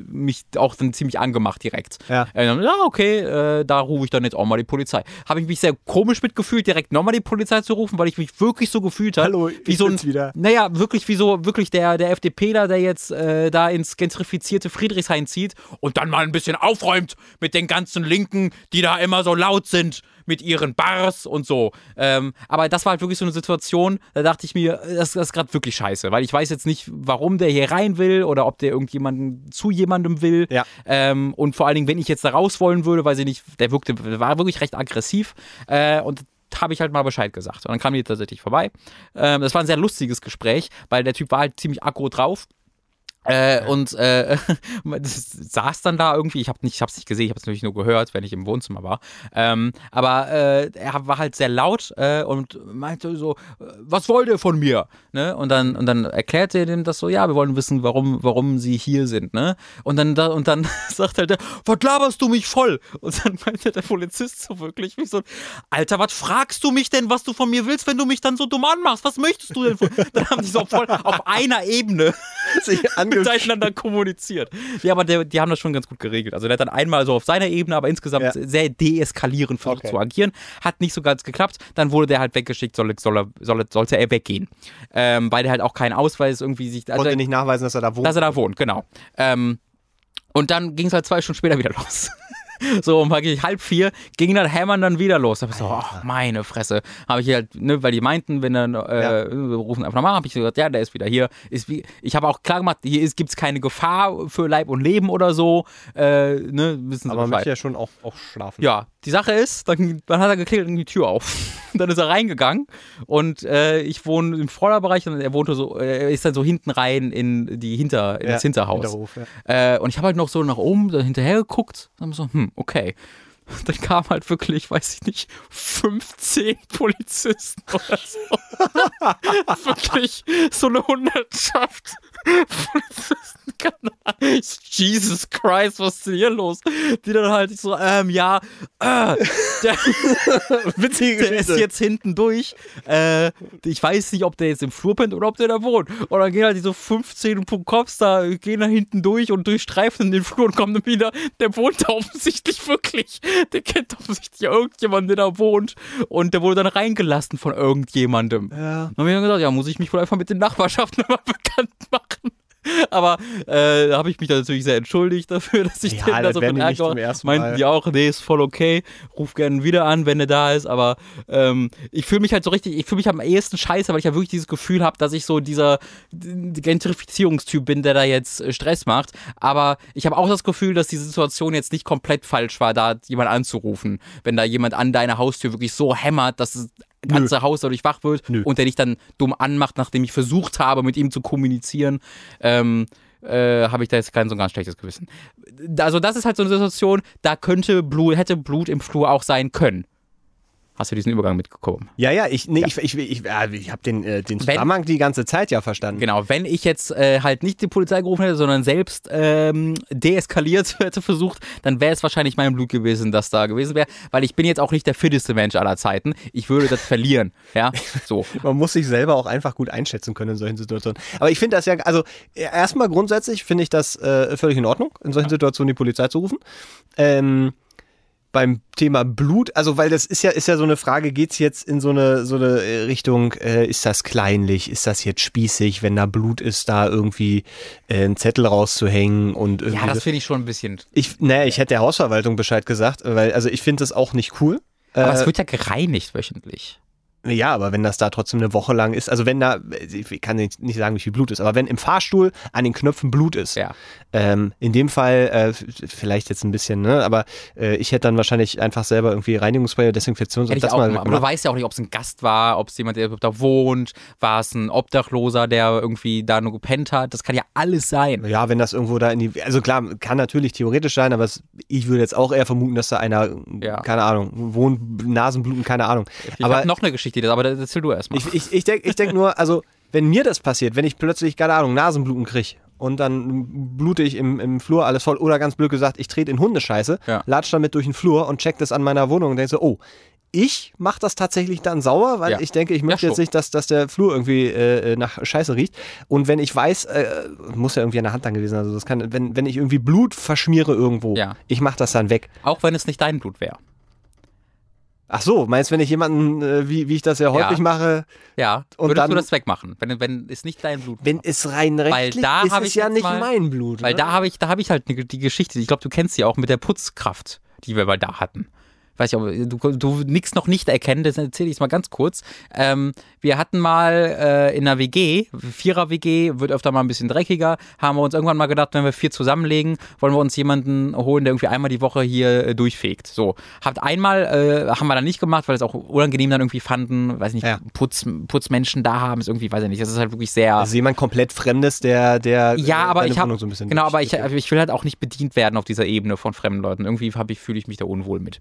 mich auch dann ziemlich angemacht direkt.
Ja.
Äh, dann, ja, okay, äh, da rufe ich dann jetzt auch mal die Polizei. Habe ich mich sehr komisch mitgefühlt, direkt nochmal die Polizei zu rufen, weil ich mich wirklich so gefühlt habe.
Hallo,
wie so ein,
wieder.
Naja, wirklich wie so, wirklich der, der FDPler, der jetzt äh, da ins gentrifizierte Friedrichshain zieht und dann mal ein bisschen aufräumt mit den ganzen Linken, die da immer so laut sind mit ihren Bars und so. Ähm, aber das war halt wirklich so eine Situation, da dachte ich mir, das, das ist gerade wirklich scheiße, weil ich weiß jetzt nicht, warum der hier rein will oder ob der irgendjemanden zu jemandem will.
Ja.
Ähm, und vor allen Dingen, wenn ich jetzt da raus wollen würde, weiß ich nicht, der wirkte, der war wirklich recht aggressiv. Äh, und habe ich halt mal Bescheid gesagt. Und dann kam die tatsächlich vorbei. Ähm, das war ein sehr lustiges Gespräch, weil der Typ war halt ziemlich aggro drauf. Äh, und äh, saß dann da irgendwie, ich habe nicht, ich hab's nicht gesehen, ich habe es natürlich nur gehört, wenn ich im Wohnzimmer war. Ähm, aber äh, er war halt sehr laut äh, und meinte so, äh, was wollt ihr von mir? Ne? Und dann und dann erklärte er dem das so, ja, wir wollen wissen, warum warum sie hier sind. Ne? Und dann da, und dann sagt halt der, was laberst du mich voll? Und dann meinte der Polizist so wirklich wie so, Alter, was fragst du mich denn, was du von mir willst, wenn du mich dann so dumm anmachst? Was möchtest du denn? Von? Dann haben die so voll auf einer Ebene
Sich ange
miteinander kommuniziert. Ja, aber der, die haben das schon ganz gut geregelt. Also der hat dann einmal so auf seiner Ebene, aber insgesamt
Ja.
sehr deeskalierend versucht
Okay.
zu agieren. Hat nicht so ganz geklappt. Dann wurde der halt weggeschickt, soll, soll, soll, sollte er weggehen. Ähm, weil der halt auch keinen Ausweis irgendwie sich. Also
konnte nicht nachweisen, dass er da wohnt.
dass er da wohnt, genau. Ähm, und dann ging es halt zwei Stunden später wieder los. So, um halb vier ging dann Hämmern dann wieder los. Da hab ich so, ach, meine Fresse. Habe ich halt, ne, weil die meinten, wenn dann, äh, wir rufen einfach nochmal, habe ich gesagt, ja, der ist wieder hier. Ist wie, ich habe auch klar gemacht, hier gibt es keine Gefahr für Leib und Leben oder so. Äh, ne, wissen Sie
aber man möchte ja schon auch, auch schlafen.
Ja, die Sache ist, dann, dann hat er geklingelt und die Tür auf. dann ist er reingegangen und äh, ich wohne im Vorderbereich und er wohnte so, er ist dann so hinten rein in die Hinter, in
Ja,
das Hinterhaus.
Hinterhof, ja.
Äh, und ich habe halt noch so nach oben so hinterher geguckt und hab so, hm, okay. Dann kam halt wirklich, weiß ich nicht, 15 Polizisten oder so. wirklich so eine Hundertschaft. Jesus Christ, was ist denn hier los? Die dann halt so, ähm, ja, äh, der,
Witzige
der ist jetzt hinten durch. Äh, ich weiß nicht, ob der jetzt im Flur pennt oder ob der da wohnt. Und dann gehen halt diese 15 Cops da, gehen da hinten durch und durchstreifen den Flur und kommen dann wieder. Der wohnt da offensichtlich wirklich. Der kennt offensichtlich irgendjemanden, der da wohnt. Und der wurde dann reingelassen von irgendjemandem.
Ja.
Dann haben wir dann gesagt, ja, muss ich mich wohl einfach mit den Nachbarschaften mal bekannt machen. Aber äh, da habe ich mich dann natürlich sehr entschuldigt dafür, dass ich
Ja,
den da
das
so
nicht
Ärger Meinten die auch, nee, ist voll okay. Ruf gerne wieder an, wenn er da ist. Aber ähm, ich fühle mich halt so richtig, ich fühle mich am ehesten scheiße, weil ich ja wirklich dieses Gefühl habe, dass ich so dieser Gentrifizierungstyp bin, der da jetzt äh, Stress macht. Aber ich habe auch das Gefühl, dass die Situation jetzt nicht komplett falsch war, da jemand anzurufen. Wenn da jemand an deiner Haustür wirklich so hämmert, dass das ganze Haus dadurch wach wird
Nö.
und der dich dann dumm anmacht, nachdem ich versucht habe, mit ihm zu kommunizieren. Ähm, äh, habe ich da jetzt kein so ein ganz schlechtes Gewissen. Also das ist halt so eine Situation, da könnte Blut, hätte Blut im Flur auch sein können. Hast du diesen Übergang mitbekommen?
Ja, ja, ich, nee, ich, ich, ich, äh, ich habe den, äh, den
Wenn-
Zusammenhang die ganze Zeit ja verstanden.
Genau, wenn ich jetzt äh, halt nicht die Polizei gerufen hätte, sondern selbst ähm, deeskaliert hätte versucht, dann wäre es wahrscheinlich mein Blut gewesen, das da gewesen wäre, weil ich bin jetzt auch nicht der fitteste Mensch aller Zeiten. Ich würde das verlieren, ja, so.
Man muss sich selber auch einfach gut einschätzen können in solchen Situationen. Aber ich finde das ja, also äh, erstmal grundsätzlich finde ich das äh, völlig in Ordnung, in solchen Situationen die Polizei zu rufen. Ähm, beim Thema Blut, also weil das ist ja, ist ja so eine Frage, geht's jetzt in so eine, so eine äh, Richtung, äh, ist das kleinlich, ist das jetzt spießig, wenn da Blut ist, da irgendwie äh, einen Zettel rauszuhängen und irgendwie.
Ja, das finde ich schon ein bisschen.
ich, naja, ich hätte der Hausverwaltung Bescheid gesagt, weil, also ich finde das auch nicht cool.
Aber
Äh,
es wird ja gereinigt wöchentlich.
Ja, aber wenn das da trotzdem eine Woche lang ist, also wenn da, ich kann nicht nicht sagen, wie viel Blut ist, aber wenn im Fahrstuhl an den Knöpfen Blut ist,
Ja.
ähm, in dem Fall äh, vielleicht jetzt ein bisschen, ne, aber äh, ich hätte dann wahrscheinlich einfach selber irgendwie Reinigungsspray, Desinfektions und das mal
gemacht. Aber du weißt ja auch nicht, ob es ein Gast war, ob es jemand, der da wohnt, war es ein Obdachloser, der irgendwie da nur gepennt hat. Das kann ja alles sein.
Ja, wenn das irgendwo da in die, also klar, kann natürlich theoretisch sein, aber es, ich würde jetzt auch eher vermuten, dass da einer,
Ja.
keine Ahnung, wohnt, Nasenbluten, keine Ahnung.
Ich
aber
noch eine Geschichte, aber das erzähl du erstmal.
Ich, ich, ich denke ich denk nur, also wenn mir das passiert, wenn ich plötzlich, keine Ahnung, Nasenbluten kriege und dann blute ich im, im Flur alles voll oder ganz blöd gesagt, ich trete in Hundescheiße,
Ja.
latsch damit durch den Flur und check das an meiner Wohnung und denke so, oh, ich mache das tatsächlich dann sauer, weil
Ja.
ich denke, ich möchte
schon.
jetzt nicht, dass, dass der Flur irgendwie äh, nach Scheiße riecht. Und wenn ich weiß, äh, muss ja irgendwie an der Hand dann gewesen sein, also das kann, wenn, wenn ich irgendwie Blut verschmiere irgendwo,
Ja.
ich mache das dann weg.
auch wenn es nicht dein Blut wäre.
Ach so, meinst wenn ich jemanden, äh, wie, wie ich das ja häufig mache,
Ja,
Und
würdest
dann-
du das wegmachen, wenn, wenn es nicht dein Blut
wenn es rein rechtlich
da
ist,
hab
es
ich
ja nicht
mal-
mein Blut.
Weil
ne?
da habe ich, da habe ich halt ne, die Geschichte, ich glaube, du kennst sie auch mit der Putzkraft, die wir mal da hatten. Weiß ich, ob du, du nix noch nicht erkennen, das erzähle ich mal ganz kurz. Ähm, wir hatten mal äh, in einer WG, Vierer-WG, wird öfter mal ein bisschen dreckiger, haben wir uns irgendwann mal gedacht, wenn wir vier zusammenlegen, wollen wir uns jemanden holen, der irgendwie einmal die Woche hier äh, durchfegt. So, habt einmal, äh, haben wir dann nicht gemacht, weil es auch unangenehm dann irgendwie fanden, weiß nicht,
Ja.
Putz, Putzmenschen da haben, ist irgendwie, weiß ich nicht, das ist halt wirklich sehr...
Also jemand komplett Fremdes, der, der
Ja,
äh,
aber
deine
ich
Wohnung so ein bisschen
genau, aber ich, ich will halt auch nicht bedient werden auf dieser Ebene von fremden Leuten. Irgendwie ich fühle ich mich da unwohl mit.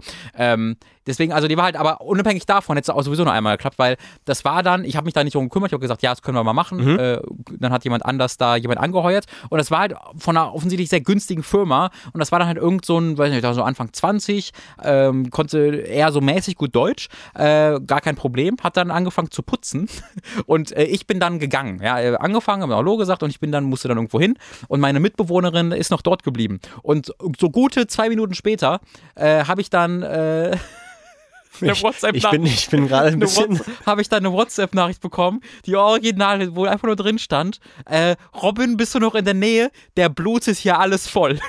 Ähm, deswegen, also die war halt, aber unabhängig davon hätte es auch sowieso noch einmal geklappt, weil das war dann, ich habe mich da nicht drum gekümmert, ich habe gesagt, ja, das können wir mal machen.
Mhm.
Äh, dann hat jemand anders da jemand angeheuert. Und das war halt von einer offensichtlich sehr günstigen Firma. Und das war dann halt irgend so ein, weiß nicht, so Anfang 20, ähm, konnte eher so mäßig gut Deutsch, äh, gar kein Problem, hat dann angefangen zu putzen. Und äh, ich bin dann gegangen, ja, äh, angefangen, habe Hallo gesagt und ich bin dann, musste dann irgendwo hin. Und meine Mitbewohnerin ist noch dort geblieben. Und so gute zwei Minuten später äh, habe ich dann äh, eine
ich,
WhatsApp
ich bin, ich bin gerade ein bisschen.
Habe ich dann eine WhatsApp-Nachricht bekommen, die original, wo einfach nur drin stand, äh, Robin, bist du noch in der Nähe? Der Blut ist hier alles voll.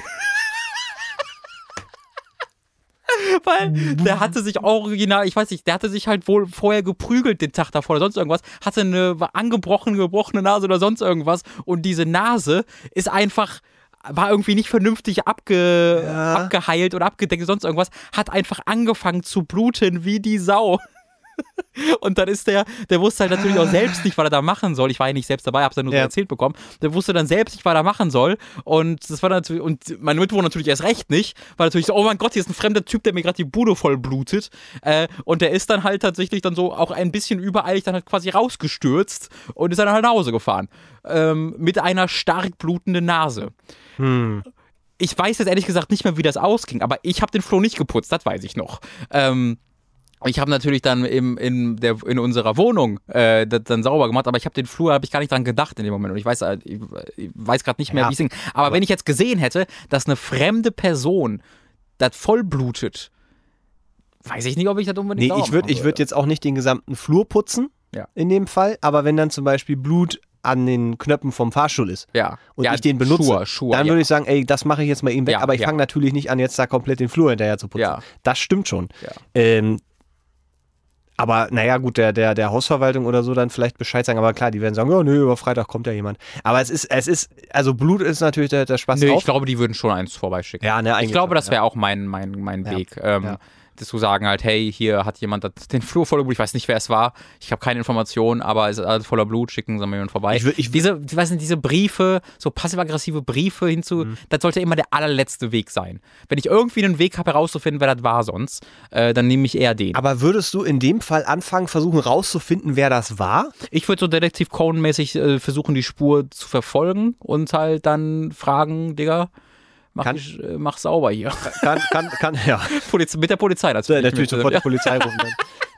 Weil der hatte sich original, ich weiß nicht, der hatte sich halt wohl vorher geprügelt den Tag davor oder sonst irgendwas, hatte eine angebrochene, gebrochene Nase oder sonst irgendwas und diese Nase ist einfach war irgendwie nicht vernünftig abge,
Ja.
abgeheilt oder abgedeckt, sonst irgendwas, hat einfach angefangen zu bluten wie die Sau. Und dann ist der, der wusste halt natürlich auch selbst nicht, was er da machen soll. Ich war ja nicht selbst dabei, hab's ja nur so
Ja.
erzählt bekommen. Der wusste dann selbst nicht, was er machen soll. Und das war dann natürlich, und meine Mitbewohner natürlich erst recht nicht, weil natürlich so, oh mein Gott, hier ist ein fremder Typ, der mir gerade die Bude voll blutet. Äh, und der ist dann halt tatsächlich dann so auch ein bisschen übereilig dann halt quasi rausgestürzt und ist dann halt nach Hause gefahren. Ähm, mit einer stark blutenden Nase.
Hm.
Ich weiß jetzt ehrlich gesagt nicht mehr, wie das ausging, aber ich habe den Floh nicht geputzt, das weiß ich noch. Ähm, ich habe natürlich dann im, in, der, in unserer Wohnung äh, das dann sauber gemacht, aber ich habe den Flur, habe ich gar nicht dran gedacht in dem Moment. Und ich weiß, äh, ich, ich weiß gerade nicht mehr,
Ja,
wie es ging. Aber, wenn ich jetzt gesehen hätte, dass eine fremde Person das voll blutet, weiß ich nicht, ob ich das unbedingt
Nee, ich würde
machen
ich würd jetzt auch nicht den gesamten Flur putzen,
Ja.
in dem Fall, aber wenn dann zum Beispiel Blut an den Knöpfen vom Fahrstuhl ist
Ja.
und
ja,
ich den benutze,
Schuhe, Schuhe,
dann
ja.
würde ich sagen, ey, das mache ich jetzt mal eben weg,
Ja,
aber ich
ja.
fange natürlich nicht an, jetzt da komplett den Flur hinterher zu putzen.
Ja.
Das stimmt schon.
Ja.
Ähm, aber naja, gut, der, der, der Hausverwaltung oder so dann vielleicht Bescheid sagen, aber klar, die werden sagen, ja, nö, über Freitag kommt ja jemand. Aber es ist, es ist, also Blut ist natürlich der, der Spaß
Nö,
drauf.
ich glaube, die würden schon eins vorbeischicken.
Ja, ne,
ich glaube, das
ja.
wäre auch mein, mein, mein
Ja.
Weg. Ähm,
Ja.
Zu sagen halt, hey, hier hat jemand den Flur voller Blut, ich weiß nicht, wer es war, ich habe keine Informationen, aber es ist alles voller Blut, schicken Sie mal jemand vorbei.
Ich würd- ich
diese, ich weiß nicht, diese Briefe, so passiv-aggressive Briefe hinzu,
Mhm.
das sollte immer der allerletzte Weg sein. Wenn ich irgendwie einen Weg habe, herauszufinden, wer das war sonst, äh, dann nehme ich eher den.
aber würdest du in dem Fall anfangen, versuchen rauszufinden, wer das war?
Ich würde so Detektiv Conan-mäßig äh, versuchen, die Spur zu verfolgen und halt dann fragen, Digga, mach,
Kann-
ich, äh, mach sauber hier.
Kann, kann, kann, ja.
Poliz mit der Polizei natürlich.
Natürlich
mit,
sofort
ja.
die Polizei rufen. Dann.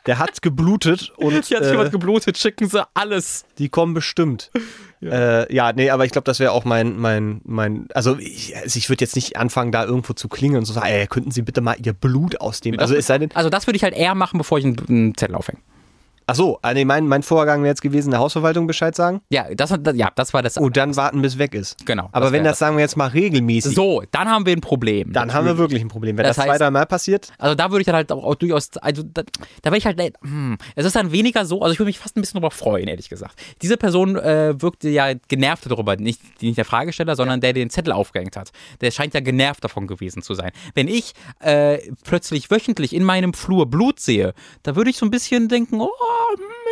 der hat geblutet und
Hier hat
äh,
jemand geblutet, schicken sie alles.
die kommen bestimmt. Ja, äh, ja nee, aber ich glaube, das wäre auch mein, mein, mein, also ich, also ich würde jetzt nicht anfangen, da irgendwo zu klingeln und zu sagen, ey, könnten Sie bitte mal Ihr Blut ausnehmen? Also es sei denn,
Also das würde ich halt eher machen, bevor ich einen, einen Zettel aufhänge.
Ach so, nee, mein, mein Vorgang wäre jetzt gewesen, der Hausverwaltung Bescheid sagen
Ja, das, ja, das war das.
und dann warten, bis weg ist.
Genau.
Aber
das
wenn das, sagen wir jetzt mal, regelmäßig,
So, dann haben wir ein Problem.
dann haben wir wirklich ein Problem. Wenn
Das
das, zwei,
heißt-
dreimal passiert,
Also da würde ich dann halt auch, auch durchaus, also da, da wäre ich halt, hm, es ist dann weniger so, also ich würde mich fast ein bisschen darüber freuen, ehrlich gesagt. Diese Person äh, wirkte ja genervt darüber, nicht, nicht der Fragesteller, sondern der den Zettel aufgehängt hat. Der scheint ja genervt davon gewesen zu sein. Wenn ich äh, plötzlich wöchentlich in meinem Flur Blut sehe, da würde ich so ein bisschen denken, oh,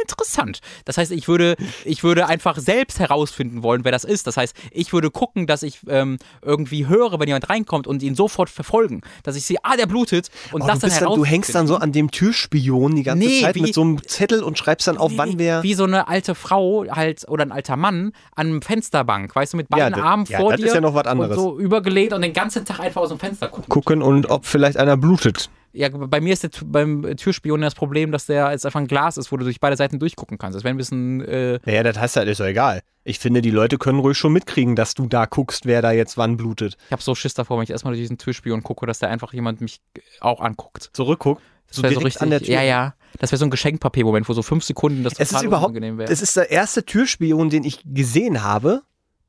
interessant. Das heißt, ich würde, ich würde einfach selbst herausfinden wollen, wer das ist. Das heißt, ich würde gucken, dass ich ähm, irgendwie höre, wenn jemand reinkommt und ihn sofort verfolgen. Dass ich sehe, ah, der blutet und
oh,
das dann
dann, du hängst dann so an dem Türspion die ganze
Nee,
Zeit
wie-
mit so einem Zettel und schreibst dann auf,
Nee,
wann wer.
Wie so eine alte Frau halt oder ein alter Mann an einem Fensterbank, weißt du, mit beiden
das-
Armen
ja,
vor
das
dir.
ist ja noch was anderes.
Und so übergelehnt und den ganzen Tag einfach aus dem Fenster gucken.
Gucken und ob vielleicht einer blutet.
Ja, bei mir ist der, beim Türspion das Problem, dass der jetzt einfach ein Glas ist, wo du durch beide Seiten durchgucken kannst. Das wäre ein bisschen. Äh,
Naja, das heißt halt, ist doch egal. Ich finde, die Leute können ruhig schon mitkriegen, dass du da guckst, wer da jetzt wann blutet.
ich habe so Schiss davor, wenn ich erstmal durch diesen Türspion gucke, dass da einfach jemand mich auch anguckt.
Zurückguckt.
Das
So
wäre so richtig.
an der Tür.
Ja, ja. Das wäre so ein Geschenkpapier-Moment, wo so fünf Sekunden das
Es ist
total
überhaupt,
unangenehm wäre.
es ist der erste Türspion, den ich gesehen habe,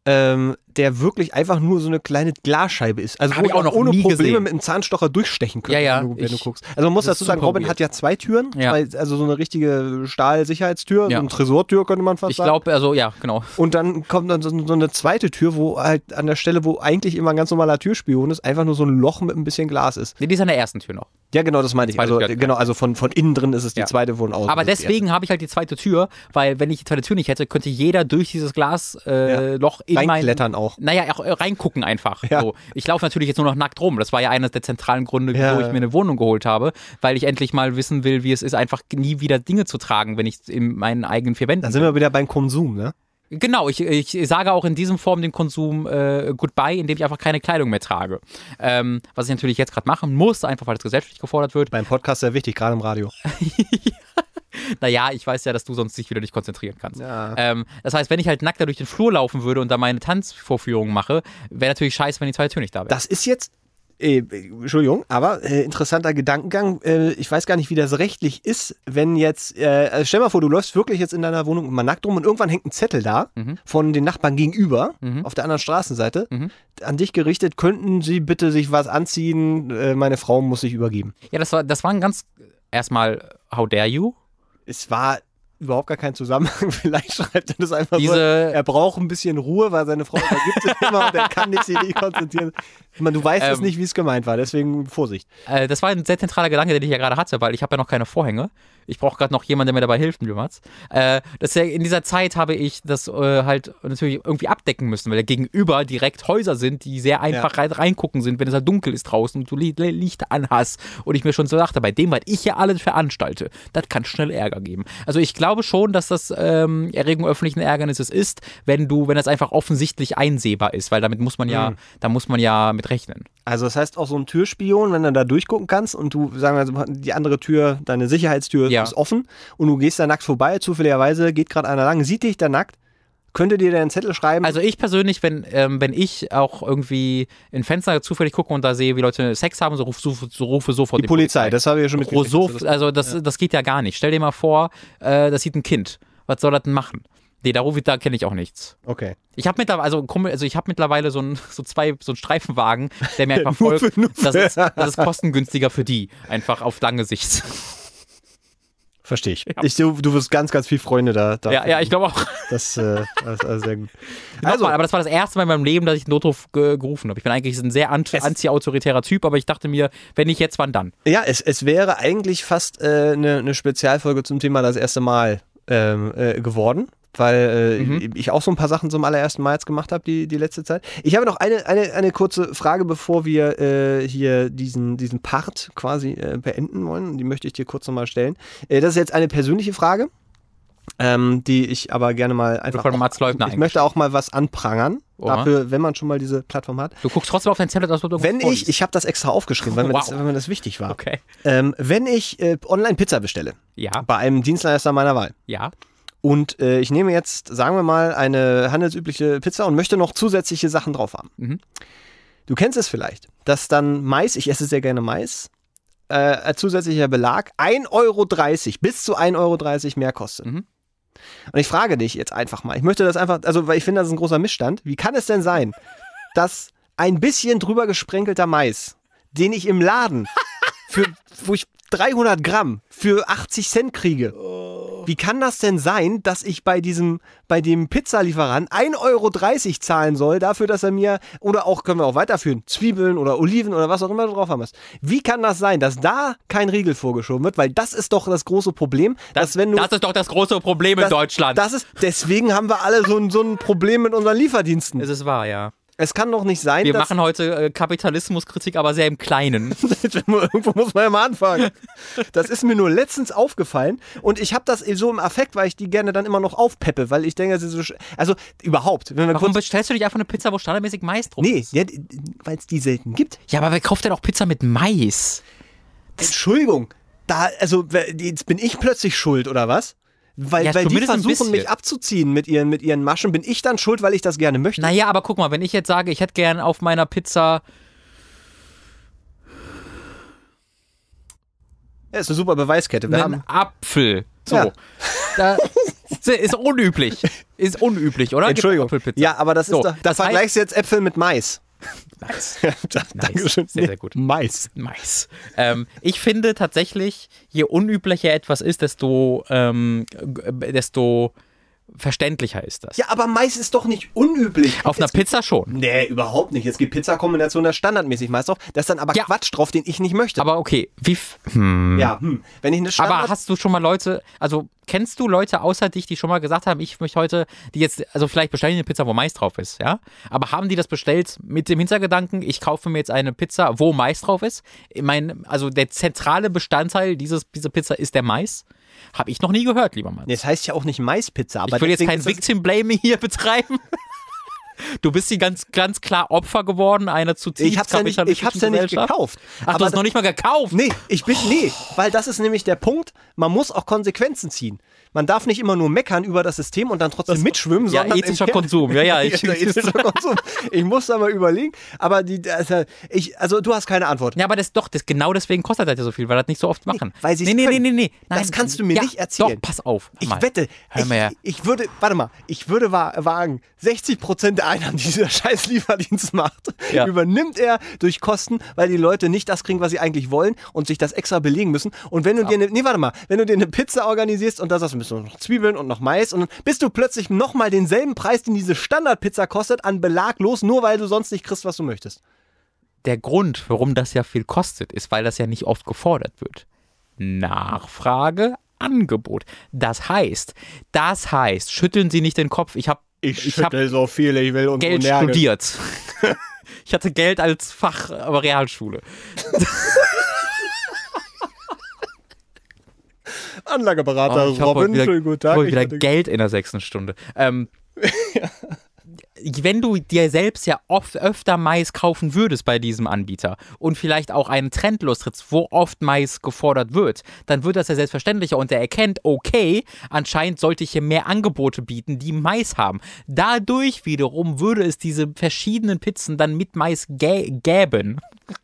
ähm, der wirklich einfach nur so eine kleine Glasscheibe ist. Also
Hab
wo
ich auch
du
noch
ohne
nie
Probleme
gesehen.
mit einem Zahnstocher durchstechen könntest,
Ja, ja,
wenn, du, wenn du
ich-
guckst. Also man muss dazu sagen, Robin
weird.
hat ja zwei Türen,
Ja.
zwei, also so eine richtige Stahl-Sicherheitstür,
Ja.
so eine Tresortür könnte man fast
ich
sagen.
glaube, also ja, genau.
Und dann kommt dann so, so eine zweite Tür, wo halt an der Stelle, wo eigentlich immer ein ganz normaler Türspion ist, einfach nur so ein Loch mit ein bisschen Glas ist.
Nee, die ist an der ersten Tür noch.
Ja, genau, das meine ich. Also
Tür,
genau, also von, von innen drin ist es die
Ja.
zweite, wo ein Außen
Aber deswegen habe ich halt die zweite Tür, weil wenn ich die zweite Tür nicht hätte, könnte jeder durch dieses Glasloch äh, Loch in mein
Reinklettern auch.
Naja, auch äh, reingucken einfach.
Ja.
So. Ich laufe natürlich jetzt nur noch nackt rum. Das war ja eines der zentralen Gründe,
Ja,
wieso ich
ja.
mir eine Wohnung geholt habe, weil ich endlich mal wissen will, wie es ist, einfach nie wieder Dinge zu tragen, wenn ich in meinen eigenen vier Wänden
Dann sind wir wieder beim Konsum, ne?
Genau, ich, ich sage auch in diesem Form dem Konsum äh, Goodbye, indem ich einfach keine Kleidung mehr trage. Ähm, was ich natürlich jetzt gerade machen muss, einfach weil es gesellschaftlich gefordert wird.
Beim Podcast sehr wichtig, gerade im Radio.
Naja, ich weiß ja, dass du sonst dich wieder nicht konzentrieren kannst.
Ja.
Ähm, das heißt, wenn ich halt nackt da durch den Flur laufen würde und da meine Tanzvorführung mache, wäre natürlich scheiße, wenn die zweite Tür nicht da wäre.
Das ist jetzt, äh, Entschuldigung, aber äh, interessanter Gedankengang. Äh, ich weiß gar nicht, wie das rechtlich ist, wenn jetzt, äh, also stell mal vor, du läufst wirklich jetzt in deiner Wohnung mal nackt rum und irgendwann hängt ein Zettel da
Mhm.
von den Nachbarn gegenüber,
Mhm.
auf der anderen Straßenseite,
Mhm.
an dich gerichtet, könnten sie bitte sich was anziehen, äh, meine Frau muss sich übergeben.
Ja, das war, das war ein ganz, erstmal, how dare you?
Es war überhaupt gar kein Zusammenhang. Vielleicht schreibt er das einfach so.
Diese,
Er braucht ein bisschen Ruhe, weil seine Frau übergibt sich immer und er kann nicht sich nicht konzentrieren. Meine, du weißt es
Ähm.
nicht, wie es gemeint war, deswegen Vorsicht.
äh, das war ein sehr zentraler Gedanke, den ich ja gerade hatte, weil ich habe ja noch keine Vorhänge. Ich brauche gerade noch jemanden, der mir dabei hilft, Mats. Äh, das ja, in dieser Zeit habe ich das äh, halt natürlich irgendwie abdecken müssen, weil ja gegenüber direkt Häuser sind, die sehr einfach rein, reingucken sind, wenn es halt dunkel ist draußen und du Li Li- Licht anhast. Und ich mir schon so dachte, bei dem, was ich ja alles veranstalte, das kann schnell Ärger geben. Also ich glaube schon, dass das ähm, Erregung öffentlichen Ärgernisses ist, wenn du, wenn das einfach offensichtlich einsehbar ist, weil damit muss man ja,
Mhm.
da muss man ja mit rechnen.
Also das heißt auch so ein Türspion, wenn du da durchgucken kannst und du, sagen wir mal, die andere Tür, deine Sicherheitstür
Ja.
Ist offen und du gehst da nackt vorbei, zufälligerweise geht gerade einer lang, sieht dich da nackt, könnte dir der einen Zettel schreiben.
Also ich persönlich, wenn, ähm, wenn ich auch irgendwie in Fenster zufällig gucke und da sehe, wie Leute Sex haben, so, ruf, so, so rufe sofort
die Polizei, das habe ich ja schon mitgekriegt.
so,
du das-
also das, das geht ja gar nicht. Stell dir mal vor, äh, das sieht ein Kind. Was soll das denn machen? Nee, da rufe ich, da kenne ich auch nichts.
Okay.
Ich habe mittlerweile, also, also ich habe mittlerweile so, ein, so zwei, so einen Streifenwagen, der mir einfach folgt. Das ist, das ist kostengünstiger für die, einfach auf lange Sicht.
Verstehe ich. ich du, du wirst ganz, ganz viel Freunde da. da
Ja, ja, ich glaube auch.
Das, äh, ist also sehr gut.
Also, aber das war das erste Mal in meinem Leben, dass ich einen Notruf ge gerufen habe. Ich bin eigentlich ein sehr anti-autoritärer Typ, aber ich dachte mir, wenn nicht jetzt, wann dann?
Ja, es, es wäre eigentlich fast äh, eine, eine Spezialfolge zum Thema das erste Mal ähm, äh, geworden, weil äh,
Mhm.
ich auch so ein paar Sachen zum allerersten Mal jetzt gemacht habe, die, die letzte Zeit. Ich habe noch eine, eine, eine kurze Frage, bevor wir äh, hier diesen, diesen Part quasi äh, beenden wollen. Die möchte ich dir kurz nochmal stellen. Äh, das ist jetzt eine persönliche Frage. ähm, die ich aber gerne mal einfach. auch-
Mats Leubner
ich möchte auch mal was anprangern.
Oha.
Dafür, wenn man schon mal diese Plattform hat.
Du guckst trotzdem auf dein Tablet, als ob du
Wenn ich, ich habe das extra aufgeschrieben, weil mir,
Wow.
das, weil mir das wichtig war.
Okay.
Ähm, wenn ich äh, online Pizza bestelle,
Ja,
bei einem Dienstleister meiner Wahl,
ja.
Und äh, ich nehme jetzt, sagen wir mal, eine handelsübliche Pizza und möchte noch zusätzliche Sachen drauf haben.
Mhm.
Du kennst es vielleicht, dass dann Mais, ich esse sehr gerne Mais, äh, als zusätzlicher Belag 1,30 Euro, bis zu 1,30 Euro mehr kostet.
Mhm.
Und ich frage dich jetzt einfach mal, ich möchte das einfach, also weil ich finde, das ist ein großer Missstand. Wie kann es denn sein, dass ein bisschen drüber gesprenkelter Mais, den ich im Laden für, wo ich 300 Gramm für 80 Cent kriege, wie kann das denn sein, dass ich bei diesem, bei dem Pizzalieferant 1,30 Euro zahlen soll, dafür, dass er mir, oder auch, können wir auch weiterführen, Zwiebeln oder Oliven oder was auch immer du drauf haben musst. Wie kann das sein, dass da kein Riegel vorgeschoben wird? Weil das ist doch das große Problem, dass wenn du.
Das ist doch das große Problem in
das-
Deutschland.
Das ist, deswegen haben wir alle so ein, so ein Problem mit unseren Lieferdiensten.
es ist wahr, ja.
Es kann doch nicht sein,
Wir
dass.
machen heute äh, Kapitalismuskritik, aber sehr im Kleinen.
Irgendwo muss man ja mal anfangen. Das ist mir nur letztens aufgefallen und ich habe das so im Affekt, weil ich die gerne dann immer noch aufpeppe, weil ich denke, das ist so. Also überhaupt, wenn wir
Warum
kurz.
bestellst du nicht einfach eine Pizza, wo standardmäßig Mais drauf
Nee,
ist?
ja, weil es die selten gibt.
Ja, aber wer kauft denn auch Pizza mit Mais?
Entschuldigung, da, also jetzt bin ich plötzlich schuld, oder was? Weil,
Ja,
weil die versuchen, mich abzuziehen mit ihren, mit ihren Maschen. Bin ich dann schuld, weil ich das gerne möchte?
Naja, aber guck mal, wenn ich jetzt sage, ich hätte gern auf meiner Pizza.
Ja, ist eine super Beweiskette. Wir
einen
haben.
Apfel. So.
Ja.
Da, ist unüblich. Ist unüblich, oder?
Entschuldigung.
Apfelpizza.
Ja, aber das
So,
ist doch. Da
das
vergleichst du jetzt Äpfel mit Mais.
Nice.
Ja, da, Dankeschön.
Sehr, sehr gut.
Mais.
Mais. Ähm, ich finde tatsächlich, je unüblicher etwas ist, desto, ähm, desto verständlicher ist das.
Ja, aber Mais ist doch nicht unüblich.
Auf einer
Es-
Pizza schon.
Nee, überhaupt nicht. Es gibt Pizzakombinationen, da standardmäßig Mais drauf. Da ist dann aber
Ja.
Quatsch drauf, den ich nicht möchte.
Aber okay, wie. Hm.
ja, hm. wenn ich eine Standard...
Aber hast du schon mal Leute, also kennst du Leute außer dich, die schon mal gesagt haben, ich möchte heute, die jetzt, also vielleicht bestellen eine Pizza, wo Mais drauf ist, ja? Aber haben die das bestellt mit dem Hintergedanken, ich kaufe mir jetzt eine Pizza, wo Mais drauf ist? Ich mein, also der zentrale Bestandteil dieses, dieser Pizza ist der Mais? Habe ich noch nie gehört, lieber Mann.
Nee, es heißt ja auch nicht Maispizza, aber
ich will jetzt kein
das-
Victim Blaming hier betreiben. Du bist hier ganz, ganz klar Opfer geworden einer zutiefst
Ich hab's ja nicht, ich hab's ja nicht gekauft.
Ach, du
aber
hast noch nicht mal gekauft.
Nee, ich bin, nee, weil das ist nämlich der Punkt, man muss auch Konsequenzen ziehen. Man darf nicht immer nur meckern über das System und dann trotzdem mitschwimmen,
Ja,
sondern
ethischer Konsum. Ja, ja, ich-
ethischer Konsum. Ich muss da mal überlegen, aber die, also, ich, also du hast keine Antwort.
Ja, aber das doch, das, genau deswegen kostet das ja so viel, weil das nicht so oft machen.
weil sie's
nee, nee, nee, nee, nee. Nein,
Das kannst du mir
ja,
nicht erzählen.
Doch, pass auf.
Ich wette,
Hör
ich,
mal
ich würde, warte mal, ich würde wa wagen, 60% der Einnahmen, die dieser scheiß Lieferdienst macht,
Ja.
übernimmt er durch Kosten, weil die Leute nicht das kriegen, was sie eigentlich wollen und sich das extra belegen müssen. Und wenn du dir, eine, nee, warte mal, wenn du dir eine Pizza organisierst und da sagst du, müssen noch Zwiebeln und noch Mais und dann bist du plötzlich nochmal denselben Preis, den diese Standardpizza kostet, an Belag los, nur weil du sonst nicht kriegst, was du möchtest.
Der Grund, warum das ja viel kostet, ist, weil das ja nicht oft gefordert wird. Nachfrage, Angebot. Das heißt, das heißt, schütteln Sie nicht den Kopf. Ich habe ich hab
so viel, ich will und
Geld studiert. ich hatte Geld als Fach, aber Realschule.
Anlageberater
Oh, ich
Robin,
wieder,
schönen guten Tag. Ich
wieder Geld in der sechsten Stunde. Ähm, wenn du dir selbst ja oft öfter Mais kaufen würdest bei diesem Anbieter und vielleicht auch einen Trend lostrittst, wo oft Mais gefordert wird, dann wird das ja selbstverständlicher und er erkennt, okay, anscheinend sollte ich hier mehr Angebote bieten, die Mais haben. Dadurch wiederum würde es diese verschiedenen Pizzen dann mit Mais gä gäben.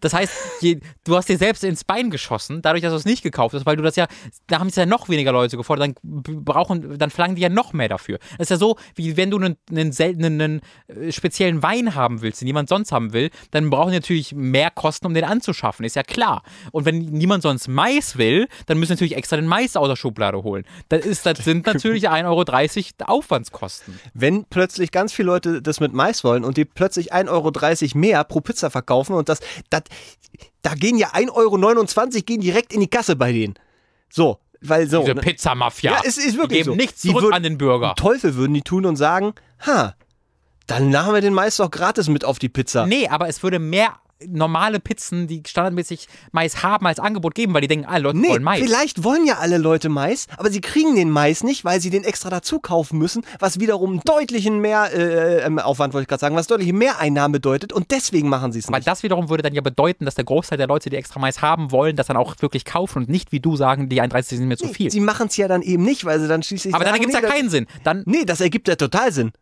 Das heißt, je, du hast dir selbst ins Bein geschossen, dadurch, dass du es nicht gekauft hast, weil du das ja, da haben es ja noch weniger Leute gefordert, dann brauchen, dann verlangen die ja noch mehr dafür. Das ist ja so, wie wenn du einen, einen seltenen, einen äh, speziellen Wein haben willst, den niemand sonst haben will, dann brauchen die natürlich mehr Kosten, um den anzuschaffen, ist ja klar. Und wenn niemand sonst Mais will, dann müssen sie natürlich extra den Mais aus der Schublade holen. Das, ist, das sind natürlich 1,30 Euro Aufwandskosten.
wenn plötzlich ganz viele Leute das mit Mais wollen und die plötzlich 1,30 Euro mehr pro Pizza verkaufen und das, das da gehen ja 1,29 Euro gehen direkt in die Kasse bei denen. So, weil so.
Diese
ne?
Pizzamafia.
Ja, es ist wirklich
die geben
so.
nichts zurück
würden-
an den Bürger.
Teufel würden die tun und sagen, ha, dann haben wir den Mais doch gratis mit auf die Pizza.
Nee, aber es würde mehr, normale Pizzen, die standardmäßig Mais haben, als Angebot geben, weil die denken, alle Leute
Nee,
wollen Mais.
vielleicht wollen ja alle Leute Mais, aber sie kriegen den Mais nicht, weil sie den extra dazu kaufen müssen, was wiederum deutlichen mehr äh, ähm, Aufwand, wollte ich gerade sagen, was deutliche Mehreinnahmen bedeutet und deswegen machen sie es
Weil
nicht.
das wiederum würde dann ja bedeuten, dass der Großteil der Leute, die extra Mais haben wollen, das dann auch wirklich kaufen und nicht wie du sagen, die 31 sind mir zu viel.
Sie machen es ja dann eben nicht, weil sie dann schließlich
Aber dann
sagen,
ergibt es
nee,
ja keinen Sinn. Dann,
Nee, das ergibt ja total Sinn.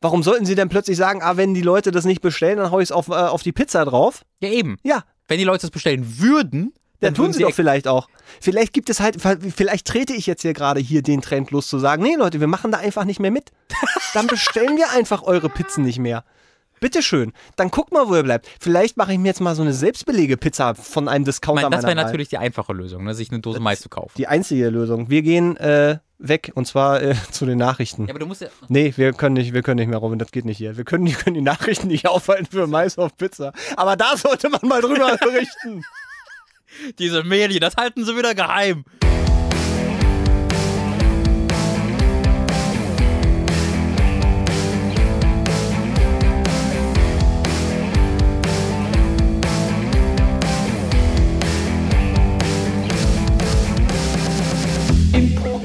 Warum sollten sie denn plötzlich sagen, ah, wenn die Leute das nicht bestellen, dann hau ich es auf, äh, auf die Pizza drauf?
ja eben.
Ja,
Wenn die Leute es bestellen würden,
dann tun
würden
sie doch vielleicht auch. Vielleicht gibt es halt, vielleicht trete ich jetzt hier gerade hier den Trend los zu sagen, nee Leute, wir machen da einfach nicht mehr mit. Dann bestellen wir einfach eure Pizzen nicht mehr. Bitteschön. Dann guck mal, wo ihr bleibt. Vielleicht mache ich mir jetzt mal so eine Selbstbelege-Pizza von einem Discounter
meine, das wäre natürlich die einfache Lösung, ne? sich eine Dose Mais zu kaufen.
die einzige Lösung. Wir gehen äh, weg und zwar äh, zu den Nachrichten.
Ja, aber du musst ja.
Nee, wir können nicht, wir können nicht mehr, Robin, das geht nicht hier. Wir können, wir können die Nachrichten nicht aufhalten für Mais auf Pizza. Aber da sollte man mal drüber berichten.
Diese Medien, das halten sie wieder geheim.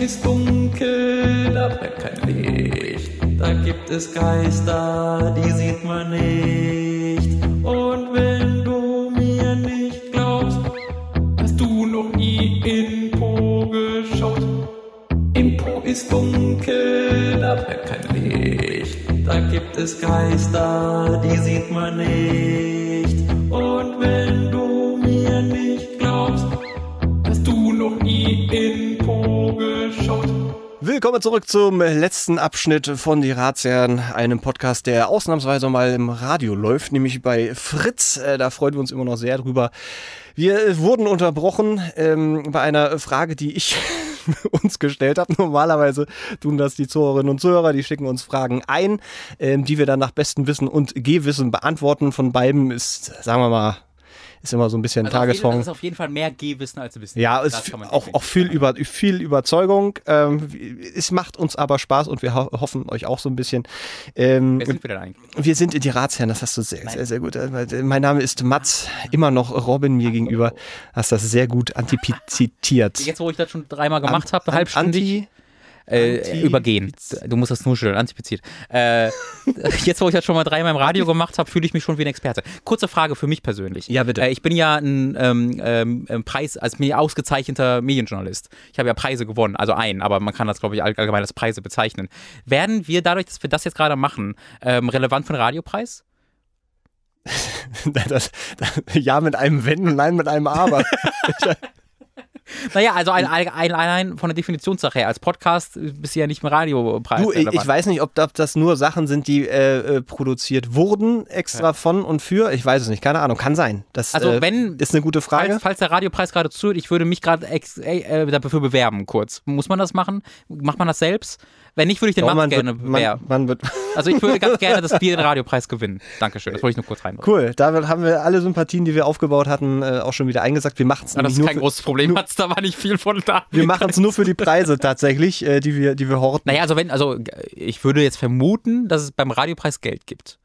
Ist dunkel, da brennt kein Licht. Da gibt es Geister, die sieht man nicht. Und wenn du mir nicht glaubst, hast du noch nie in Po geschaut. Im Po ist dunkel, da brennt kein Licht. Da gibt es Geister, die sieht man nicht. Und wenn du noch nie in Po geschaut?
Willkommen zurück zum letzten Abschnitt von Die Ratsherren, einem Podcast, der ausnahmsweise mal im Radio läuft, nämlich bei Fritz. Äh, da freuen wir uns immer noch sehr drüber. Wir wurden unterbrochen ähm, bei einer Frage, die ich uns gestellt habe. Normalerweise tun das die Zuhörerinnen und Zuhörer, die schicken uns Fragen ein, ähm, die wir dann nach bestem Wissen und Gehwissen beantworten. Von beiden ist, sagen wir mal, ist immer so ein bisschen
Also
Tagesform.
das ist auf jeden Fall mehr Gehwissen als Wissen.
Ja,
man
auch, auch viel, über, viel Überzeugung. Ähm, es macht uns aber Spaß und wir ho hoffen euch auch so ein bisschen. Ähm,
Wer sind wir denn eigentlich?
wir sind die Ratsherren, das hast du sehr, sehr, sehr gut. Äh, Mein Name ist Mats, immer noch Robin mir gegenüber. Hast das sehr gut antizitiert.
Jetzt, wo ich das schon dreimal gemacht habe, halbstündig.
Anti,
Äh, übergehen. Du musst das nuscheln, antipiziert. Äh, jetzt, wo ich das schon mal dreimal im Radio gemacht habe, fühle ich mich schon wie ein Experte. Kurze Frage für mich persönlich.
Ja, bitte.
Äh, ich bin ja ein ähm, ähm, ähm, Preis, als mir ausgezeichneter Medienjournalist. Ich habe ja Preise gewonnen, also einen, aber man kann das, glaube ich, all- allgemein als Preise bezeichnen. Werden wir dadurch, dass wir das jetzt gerade machen, ähm, relevant für den Radiopreis?
das, das, ja mit einem Wenn und Nein mit einem Aber.
Naja, also ein, ein, allein von der Definitionssache her. Als Podcast bist du ja nicht im Radiopreis.
Du, ich, ich weiß nicht, ob das- nur Sachen sind, die äh, äh, produziert wurden, extra von und für. Ich weiß es nicht, keine Ahnung, kann sein. Das
Also
äh,
wenn-
ist eine gute Frage.
Falls, falls der Radiopreis gerade zuhört, ich würde mich gerade äh, äh, dafür bewerben, kurz. Muss man das machen? Macht man das selbst? Wenn nicht, würde ich den
Doch,
Mats gerne bewerben. Also ich würde ganz gerne, dass wir den Radiopreis gewinnen. Dankeschön, das wollte ich nur kurz rein.
Cool, damit haben wir alle Sympathien, die wir aufgebaut hatten, äh, auch schon wieder eingesagt. Wir machen es
Aber das ist
nur,
kein
für-
großes Problem, Mats, da war nicht viel von da.
wir machen es nur für die Preise tatsächlich, äh, die wir, die wir horten.
Naja, also wenn, also ich würde jetzt vermuten, dass es beim Radiopreis Geld gibt.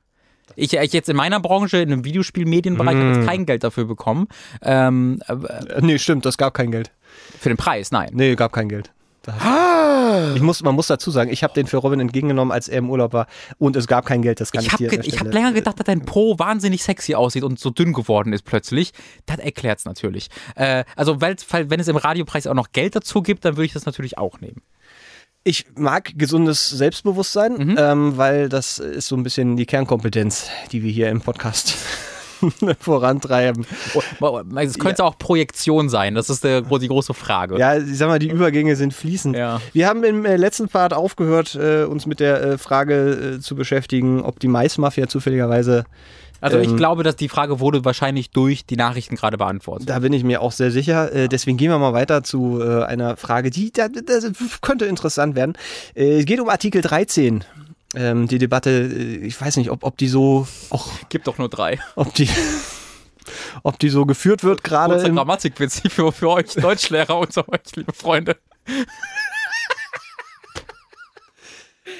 Ich, ich jetzt in meiner Branche, in einem Videospiel-Medienbereich, habe
Mm.
jetzt kein Geld dafür bekommen. Ähm, äh,
Äh, nee, stimmt, das gab kein Geld.
für den Preis, nein.
Nee, gab kein Geld. Da- Ich muss, man muss dazu sagen, ich habe den für Robin entgegengenommen, als er im Urlaub war und es gab kein Geld, das kann ich,
Ich habe
dir
ich hab
Stelle-
länger gedacht, dass dein Po wahnsinnig sexy aussieht und so dünn geworden ist plötzlich. Das erklärt's natürlich. Äh, also weil- wenn es im Radiopreis auch noch Geld dazu gibt, dann würde ich das natürlich auch nehmen.
Ich mag gesundes Selbstbewusstsein,
Mhm.
ähm, weil das ist so ein bisschen die Kernkompetenz, die wir hier im Podcast vorantreiben.
Oh, Es könnte auch Projektion sein, das ist der, die große Frage.
Ja, ich sag mal, die Übergänge sind fließend.
Ja.
Wir haben im äh, letzten Part aufgehört, äh, uns mit der äh, Frage zu beschäftigen, ob die Maismafia zufälligerweise,
Also ich
Ähm,
glaube, dass die Frage wurde wahrscheinlich durch die Nachrichten gerade beantwortet.
da bin ich mir auch sehr sicher. Äh, deswegen gehen wir mal weiter zu äh, einer Frage, die da, das könnte interessant werden. Äh, es geht um Artikel 13. Ähm, die Debatte, äh, ich weiß nicht, ob, ob die so auch,
Gibt doch nur drei.
ob die, ob die so geführt wird gerade. Im-
Grammatikwitz für, für euch Deutschlehrer unter euch, liebe Freunde.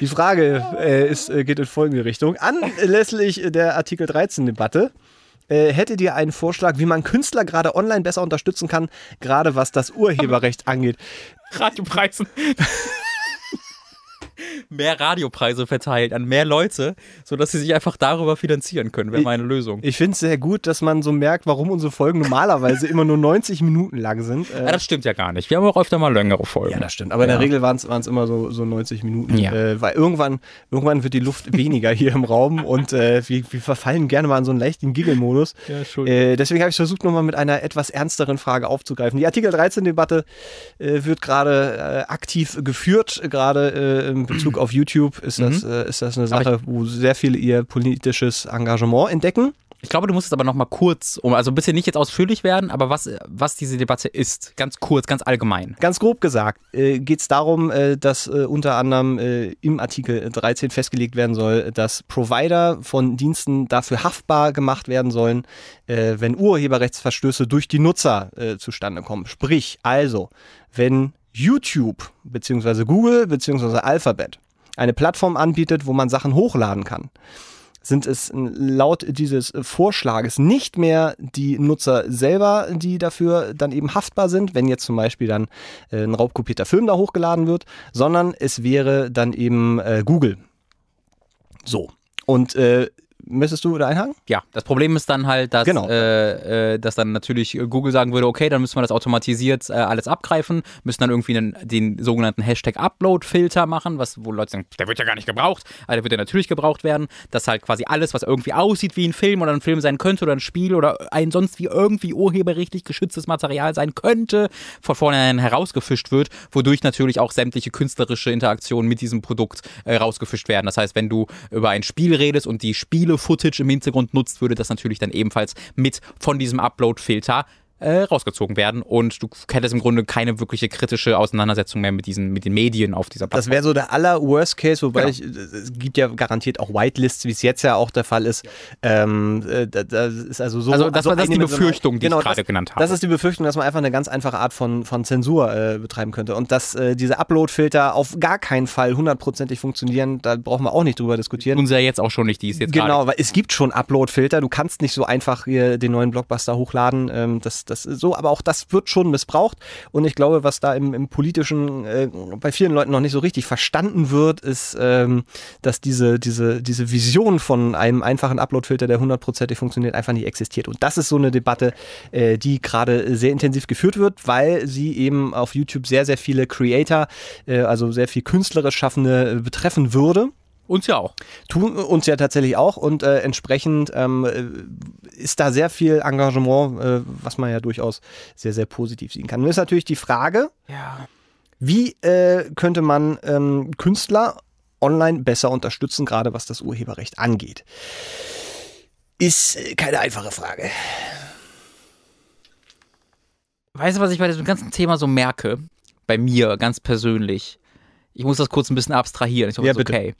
Die Frage äh, ist, äh, geht in folgende Richtung. Anlässlich der Artikel 13-Debatte äh, hättet ihr einen Vorschlag, wie man Künstler gerade online besser unterstützen kann, gerade was das Urheberrecht angeht?
Radiopreisen. Mehr Radiopreise verteilt an mehr Leute, sodass sie sich einfach darüber finanzieren können, wäre meine Lösung.
Ich finde es sehr gut, dass man so merkt, warum unsere Folgen normalerweise immer nur 90 Minuten lang sind. Äh,
Ja, das stimmt ja gar nicht. Wir haben auch öfter mal längere Folgen.
Ja, das stimmt. Aber in der Regel waren es immer so, so 90 Minuten.
Ja.
Äh, weil irgendwann, irgendwann wird die Luft weniger hier im Raum und äh, wir, wir verfallen gerne mal in so einen leichten Giggle-Modus.
Ja.
Äh, deswegen habe ich versucht, nochmal mit einer etwas ernsteren Frage aufzugreifen. Die Artikel 13-Debatte äh, wird gerade äh, aktiv geführt. Gerade in Bezug auf YouTube ist das, äh, ist das eine
Mhm.
Sache, wo sehr viele ihr politisches Engagement entdecken.
Ich glaube, du musst es aber noch mal kurz, um, also ein bisschen nicht jetzt ausführlich werden, aber was, was diese Debatte ist, ganz kurz, ganz allgemein.
Ganz grob gesagt äh, geht es darum, äh, dass äh, unter anderem äh, im Artikel 13 festgelegt werden soll, dass Provider von Diensten dafür haftbar gemacht werden sollen, äh, wenn Urheberrechtsverstöße durch die Nutzer äh, zustande kommen. Sprich, also, wenn YouTube bzw. Google bzw. Alphabet eine Plattform anbietet, wo man Sachen hochladen kann, sind es laut dieses Vorschlages nicht mehr die Nutzer selber, die dafür dann eben haftbar sind, wenn jetzt zum Beispiel dann äh, ein raubkopierter Film da hochgeladen wird, sondern es wäre dann eben äh, Google. So. Und äh, müsstest du da einhaken?
Ja, das Problem ist dann halt, dass,
Genau.
äh, äh, dass dann natürlich Google sagen würde, okay, dann müssen wir das automatisiert äh, alles abgreifen, müssen dann irgendwie einen, den sogenannten Hashtag Upload-Filter machen, was wo Leute sagen, der wird ja gar nicht gebraucht, aber der wird ja natürlich gebraucht werden, dass halt quasi alles, was irgendwie aussieht wie ein Film oder ein Film sein könnte oder ein Spiel oder ein sonst wie irgendwie urheberrechtlich geschütztes Material sein könnte, von vornherein herausgefischt wird, wodurch natürlich auch sämtliche künstlerische Interaktionen mit diesem Produkt äh, rausgefischt werden. Das heißt, wenn du über ein Spiel redest und die Spiele-Footage im Hintergrund nutzt, würde das natürlich dann ebenfalls mit von diesem Upload-Filter äh, rausgezogen werden und du hättest im Grunde keine wirkliche kritische Auseinandersetzung mehr mit diesen mit den Medien auf dieser
Das
Plattform.
wäre so der aller Worst Case, wobei
Genau.
ich, es gibt ja garantiert auch Whitelists, wie es jetzt ja auch der Fall ist. Ähm, äh, da- das ist also so.
Also das war- das ist die Befürchtung, die ich
Genau,
gerade
das-
genannt habe.
Das ist die Befürchtung, dass man einfach eine ganz einfache Art von, von Zensur äh, betreiben könnte und dass äh, diese Upload-Filter auf gar keinen Fall hundertprozentig funktionieren. Da brauchen wir auch nicht drüber diskutieren.
Ja jetzt auch schon nicht, die ist jetzt
Genau,
gerade.
weil es gibt schon Upload-Filter. Du kannst nicht so einfach hier den neuen Blockbuster hochladen. Ähm, das, das ist so, aber auch das wird schon missbraucht. Und ich glaube, was da im, im politischen äh, bei vielen Leuten noch nicht so richtig verstanden wird, ist, ähm, dass diese, diese, diese Vision von einem einfachen Upload-Filter, der hundertprozentig funktioniert, einfach nicht existiert. Und das ist so eine Debatte, äh, die gerade sehr intensiv geführt wird, weil sie eben auf YouTube sehr, sehr viele Creator, äh, also sehr viel künstlerisch Schaffende äh, betreffen würde
Uns ja auch.
tun uns ja tatsächlich auch und äh, entsprechend ähm, äh, ist da sehr viel Engagement, äh, was man ja durchaus sehr, sehr positiv sehen kann. Nun ist natürlich die Frage,
Ja.
wie äh, könnte man ähm, Künstler online besser unterstützen, gerade was das Urheberrecht angeht. Ist äh, keine einfache Frage.
Weißt du, was ich bei diesem ganzen Thema so merke? Bei mir, ganz persönlich. Ich muss das kurz ein bisschen abstrahieren. Ich hoffe,
Ja,
das ist
bitte.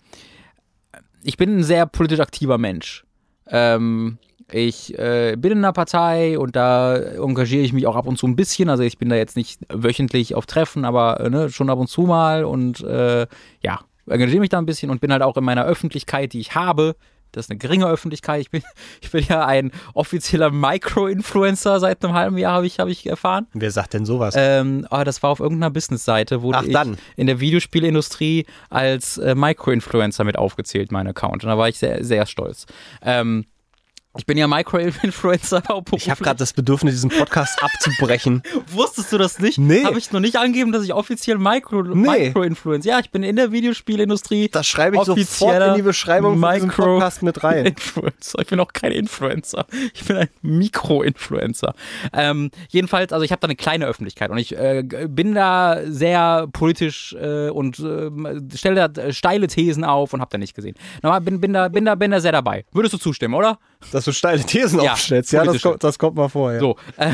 Ich bin ein sehr politisch aktiver Mensch. Ähm, ich äh, bin in einer Partei und da engagiere ich mich auch ab und zu ein bisschen. Also ich bin da jetzt nicht wöchentlich auf Treffen, aber äh, ne, schon ab und zu mal und äh, ja, engagiere mich da ein bisschen und bin halt auch in meiner Öffentlichkeit, die ich habe. Das ist eine geringe Öffentlichkeit. Ich bin, ich bin ja ein offizieller Micro-Influencer seit einem halben Jahr, habe ich, hab ich erfahren.
Wer sagt denn sowas?
Ähm, aber das war auf irgendeiner Businessseite, wurde
Ach,
ich
dann.
in der Videospielindustrie als äh, Micro-Influencer mit aufgezählt, mein Account. Und da war ich sehr, sehr stolz. Ähm, ich bin ja Micro-Influencer. auch
ich habe gerade das Bedürfnis, diesen Podcast abzubrechen.
Wusstest du das nicht?
Nee.
Habe ich noch nicht angegeben, dass ich offiziell Micro,
Nee.
Micro-Influencer. Ja, ich bin in der Videospielindustrie.
Das schreibe ich sofort in die Beschreibung von diesem Podcast mit rein.
Influencer. Ich bin auch kein Influencer. Ich bin ein Mikro-Influencer. Ähm, jedenfalls, also ich habe da eine kleine Öffentlichkeit und ich äh, bin da sehr politisch äh, und äh, stelle da steile Thesen auf und habe da nicht gesehen. Normal bin, bin, da, bin, da, bin da sehr dabei. Würdest du zustimmen, oder?
Dass du steile Thesen
Ja,
aufstellst. Ja, das kommt, das kommt mal vor. Ja.
So. Äh,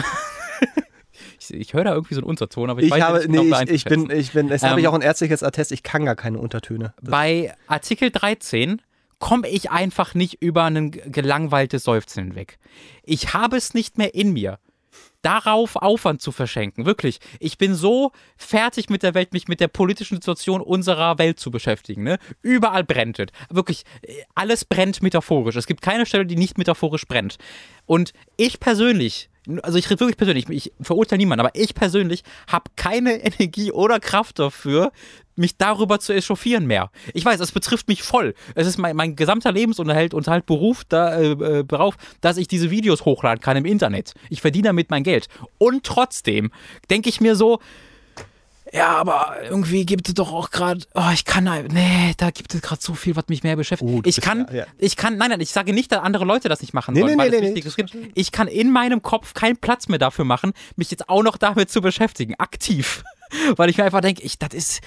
ich ich höre da irgendwie so einen Unterton, aber ich,
Ich
weiß
habe,
nicht genau
nee, ich, ich bin, ich bin, das habe
Ähm,
ich auch ein ärztliches Attest, ich kann gar keine Untertöne. Das,
Bei Artikel 13 komme ich einfach nicht über ein gelangweiltes Seufzen hinweg. Ich habe es nicht mehr in mir. Darauf Aufwand zu verschenken. Wirklich. Ich bin so fertig mit der Welt, mich mit der politischen Situation unserer Welt zu beschäftigen. Ne? Überall brennt es. Wirklich, alles brennt metaphorisch. Es gibt keine Stelle, die nicht metaphorisch brennt. Und ich persönlich also ich rede wirklich persönlich, ich verurteile niemanden, aber ich persönlich habe keine Energie oder Kraft dafür, mich darüber zu echauffieren mehr. Ich weiß, es betrifft mich voll. Es ist mein, mein gesamter Lebensunterhalt und halt Beruf da, äh, äh, darauf, dass ich diese Videos hochladen kann im Internet. Ich verdiene damit mein Geld. Und trotzdem denke ich mir so, ja, aber irgendwie gibt es doch auch gerade, oh, ich kann, nee, da gibt es gerade so viel, was mich mehr beschäftigt. Oh, ich kann, ja, ja. ich kann, nein, nein, ich sage nicht, dass andere Leute das nicht machen
nee,
sollen,
nee, nee, nee, nee.
Ich kann in meinem Kopf keinen Platz mehr dafür machen, mich jetzt auch noch damit zu beschäftigen, aktiv. Weil ich mir einfach denke, ich, das ist,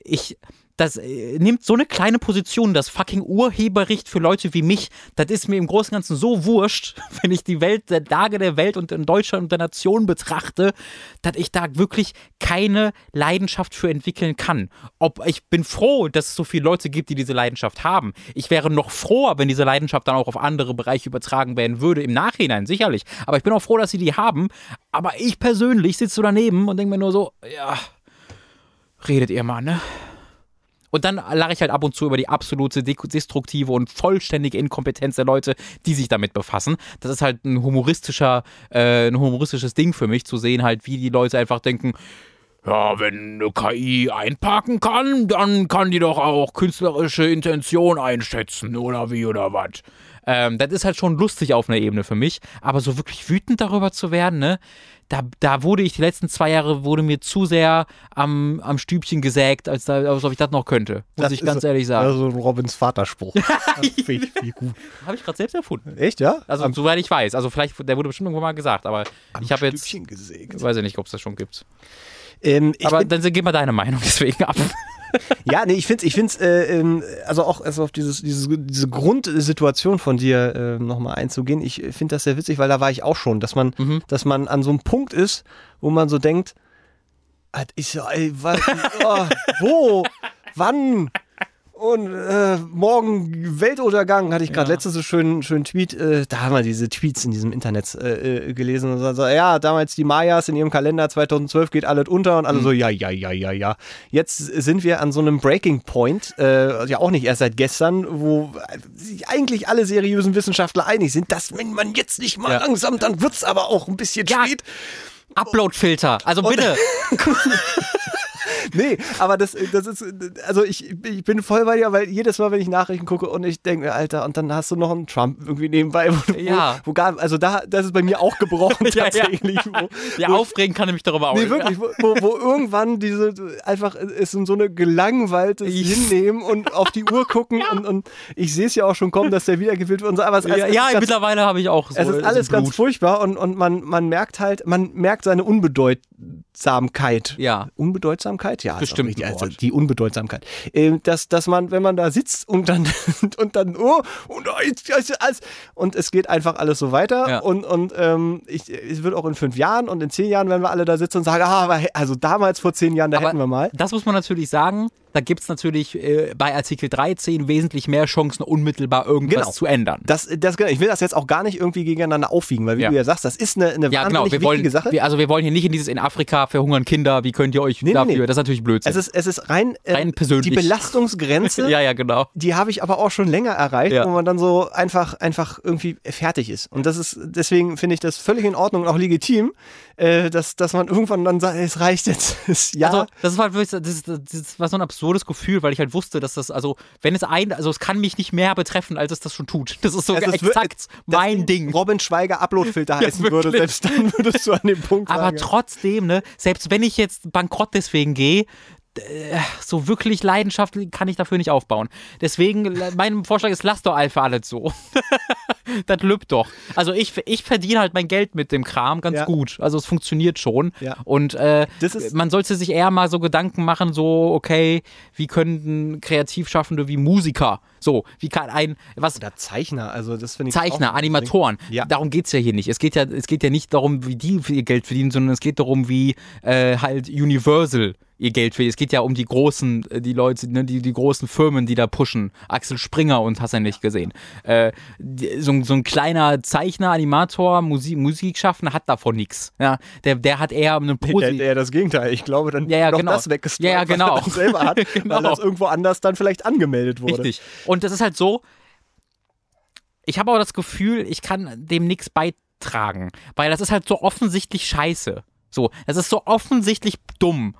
ich, das äh, nimmt so eine kleine Position, das fucking Urheberrecht für Leute wie mich, das ist mir im Großen und Ganzen so wurscht, wenn ich die Welt, der Lage der Welt und in Deutschland und der Nation betrachte, dass ich da wirklich keine Leidenschaft für entwickeln kann. Ob ich bin froh, dass es so viele Leute gibt, die diese Leidenschaft haben. Ich wäre noch froher, wenn diese Leidenschaft dann auch auf andere Bereiche übertragen werden würde, im Nachhinein, sicherlich. Aber ich bin auch froh, dass sie die haben. Aber ich persönlich sitze daneben und denke mir nur so, ja, redet ihr mal, ne? Und dann lache ich halt ab und zu über die absolute destruktive und vollständige Inkompetenz der Leute, die sich damit befassen. Das ist halt ein humoristischer, äh, ein humoristisches Ding für mich, zu sehen halt, wie die Leute einfach denken, ja, wenn eine KI einparken kann, dann kann die doch auch künstlerische Intention einschätzen, oder wie, oder was. Ähm, das ist halt schon lustig auf einer Ebene für mich, aber so wirklich wütend darüber zu werden, ne? Da, da wurde ich die letzten zwei Jahre, wurde mir zu sehr am, am Stübchen gesägt, als, da, als ob ich das noch könnte. Muss
das
ich ganz ehrlich sagen.
Also ein Robins Vaterspruch.
Habe ich gerade selbst erfunden.
Echt, ja?
Also, am, soweit ich weiß. Also, vielleicht, der wurde bestimmt irgendwann mal gesagt, aber ich habe jetzt.
Gesägt.
Weiß ich nicht, ob es das schon gibt. Ähm, aber dann gib mal deine Meinung deswegen ab.
ja, nee, ich finde ich find's, äh, ähm, also auch erst auf dieses, dieses, diese Grundsituation von dir äh, nochmal einzugehen. Ich finde das sehr witzig, weil da war ich auch schon, dass man, mhm. dass man an so einem Punkt ist, wo man so denkt, ich so, ey, was, oh, wo, wann? Und äh, morgen Weltuntergang hatte ich gerade ja. letztens so schönen schönen Tweet. Äh, da haben wir diese Tweets in diesem Internet äh, äh gelesen und so, ja, damals die Mayas in ihrem Kalender 2012 geht alles unter und alle mhm. so, ja, ja, ja, ja, ja. Jetzt sind wir an so einem Breaking Point, äh, ja auch nicht erst seit gestern, wo sich eigentlich alle seriösen Wissenschaftler einig sind, dass wenn man jetzt nicht mal ja. langsam, dann wird's aber auch ein bisschen ja. spät.
Upload-Filter, also bitte.
nee, aber das, das ist, also ich, ich bin voll bei dir, weil jedes Mal, wenn ich Nachrichten gucke und ich denke mir, Alter, und dann hast du noch einen Trump irgendwie nebenbei, wo,
ja.
wo, wo gar, also da, das ist bei mir auch gebrochen tatsächlich. ja,
ja. Wo, ja, aufregen kann nämlich darüber auch.
Nee, wirklich, wo, wo irgendwann diese, einfach, es in so eine gelangweiltes Hinnehmen und auf die Uhr gucken und, und ich sehe es ja auch schon kommen, dass der wiedergewählt wird und so, aber es,
ja,
es
ja mittlerweile habe ich auch
so. Es ist alles ganz furchtbar und, und man, man merkt halt, man merkt seine Unbedeutsamkeit.
Ja.
Unbedeutsamkeit? Ja.
Bestimmt.
Also die Unbedeutsamkeit. Ähm, dass, dass man, wenn man da sitzt und dann, und dann, oh, und, und es geht einfach alles so weiter. Ja. Und, und ähm, ich, es wird auch in fünf Jahren und in zehn Jahren, wenn wir alle da sitzen und sagen, ah, also damals vor zehn Jahren, da aber hätten wir mal.
Das muss man natürlich sagen, da gibt es natürlich äh, bei Artikel 13 wesentlich mehr Chancen, unmittelbar irgendwas
genau.
zu ändern.
Das, das, genau. ich will das jetzt auch gar nicht irgendwie gegeneinander aufwiegen, weil wie ja. du ja sagst, das ist eine, eine
ja, genau. wir
wichtige
wollen,
Sache.
Wir, also wir wollen hier nicht in dieses in Afrika verhungern Kinder, wie könnt ihr euch nee, dafür, nee, nee. das ist natürlich Blödsinn.
Es ist, es ist rein,
äh, rein persönlich.
Die Belastungsgrenze,
ja, ja, genau.
die habe ich aber auch schon länger erreicht, ja. wo man dann so einfach, einfach irgendwie fertig ist. Und das ist, deswegen finde ich das völlig in Ordnung und auch legitim, äh, dass, dass man irgendwann dann sagt, es reicht jetzt. ja.
Also, das war, das, das, das war so ein absurdes Gefühl, weil ich halt wusste, dass das, also, wenn es ein, also es kann mich nicht mehr betreffen, als es das schon tut. Das ist so es exakt ist, mein Ding.
Robin Schweiger Uploadfilter heißen ja, würde, selbst dann würdest du an dem Punkt
Aber
sagen.
trotzdem, ne, selbst wenn ich jetzt bankrott deswegen gehe, so wirklich Leidenschaft kann ich dafür nicht aufbauen. Deswegen, mein Vorschlag ist, lass doch Alpha alles so. das lübt doch. Also ich, ich verdiene halt mein Geld mit dem Kram ganz ja. gut. Also es funktioniert schon.
Ja.
Und äh, man sollte sich eher mal so Gedanken machen, so, okay, wie könnten Kreativschaffende wie Musiker, so, wie kann ein, was.
Oder Zeichner, also das finde ich.
Zeichner, Animatoren. Ja. Darum geht es ja hier nicht. Es geht ja, es geht ja nicht darum, wie die viel Geld verdienen, sondern es geht darum, wie äh, halt Universal ihr Geld für. Es geht ja um die großen, äh, die Leute, ne, die, die großen Firmen, die da pushen. Axel Springer und hast du nicht gesehen. Äh, so, so ein kleiner Zeichner, Animator, Musik, Musikschaffender hat davon nichts. Ja, der, der hat eher einen
Der,
Posi
der das Gegenteil. Ich glaube, dann
Ja, ja,
noch
genau.
das weggestreut,
Ja, ja, genau.
was er selber hat,
Genau.
weil das irgendwo anders dann vielleicht angemeldet wurde.
Richtig. Und das ist halt so, ich habe auch das Gefühl, ich kann dem nichts beitragen, weil das ist halt so offensichtlich scheiße. So, das ist so offensichtlich dumm.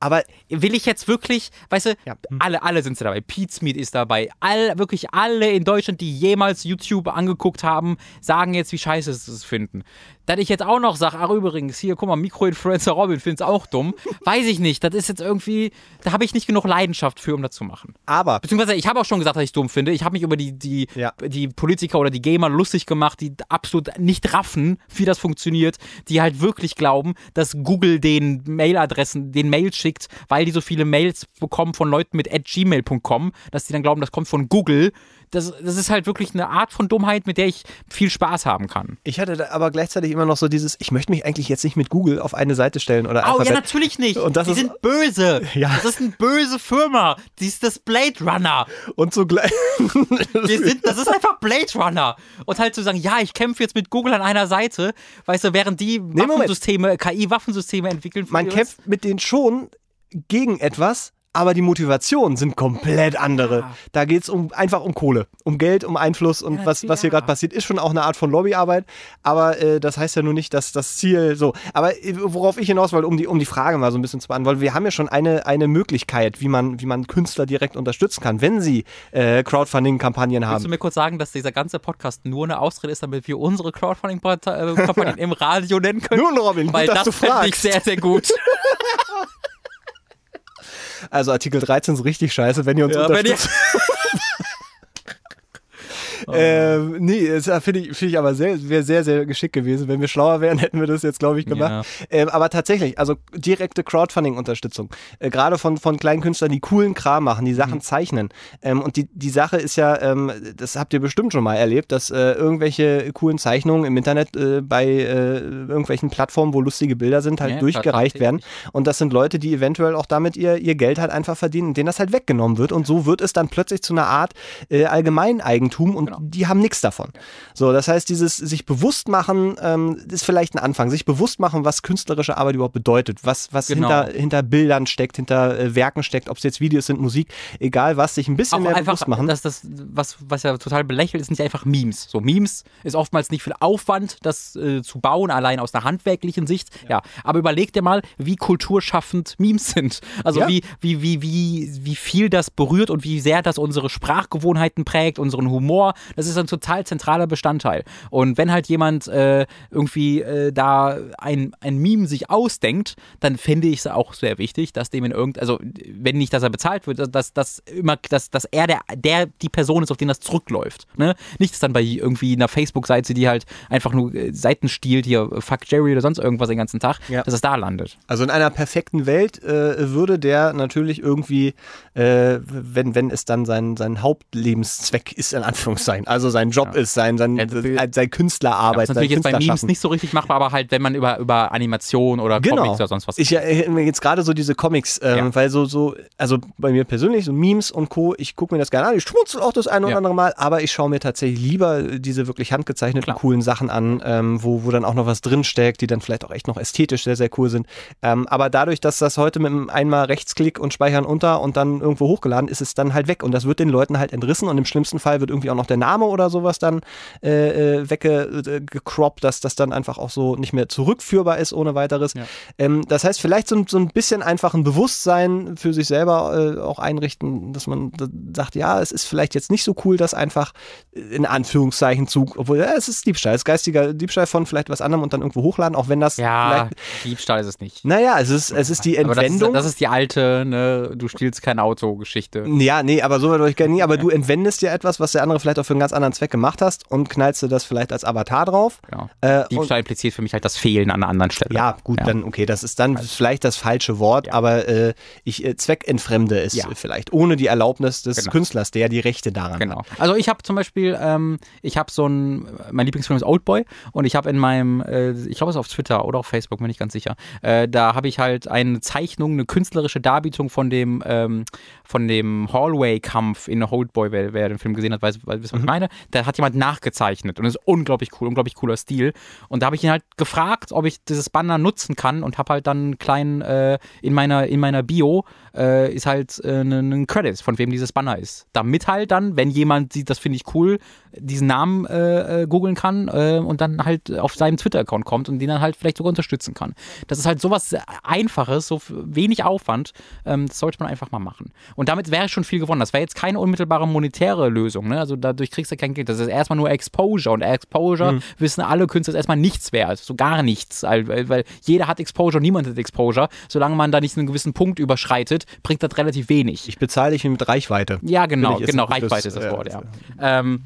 Aber
Will ich jetzt wirklich, weißt du,
Ja.
alle, alle sind dabei. Pete Smith ist dabei. All, wirklich alle in Deutschland, die jemals YouTube angeguckt haben, sagen jetzt, wie scheiße sie es finden. Dass ich jetzt auch noch sage, ach übrigens, hier, guck mal, Mikroinfluencer Robin findet es auch dumm. Weiß ich nicht. Das ist jetzt irgendwie, da habe ich nicht genug Leidenschaft für, um das zu machen.
aber
Beziehungsweise, ich habe auch schon gesagt, dass ich dumm finde. Ich habe mich über die, die,
Ja.
die Politiker oder die Gamer lustig gemacht, die absolut nicht raffen, wie das funktioniert, die halt wirklich glauben, dass Google den Mailadressen, den Mail schickt, weil die so viele Mails bekommen von Leuten mit at gmail.com, dass die dann glauben, das kommt von Google. Das, das ist halt wirklich eine Art von Dummheit, mit der ich viel Spaß haben kann.
ich hatte aber gleichzeitig immer noch so dieses, ich möchte mich eigentlich jetzt nicht mit Google auf eine Seite stellen oder
Oh ja,
Alphabet.
natürlich nicht.
Und das
die
ist-
sind böse.
Ja.
Das ist eine böse Firma. Die ist das Blade Runner.
Und zugleich.
Wir sind, das ist einfach Blade Runner. Und halt zu sagen, ja, ich kämpfe jetzt mit Google an einer Seite, weißt du, während die. Waffensysteme, KI-Waffensysteme entwickeln.
Man kämpft mit denen schon gegen etwas, aber die Motivationen sind komplett andere. Da geht es um, einfach um Kohle, um Geld, um Einfluss und
Ja,
was, was hier
ja.
gerade passiert, ist schon auch eine Art von Lobbyarbeit, aber äh, das heißt ja nur nicht, dass das Ziel so. Aber äh, worauf ich hinaus wollte, um die, um die Frage mal so ein bisschen zu beantworten, wir haben ja schon eine, eine Möglichkeit, wie man, wie man Künstler direkt unterstützen kann, wenn sie äh, Crowdfunding-Kampagnen haben.
du mir kurz sagen, dass dieser ganze Podcast nur eine Ausrede ist, damit wir unsere Crowdfunding-Kampagnen im Radio nennen können?
Nun, Robin, gut,
Weil das
du
fände ich sehr, sehr gut.
Also Artikel 13 ist richtig scheiße, wenn ihr uns
Ja, wenn
unterstützt. Ähm, nee, das äh, finde ich, finde ich aber sehr, wäre sehr, sehr geschickt gewesen. Wenn wir schlauer wären, hätten wir das jetzt, glaube ich, gemacht. Ähm, aber tatsächlich, also direkte Crowdfunding-Unterstützung. Äh, Gerade von, von kleinen Künstlern, die coolen Kram machen, die Sachen zeichnen. Ähm, und die, die Sache ist ja, ähm, das habt ihr bestimmt schon mal erlebt, dass äh, irgendwelche coolen Zeichnungen im Internet äh, bei äh, irgendwelchen Plattformen, wo lustige Bilder sind, halt
Ja,
durchgereicht werden. Und das sind Leute, die eventuell auch damit ihr, ihr Geld halt einfach verdienen denen das halt weggenommen wird. Und so wird es dann plötzlich zu einer Art äh, Allgemeineigentum und
Genau.
die haben nichts davon. So, das heißt, dieses sich bewusst machen ähm, ist vielleicht ein Anfang. Sich bewusst machen, was künstlerische Arbeit überhaupt bedeutet, was, was
Genau.
hinter, hinter Bildern steckt, hinter äh, Werken steckt, ob es jetzt Videos sind, Musik, egal was, sich ein bisschen
auch
mehr
einfach,
bewusst machen.
dass das, was, was ja total belächelt, ist nicht einfach Memes. So, Memes ist oftmals nicht viel Aufwand, das äh, zu bauen, allein aus einer handwerklichen Sicht. Ja. aber überleg dir mal, wie kulturschaffend Memes sind. Also
Ja.
wie, wie, wie, wie, wie viel das berührt und wie sehr das unsere Sprachgewohnheiten prägt, unseren Humor. Das ist ein total zentraler Bestandteil. Und wenn halt jemand äh, irgendwie äh, da ein, ein Meme sich ausdenkt, dann finde ich es auch sehr wichtig, dass dem in irgend, also wenn nicht, dass er bezahlt wird, dass, dass immer, dass, dass er der, der die Person ist, auf den das zurückläuft. Ne? Nicht, dass dann bei irgendwie einer Facebook-Seite, die halt einfach nur äh, Seiten stiehlt, hier äh, Fuck Jerry oder sonst irgendwas den ganzen Tag,
Ja.
dass es da landet.
Also in einer perfekten Welt äh, würde der natürlich irgendwie, äh, wenn, wenn es dann sein, sein Hauptlebenszweck ist, in Anführungszeichen, also sein Job ist, sein, sein,
Ja,
sein, sein
Das
Künstlerarbeit,
ist
sein
natürlich jetzt bei Memes nicht so richtig machbar, aber halt, wenn man über, über Animation oder
Genau.
Comics oder sonst was
Ich erinnere mir jetzt gerade so diese Comics,
Ja.
weil so, so, also bei mir persönlich, so Memes und Co., ich gucke mir das gerne an, ich schmunzel auch das eine oder
Ja.
andere Mal, aber ich schaue mir tatsächlich lieber diese wirklich handgezeichneten,
Klar.
coolen Sachen an, ähm, wo, wo dann auch noch was drinsteckt, die dann vielleicht auch echt noch ästhetisch sehr, sehr cool sind. Ähm, aber dadurch, dass das heute mit einem einmal Rechtsklick und Speichern unter und dann irgendwo hochgeladen ist, es dann halt weg und das wird den Leuten halt entrissen und im schlimmsten Fall wird irgendwie auch noch der Name oder sowas dann äh, äh, weggecroppt, dass das dann einfach auch so nicht mehr zurückführbar ist ohne weiteres.
Ja.
Ähm, das heißt, vielleicht so, so ein bisschen einfach ein Bewusstsein für sich selber äh, auch einrichten, dass man sagt, ja, es ist vielleicht jetzt nicht so cool, das einfach in Anführungszeichen zu, obwohl ja, es ist Diebstahl, es ist geistiger Diebstahl von vielleicht was anderem und dann irgendwo hochladen, auch wenn das
Ja, Diebstahl ist es nicht.
naja, es ist, es ist die
Aber das ist,
Entwendung.
das ist die alte, ne, du stiehlst kein Auto Geschichte.
ja, nee, aber so weit wollte ich gar nicht. Aber du entwendest ja etwas, was der andere vielleicht auch für einen ganz anderen Zweck gemacht hast und knallst du das vielleicht als Avatar drauf.
Genau.
Äh, und,
Diebstahl impliziert für mich halt das Fehlen an einer anderen Stelle.
ja, gut, dann okay, das ist dann vielleicht das falsche Wort, aber äh, ich äh, zweckentfremde es
Ja.
vielleicht ohne die Erlaubnis des
Genau.
Künstlers, der die Rechte daran
Genau.
hat.
Also ich habe zum Beispiel, ähm, ich habe so ein, mein Lieblingsfilm ist Oldboy und ich habe in meinem, äh, ich glaube es ist auf Twitter oder auf Facebook, bin ich ganz sicher, äh, da habe ich halt eine Zeichnung, eine künstlerische Darbietung von dem, ähm, von dem Hallway-Kampf in Oldboy, wer, wer den Film gesehen hat, weiß, weiß was ich meine. Da hat jemand nachgezeichnet und das ist unglaublich cool, unglaublich cooler Stil. Und da habe ich ihn halt gefragt, ob ich dieses Banner nutzen kann und habe halt dann einen kleinen, äh, in meiner, in meiner Bio äh, ist halt äh, ein Credit, von wem dieses Banner ist. Damit halt dann, wenn jemand sieht, das finde ich cool, diesen Namen äh, äh, googeln kann äh, und dann halt auf seinem Twitter-Account kommt und den dann halt vielleicht sogar unterstützen kann. Das ist halt sowas Einfaches, so wenig Aufwand, ähm, das sollte man einfach mal machen. Und damit wäre schon viel gewonnen. Das wäre jetzt keine unmittelbare monetäre Lösung, ne? also dadurch kriegst du kein Geld. Das ist erstmal nur Exposure und Exposure wissen alle Künstler ist erstmal nichts wert, so gar nichts, weil, weil- jeder hat Exposure, niemand hat Exposure. Solange man da nicht einen gewissen Punkt überschreitet, bringt das relativ wenig.
Ich bezahle dich mit Reichweite.
Ja, genau, genau, Reichweite ist das Wort, ja. Ähm,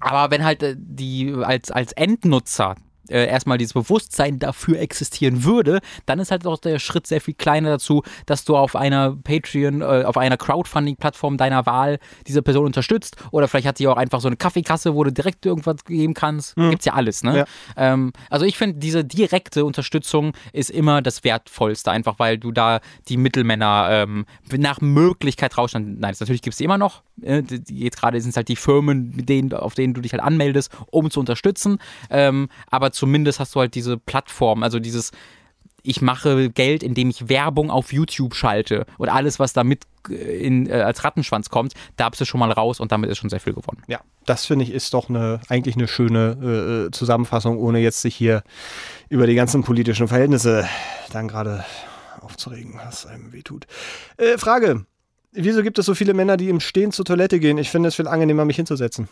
aber wenn halt äh, die als, als Endnutzer äh, erstmal dieses Bewusstsein dafür existieren würde, dann ist halt auch der Schritt sehr viel kleiner dazu, dass du auf einer Patreon, äh, auf einer Crowdfunding-Plattform deiner Wahl diese Person unterstützt. Oder vielleicht hat sie auch einfach so eine Kaffeekasse, wo du direkt irgendwas geben kannst. Gibt's ja alles, ne?
Ja.
Ähm, also ich finde, diese direkte Unterstützung ist immer das Wertvollste, einfach weil du da die Mittelmänner ähm, nach Möglichkeit rausstand. Nein, das natürlich gibt es die immer noch. Die- jetzt gerade sind es halt die Firmen, mit denen, auf denen du dich halt anmeldest, um zu unterstützen. Ähm, aber zumindest hast du halt diese Plattform, also dieses ich mache Geld, indem ich Werbung auf YouTube schalte und alles, was damit äh, in, äh, als Rattenschwanz kommt, da bist du schon mal raus und damit ist schon sehr viel gewonnen.
Ja, das finde ich ist doch eine, eigentlich eine schöne äh, äh, Zusammenfassung, ohne jetzt sich hier über die ganzen politischen Verhältnisse dann gerade aufzuregen, was einem wehtut. Äh, Frage. Wieso gibt es so viele Männer, die im Stehen zur Toilette gehen? Ich finde es viel angenehmer, mich hinzusetzen.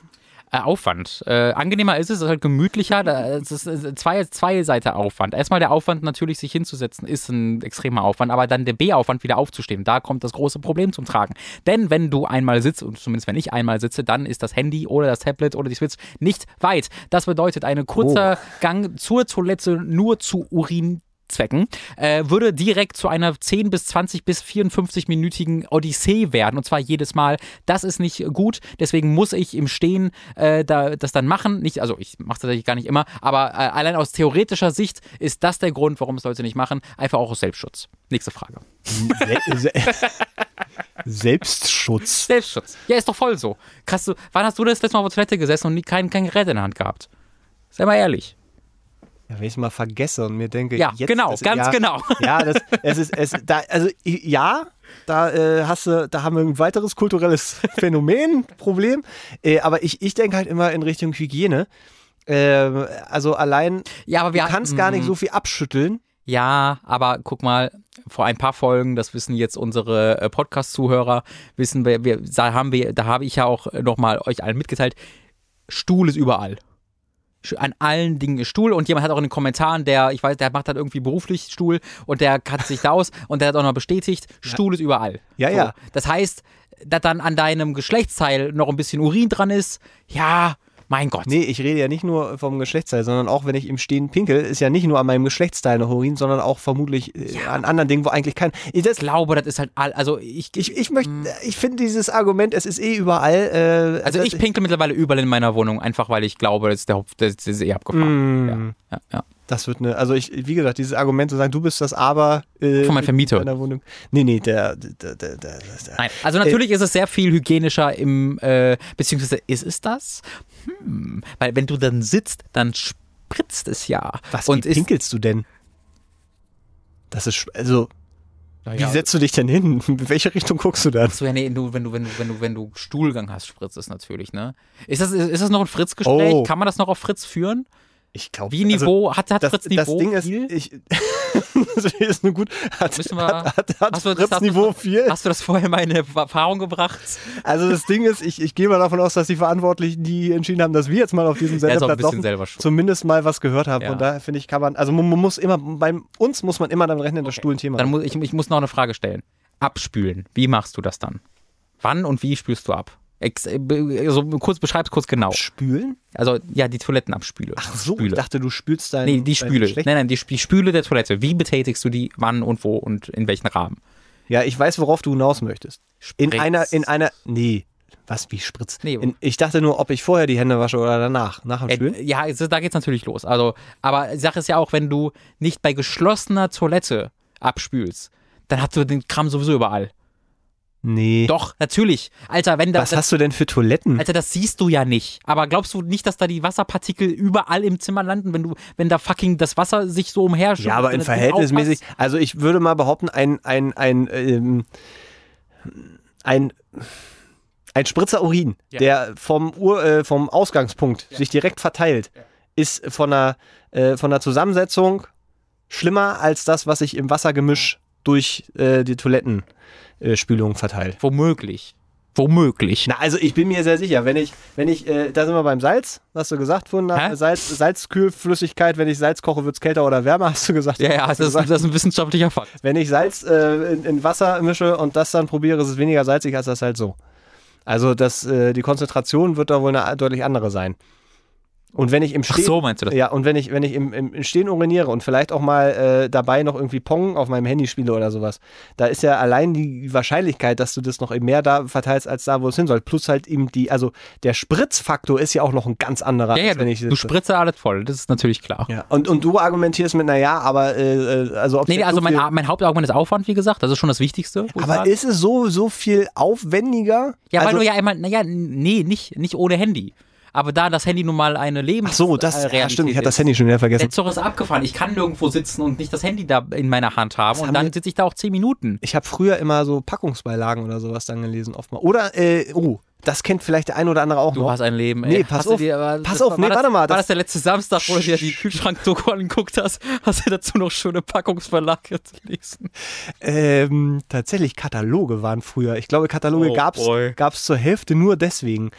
Äh, Aufwand. Äh, angenehmer ist es, es ist halt gemütlicher. Es ist zwei, zwei Seite Aufwand. Erstmal der Aufwand natürlich, sich hinzusetzen, ist ein extremer Aufwand, aber dann der B-Aufwand, wieder aufzustehen. Da kommt das große Problem zum Tragen. Denn wenn du einmal sitzt, und zumindest wenn ich einmal sitze, dann ist das Handy oder das Tablet oder die Switch nicht weit. Das bedeutet, ein kurzer Gang zur Toilette nur zu Urin. Zwecken, äh, würde direkt zu einer 10 bis 20 bis 54-minütigen Odyssee werden und zwar jedes Mal. Das ist nicht gut, deswegen muss ich im Stehen äh, da, das dann machen. Nicht, also ich mache das tatsächlich gar nicht immer, aber äh, allein aus theoretischer Sicht ist das der Grund, warum es Leute nicht machen. Einfach auch aus Selbstschutz. Nächste Frage.
Se se Selbstschutz.
Selbstschutz. Ja, ist doch voll so. Krass, wann hast du das letzte Mal auf der Toilette gesessen und nie, kein, kein Gerät in der Hand gehabt? Sei mal ehrlich.
Ja, wenn ich es mal vergesse und mir denke,
Ja,
jetzt
genau,
ist-
ganz
ja,
genau.
Ja, das, es ist, es, da, also ja, da äh, hast du, da haben wir ein weiteres kulturelles Phänomen, Problem. Äh, aber ich, ich denke halt immer in Richtung Hygiene. Ähm, also allein,
Ja, aber wir
du kannst gar nicht so viel abschütteln.
Ja, aber guck mal, vor ein paar Folgen, das wissen jetzt unsere äh, Podcast-Zuhörer, wissen wir, wir, da haben wir, da habe ich ja auch nochmal euch allen mitgeteilt, Stuhl ist überall. An allen Dingen ist Stuhl und jemand hat auch in den Kommentaren, der, ich weiß, der macht halt irgendwie beruflich Stuhl und der hat sich da aus und der hat auch noch bestätigt, Stuhl ist überall.
Ja, ja.
Das heißt, dass dann an deinem Geschlechtsteil noch ein bisschen Urin dran ist, ja, mein Gott.
Nee, ich rede ja nicht nur vom Geschlechtsteil, sondern auch wenn ich im Stehen pinkel, ist ja nicht nur an meinem Geschlechtsteil noch Urin, sondern auch vermutlich äh, an anderen Dingen, wo eigentlich kein. Ich, das,
Ich glaube, das ist halt all, also ich,
ich, ich möchte, ich finde dieses Argument, es ist eh überall. Äh,
Also ich pinkel mittlerweile überall in meiner Wohnung, einfach weil ich glaube, das ist, der, Hopf- das ist eh abgefahren.
Mm.
Ja, ja, ja.
Das wird eine, also ich, wie gesagt, dieses Argument zu sagen, du bist das Aber äh,
Von meinem Vermieter.
in deiner Wohnung. Nee, nee, der, der, der, der, der
Nein, also natürlich ist es sehr viel hygienischer im, äh, beziehungsweise ist es das? Hm, weil wenn du dann sitzt, dann spritzt es ja.
was
und
wie
ist,
pinkelst du denn? Das ist, also, wie
ja,
setzt du dich denn hin? In welche Richtung guckst du dann?
so, ja, nee, du, wenn du, wenn du, wenn du, wenn du Stuhlgang hast, spritzt es natürlich, ne? Ist das, ist das noch ein Fritz-Gespräch?
Oh.
Kann man das noch auf Fritz führen?
Ich glaube,
Wie Niveau, hat, hat
das,
Fritz
das
Niveau
Ding ist,
viel?
ich, das ist nur gut. Hat,
Müssen wir-
hat, hat, hat
Hast du-
Fritz
hast du-
Niveau 4?
Hast du das vorher mal in Erfahrung gebracht?
Also das Ding ist, ich, ich gehe mal davon aus, dass die Verantwortlichen, die entschieden haben, dass wir jetzt mal auf diesem
Er bisschen
laufen, zumindest mal was gehört haben.
Ja.
Von daher finde ich, kann man, also man, man muss immer, bei uns muss man immer damit rechnen, dass Stuhl ein Thema
Dann muss ich, ich muss noch eine Frage stellen. Abspülen. Wie machst du das dann? Wann und wie spülst du ab? Äh, also kurz beschreib's kurz genau.
Spülen?
Also ja, die Toiletten abspüle.
Ach so,
Spüle.
ich dachte, du spülst dein.
Nee, die Spüle. Nein, nein, die, Sp- die Spüle der Toilette. Wie betätigst du die, wann und wo und in welchen Rahmen?
Ja, ich weiß, worauf du hinaus möchtest. In
Spritz.
einer, in einer, nee, was, wie Spritz?
Nee.
In, ich dachte nur, ob ich vorher die Hände wasche oder danach, nach dem Spülen.
Äh, ja, es da geht's natürlich los. Also, aber die Sache ist ja auch, wenn du nicht bei geschlossener Toilette abspülst, dann hast du den Kram sowieso überall.
Nee.
Doch, natürlich. Alter, wenn da,
Was hast du denn für Toiletten?
Alter, das siehst du ja nicht. Aber glaubst du nicht, dass da die Wasserpartikel überall im Zimmer landen, wenn du, wenn da fucking das Wasser sich so umherschüttet?
Ja, aber in verhältnismäßig, also ich würde mal behaupten, ein, ein, ein, ähm, ein, ein Spritzer Urin,
Ja.
der vom, Ur, äh, vom Ausgangspunkt sich direkt verteilt, ist von der, äh, von der Zusammensetzung schlimmer als das, was sich im Wassergemisch durch äh, die Toilettenspülung verteilt.
Womöglich. Womöglich.
Na, also ich bin mir sehr sicher, wenn ich, wenn ich, äh, da sind wir beim Salz, hast du gesagt
Hä?
Salz, Salzkühlflüssigkeit, wenn ich Salz koche, wird es kälter oder wärmer, hast du gesagt.
ja, ja, das
gesagt.
das ist ein wissenschaftlicher Fakt.
Wenn ich Salz äh, in, in Wasser mische und das dann probiere, ist es weniger salzig als das Salz so. Also das, äh, die Konzentration wird da wohl eine deutlich andere sein. Und wenn ich im
Ach
Stehen,
so, meinst du das?
ja, und wenn ich, wenn ich im, im Stehen uriniere und vielleicht auch mal äh, dabei noch irgendwie Pong auf meinem Handy spiele oder sowas, da ist ja allein die Wahrscheinlichkeit, dass du das noch eben mehr da verteilst als da, wo es hin soll. Plus halt eben die, also der Spritzfaktor ist ja auch noch ein ganz anderer,
Ja, ja,
als wenn
du,
ich
du spritze alles voll, das ist natürlich klar.
ja. Und, und du argumentierst mit, naja, aber äh, äh, also ob
Nee, also mein, mein Hauptargument ist Aufwand, wie gesagt, das ist schon das Wichtigste.
Aber ist es so, so viel aufwendiger?
ja, weil
also,
du ja einmal, naja, nee, nicht, nicht ohne Handy. Aber da das Handy nun mal eine Lebens
Ach so, das,
äh,
ja, stimmt, ich hatte das. Handy schon wieder vergessen.
Zug ist abgefahren. Ich kann nirgendwo sitzen und nicht das Handy da in meiner Hand haben.
haben
Und dann sitze ich da auch zehn Minuten.
Ich habe früher immer so Packungsbeilagen oder sowas dann gelesen, oftmal. Oder, äh, oh, das kennt vielleicht der ein oder andere auch
Du
noch.
hast ein Leben. Ey.
Nee, pass
Hast du
auf.
Dir, aber
Pass
das
auf,
war,
nee,
das,
warte mal,
War
das-
das der letzte Samstag, wo du dir die Kühlschrank-Doku angeguckt hast? Hast du dazu noch schöne Packungsverlage gelesen?
Ähm, tatsächlich, Kataloge waren früher. Ich glaube, Kataloge
Oh, boy.
gab's zur Hälfte nur deswegen.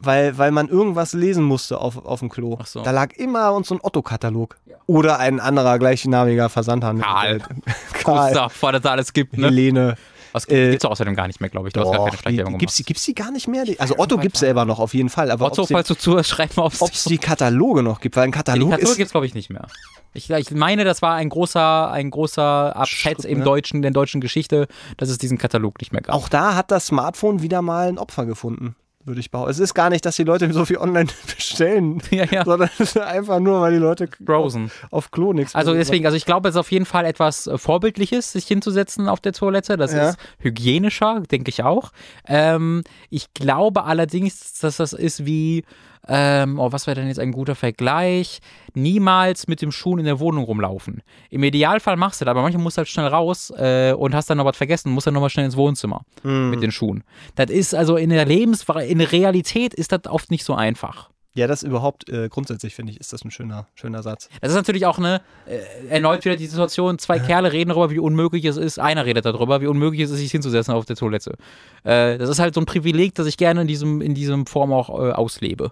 Weil, weil man irgendwas lesen musste auf, auf dem Klo.
Ach so.
Da lag immer uns so ein Otto-Katalog. Oder ein anderer gleichnamiger Versandhandel.
Karl.
Karl.
Gustav, was da alles gibt, ne?
Helene.
Was
Äh,
gibt's außerdem gar nicht mehr, glaube ich. Du hast gar
Doch,
keine
die, gibt's, die, gibt's die gar nicht mehr? Die, also Otto gibt's selber noch auf jeden Fall. Aber
Otto, falls du zuhörst, schreib mal, ob
die, ob's die Kataloge noch gibt. Weil ein
die
Katalog
Katalog
ist...
gibt's, glaube ich, nicht mehr. Ich, ich meine, das war ein großer, ein großer Abschätz im
ne?
deutschen, der deutschen Geschichte, dass es diesen Katalog nicht mehr gab.
Auch da hat das Smartphone wieder mal ein Opfer gefunden, würde ich behaupten. Es ist gar nicht, dass die Leute so viel online bestellen,
Ja, ja.
sondern es ist einfach nur, weil die Leute
Frozen.
auf, auf Klo nichts
Also deswegen, also ich glaube, es ist auf jeden Fall etwas äh, Vorbildliches, sich hinzusetzen auf der Toilette. Das
Ja.
ist hygienischer, denke ich auch. Ähm, ich glaube allerdings, dass das ist wie, ähm, oh, was wäre denn jetzt ein guter Vergleich? Niemals mit dem Schuh in der Wohnung rumlaufen. Im Idealfall machst du das, aber manchmal musst du halt schnell raus äh, und hast dann noch was vergessen, musst dann nochmal schnell ins Wohnzimmer
Mhm.
mit den Schuhen. Das ist also in der Lebens, in der Realität ist das oft nicht so einfach.
Ja, das überhaupt äh, grundsätzlich finde ich, ist das ein schöner, schöner Satz.
Das ist natürlich auch eine, äh, erneut wieder die Situation, zwei Kerle reden darüber, wie unmöglich es ist, einer redet darüber, wie unmöglich es ist, sich hinzusetzen auf der Toilette. Äh, das ist halt so ein Privileg, das ich gerne in diesem, in diesem Form auch äh, auslebe.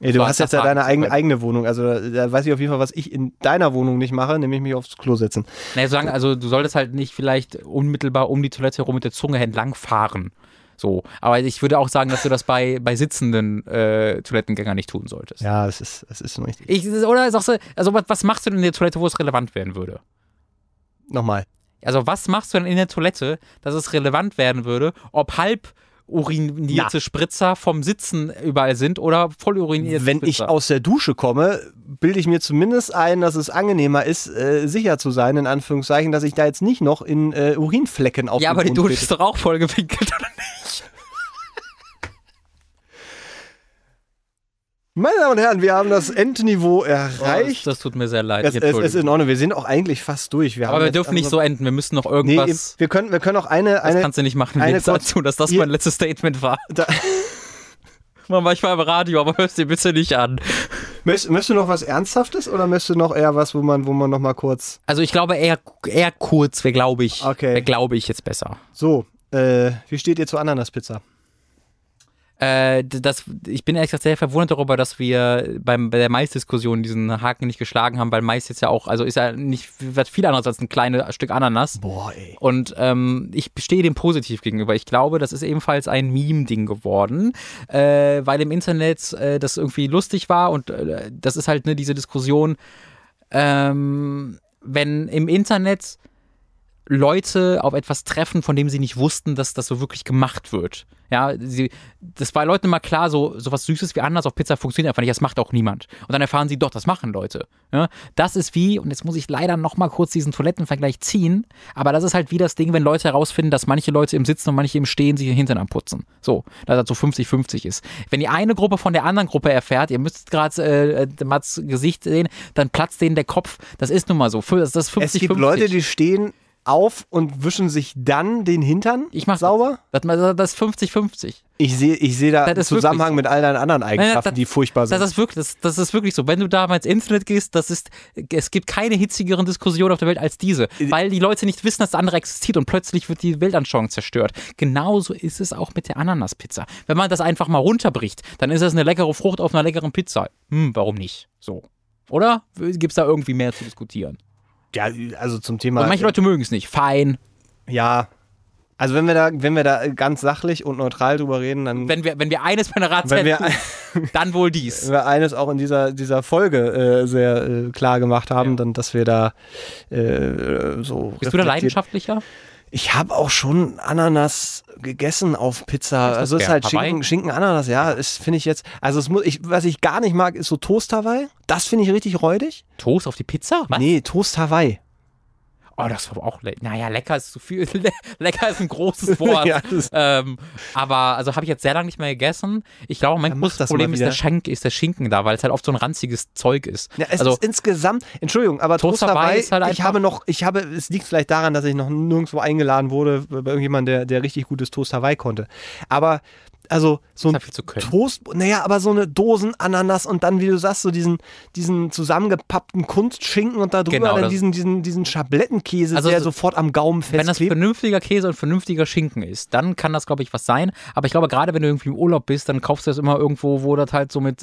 Ey, du hast jetzt ja deine
zu
eigene, Wohnung. Also da, weiß ich auf jeden Fall, was ich in deiner Wohnung nicht mache, nämlich mich aufs Klo setzen.
Naja, sagen, also du solltest halt nicht vielleicht unmittelbar um die Toilette herum mit der Zunge entlang fahren. So. Aber ich würde auch sagen, dass du das bei, bei sitzenden äh, Toilettengängern nicht tun solltest.
Ja, es ist, es ist richtig.
Ich, oder sagst du, also was, was machst du denn in der Toilette, wo es relevant werden würde?
Nochmal.
Also was machst du denn in der Toilette, dass es relevant werden würde, ob halb urinierte
Ja.
Spritzer vom Sitzen überall sind oder voll urinierte
Wenn ich
Spritzer?
aus der Dusche komme, bilde ich mir zumindest ein, dass es angenehmer ist, äh, sicher zu sein, in Anführungszeichen, dass ich da jetzt nicht noch in äh, Urinflecken auf
ja, aber die Dusche ist doch auch voll gewinkelt, oder nicht?
Meine Damen und Herren, wir haben das Endniveau
Oh, das,
erreicht.
das tut mir sehr leid.
es, es, es ist in Ordnung, wir sind auch eigentlich fast durch. Wir
Aber wir dürfen nicht
also-
so enden. Wir müssen noch
Nee,
irgendwas.
wir können, wir können auch eine,
das
eine
kannst du nicht machen.
eine
dazu, dass das mein letztes Statement war.
Da-
Mama, ich war im Radio, aber hörst dir bitte nicht an.
Möchtest, möchtest du noch was Ernsthaftes oder möchtest du noch eher was, wo man, wo man noch mal kurz
Also ich glaube eher, eher kurz wäre, glaube ich,
Okay.
wäre, glaube ich, jetzt besser.
so, äh, wie steht ihr zur Ananaspizza?
Äh, das, ich bin ehrlich gesagt sehr verwundert darüber, dass wir beim, bei der Mais-Diskussion diesen Haken nicht geschlagen haben, weil Mais jetzt ja auch, also ist ja nicht was viel anderes als ein kleines Stück Ananas.
Boah, ey.
Und ähm, ich stehe dem positiv gegenüber. Ich glaube, das ist ebenfalls ein Meme-Ding geworden, äh, weil im Internet äh, das irgendwie lustig war und äh, das ist halt ne, diese Diskussion, ähm, wenn im Internet Leute auf etwas treffen, von dem sie nicht wussten, dass das so wirklich gemacht wird. Ja, sie, das war Leuten immer klar, so, so was Süßes wie anders auf Pizza funktioniert einfach nicht, das macht auch niemand. Und dann erfahren sie, doch, das machen Leute. Ja, das ist wie, und jetzt muss ich leider nochmal kurz diesen Toilettenvergleich ziehen, aber das ist halt wie das Ding, wenn Leute herausfinden, dass manche Leute im Sitzen und manche im Stehen sich den Hintern am Putzen. So, dass das so 50-50 ist. Wenn die eine Gruppe von der anderen Gruppe erfährt, ihr müsst gerade äh, Mats Gesicht sehen, dann platzt denen der Kopf. Das ist nun mal so. Das ist 50-50.
Es gibt Leute, die stehen auf und wischen sich dann den Hintern
Ich mach
sauber.
Das, das, das ist 50-50.
Ich sehe ich sehe da
Das
einen Zusammenhang
so.
mit all deinen anderen Eigenschaften,
das-
die furchtbar sind.
Das ist wirklich, das, das ist wirklich so. Wenn du da mal ins Internet gehst, das ist, es gibt keine hitzigeren Diskussionen auf der Welt als diese, weil die Leute nicht wissen, dass das andere existiert und plötzlich wird die Weltanschauung zerstört. Genauso ist es auch mit der Ananaspizza. Wenn man das einfach mal runterbricht, dann ist es eine leckere Frucht auf einer leckeren Pizza. Hm, warum nicht? So. Oder? Gibt es da irgendwie mehr zu diskutieren?
Ja, also zum Thema.
Und manche Leute mögen es nicht. Fein.
ja. Also wenn wir da, wenn wir da ganz sachlich und neutral drüber reden, dann
Wenn wir, wenn wir eines bei einer Ratszeit tun, dann wohl dies.
wenn wir eines auch in dieser, dieser Folge äh, sehr äh, klar gemacht haben,
Ja.
dann, dass wir da äh, so.
Bist du da leidenschaftlicher?
Ich habe auch schon Ananas gegessen auf Pizza.
das
Also es ist halt
Hawaii?
Schinken, Schinken Ananas, ja, ist finde ich jetzt. Also es muss ich was ich gar nicht mag, ist so Toast Hawaii. Das finde ich richtig räudig.
Toast auf die Pizza? Was?
Nee, Toast Hawaii.
Oh, das war auch le Naja, lecker ist zu viel. Le lecker ist ein großes Wort.
Ja,
ähm, aber also habe ich jetzt sehr lange nicht mehr gegessen. Ich glaube, mein
mach
großes
das
Problem ist der. Schenk, ist der Schinken da, weil es halt oft so ein ranziges Zeug ist.
Ja, es
also
ist insgesamt, Entschuldigung, aber
Toast ist halt
ich habe noch, ich habe, es liegt vielleicht daran, dass ich noch nirgendwo eingeladen wurde bei irgendjemandem, der, der richtig gutes Toast Hawaii konnte. Aber also so ein
können.
Toast, naja, aber so eine Dosen Ananas und dann, wie du sagst, so diesen, diesen zusammengepappten Kunstschinken und da drüber
Genau,
dann diesen, diesen, diesen Schablettenkäse,
Also
der
so-
sofort am Gaumen
Wenn das
festklebt.
vernünftiger Käse und vernünftiger Schinken ist, dann kann das, glaube ich, was sein. Aber ich glaube, gerade wenn du irgendwie im Urlaub bist, dann kaufst du das immer irgendwo, wo das halt so mit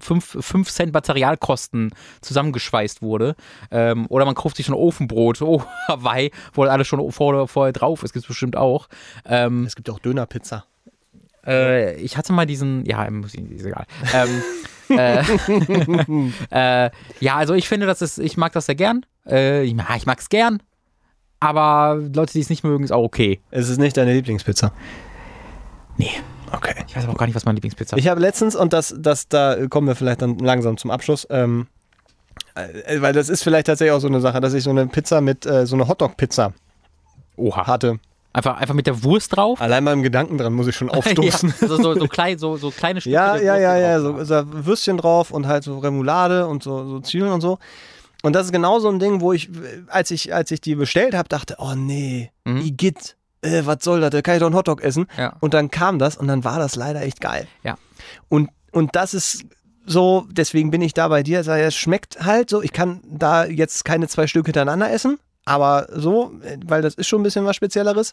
5 Cent Materialkosten zusammengeschweißt wurde. Ähm, oder man kauft sich ein Ofenbrot, oh, Hawaii, wo das alles schon vor, vorher drauf ist, gibt es bestimmt auch. Ähm,
es gibt auch Dönerpizza.
Äh, ich hatte mal diesen, ja, muss ich- ist egal. Ähm, äh, äh, ja, also ich finde, das ist, ich mag das sehr gern. Äh, ich, ich mag es gern. Aber Leute, die es nicht mögen, ist auch okay.
Es ist nicht deine Lieblingspizza.
Nee.
Okay.
Ich weiß aber auch gar nicht, was meine Lieblingspizza ist.
Ich habe letztens, und das, das, da kommen wir vielleicht dann langsam zum Abschluss, ähm, äh, weil das ist vielleicht tatsächlich auch so eine Sache, dass ich so eine Pizza mit, äh, so eine Hotdog-Pizza
Oha.
hatte.
Einfach, einfach mit der Wurst drauf.
Allein beim Gedanken dran muss ich schon aufstoßen.
ja, so, so, so, klein, so, so kleine Stücke.
Ja, ja, ja, ja, so, so Würstchen drauf und halt so Remoulade und so, so Zwiebeln und so. Und das ist genau so ein Ding, wo ich, als ich, als ich die bestellt habe, dachte, oh nee,
Mhm.
Igitt, äh, was soll das, da kann ich doch einen Hotdog essen.
Ja.
Und dann kam das und dann war das leider echt geil.
Ja.
Und, und das ist so, deswegen bin ich da bei dir, es schmeckt halt so, ich kann da jetzt keine zwei Stück hintereinander essen, aber so, weil das ist schon ein bisschen was Spezielleres.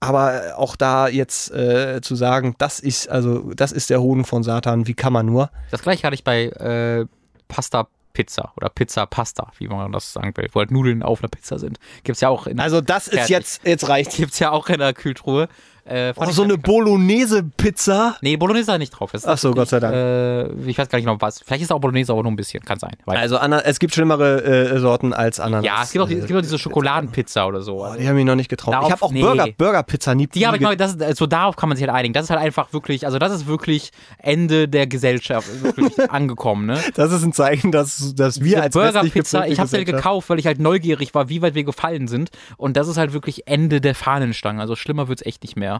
Aber auch da jetzt äh, zu sagen, das ist, also, das ist der Hoden von Satan, wie kann man nur?
Das gleiche hatte ich bei äh, Pasta Pizza oder Pizza Pasta, wie man das sagen will, wo halt Nudeln auf einer Pizza sind. Gibt's ja auch in,
Also, das ist
Fertig.
jetzt, jetzt reicht's.
gibt's ja auch in der Kühltruhe. Äh,
Oh, so eine. Bolognese-Pizza.
Nee, Bolognese nicht drauf. Das
Ach so, Gott sei Dank.
Äh, ich weiß gar nicht genau was. Vielleicht ist auch Bolognese, aber nur ein bisschen. Kann sein. Weiß.
Also, Ana es gibt schlimmere äh, Sorten als Ananas.
ja, es gibt, auch, es gibt auch diese
äh,
Schokoladenpizza oder so.
Oh, die haben mich noch nicht getraut.
Darauf-
ich habe auch
nee.
Burger, Burger-Pizza nie
Die habe ich mal, das ist, also darauf kann man sich halt einigen. Das ist halt einfach wirklich, also das ist wirklich Ende der Gesellschaft wirklich angekommen, ne?
Das ist ein Zeichen, dass, dass wir
Diese
als
Burger-Pizza, ich habe sie halt gekauft, weil ich halt neugierig war, wie weit wir gefallen sind. Und das ist halt wirklich Ende der Fahnenstange. Also schlimmer wird's echt nicht mehr.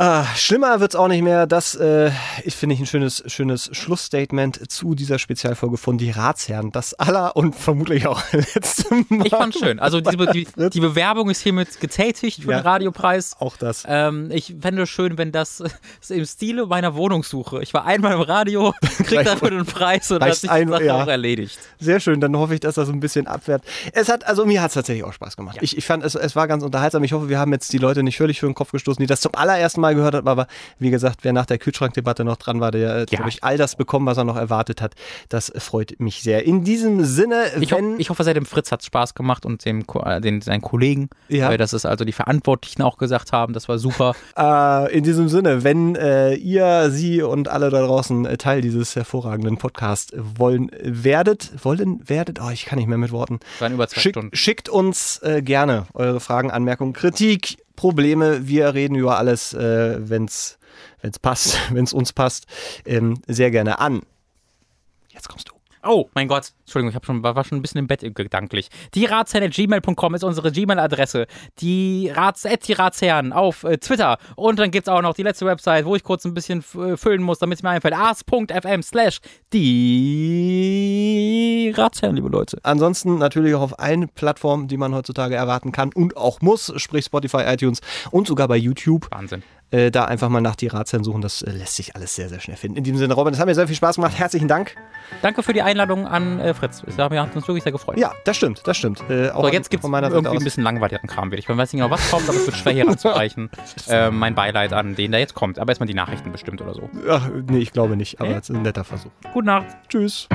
Ah, schlimmer wird's auch nicht mehr. Das äh, ich finde ich ein schönes, schönes Schlussstatement zu dieser Spezialfolge von Die Ratsherren. Das aller und vermutlich auch letzte Mal.
Ich fand's schön. Also die, die, die Bewerbung ist hiermit getätigt für
Ja.
den Radiopreis.
auch das.
Ähm, ich fände es schön, wenn das so im Stile meiner Wohnungssuche. Ich war einmal im Radio, krieg dafür den Preis und dann hat sich
ein-
die Sache
ja.
auch erledigt.
Sehr schön, dann hoffe ich, dass das so ein bisschen abwehrt. Es hat, also mir hat es tatsächlich auch Spaß gemacht. Ich, ich fand, es, es war ganz unterhaltsam. Ich hoffe, wir haben jetzt die Leute nicht völlig für den Kopf gestoßen, die das zum allerersten Mal Mal gehört hat. Aber wie gesagt, wer nach der Kühlschrankdebatte noch dran war, der hat,
Ja.
glaube ich, all das bekommen, was er noch erwartet hat. Das freut mich sehr. In diesem Sinne,
Ich, ho
wenn.
ich hoffe, seit dem Fritz hat es Spaß gemacht und dem, äh, den, seinen Kollegen,
Ja.
weil das ist also die Verantwortlichen auch gesagt haben, das war super.
Äh, in diesem Sinne, wenn äh, ihr, sie und alle da draußen äh, Teil dieses hervorragenden Podcasts wollen, werdet, wollen, werdet, oh, ich kann nicht mehr mit Worten.
Waren über zwei
Schick,
Stunden.
schickt uns äh, gerne eure Fragen, Anmerkungen, Kritik, Probleme. Wir reden über alles, äh, wenn es passt, wenn es uns passt, ähm, sehr gerne an. Jetzt kommst du.
Oh, mein Gott. Entschuldigung, ich hab schon, war, schon ein bisschen im Bett gedanklich. Die Ratsherren.gmail.com ist unsere Gmail-Adresse. Die Rats, die Ratsherren auf äh, Twitter. Und dann gibt's auch noch die letzte Website, wo ich kurz ein bisschen äh, füllen muss, damit es mir einfällt. ars.fm slash die Ratsherren, liebe Leute.
Ansonsten natürlich auch auf allen Plattformen, die man heutzutage erwarten kann und auch muss, sprich Spotify, iTunes und sogar bei YouTube.
Wahnsinn.
Äh, da einfach mal nach die Ratsherren suchen, das äh, lässt sich alles sehr, sehr schnell finden. In diesem Sinne, Robin, das hat mir sehr viel Spaß gemacht. Herzlichen Dank.
Danke für die Einladung an äh, Fritz. Es hat uns wirklich sehr gefreut.
Ja, das stimmt, das stimmt. Äh, auch
So, jetzt gibt es irgendwie ein bisschen langweiligeren Kram wieder. Ich weiß nicht genau, was kommt, aber es wird schwer hier ranzureichen. äh, mein Beileid an den, der jetzt kommt. Aber erstmal die Nachrichten bestimmt oder so.
Ach, nee, ich glaube nicht, aber es ist ein netter Versuch.
Gute Nacht.
Tschüss.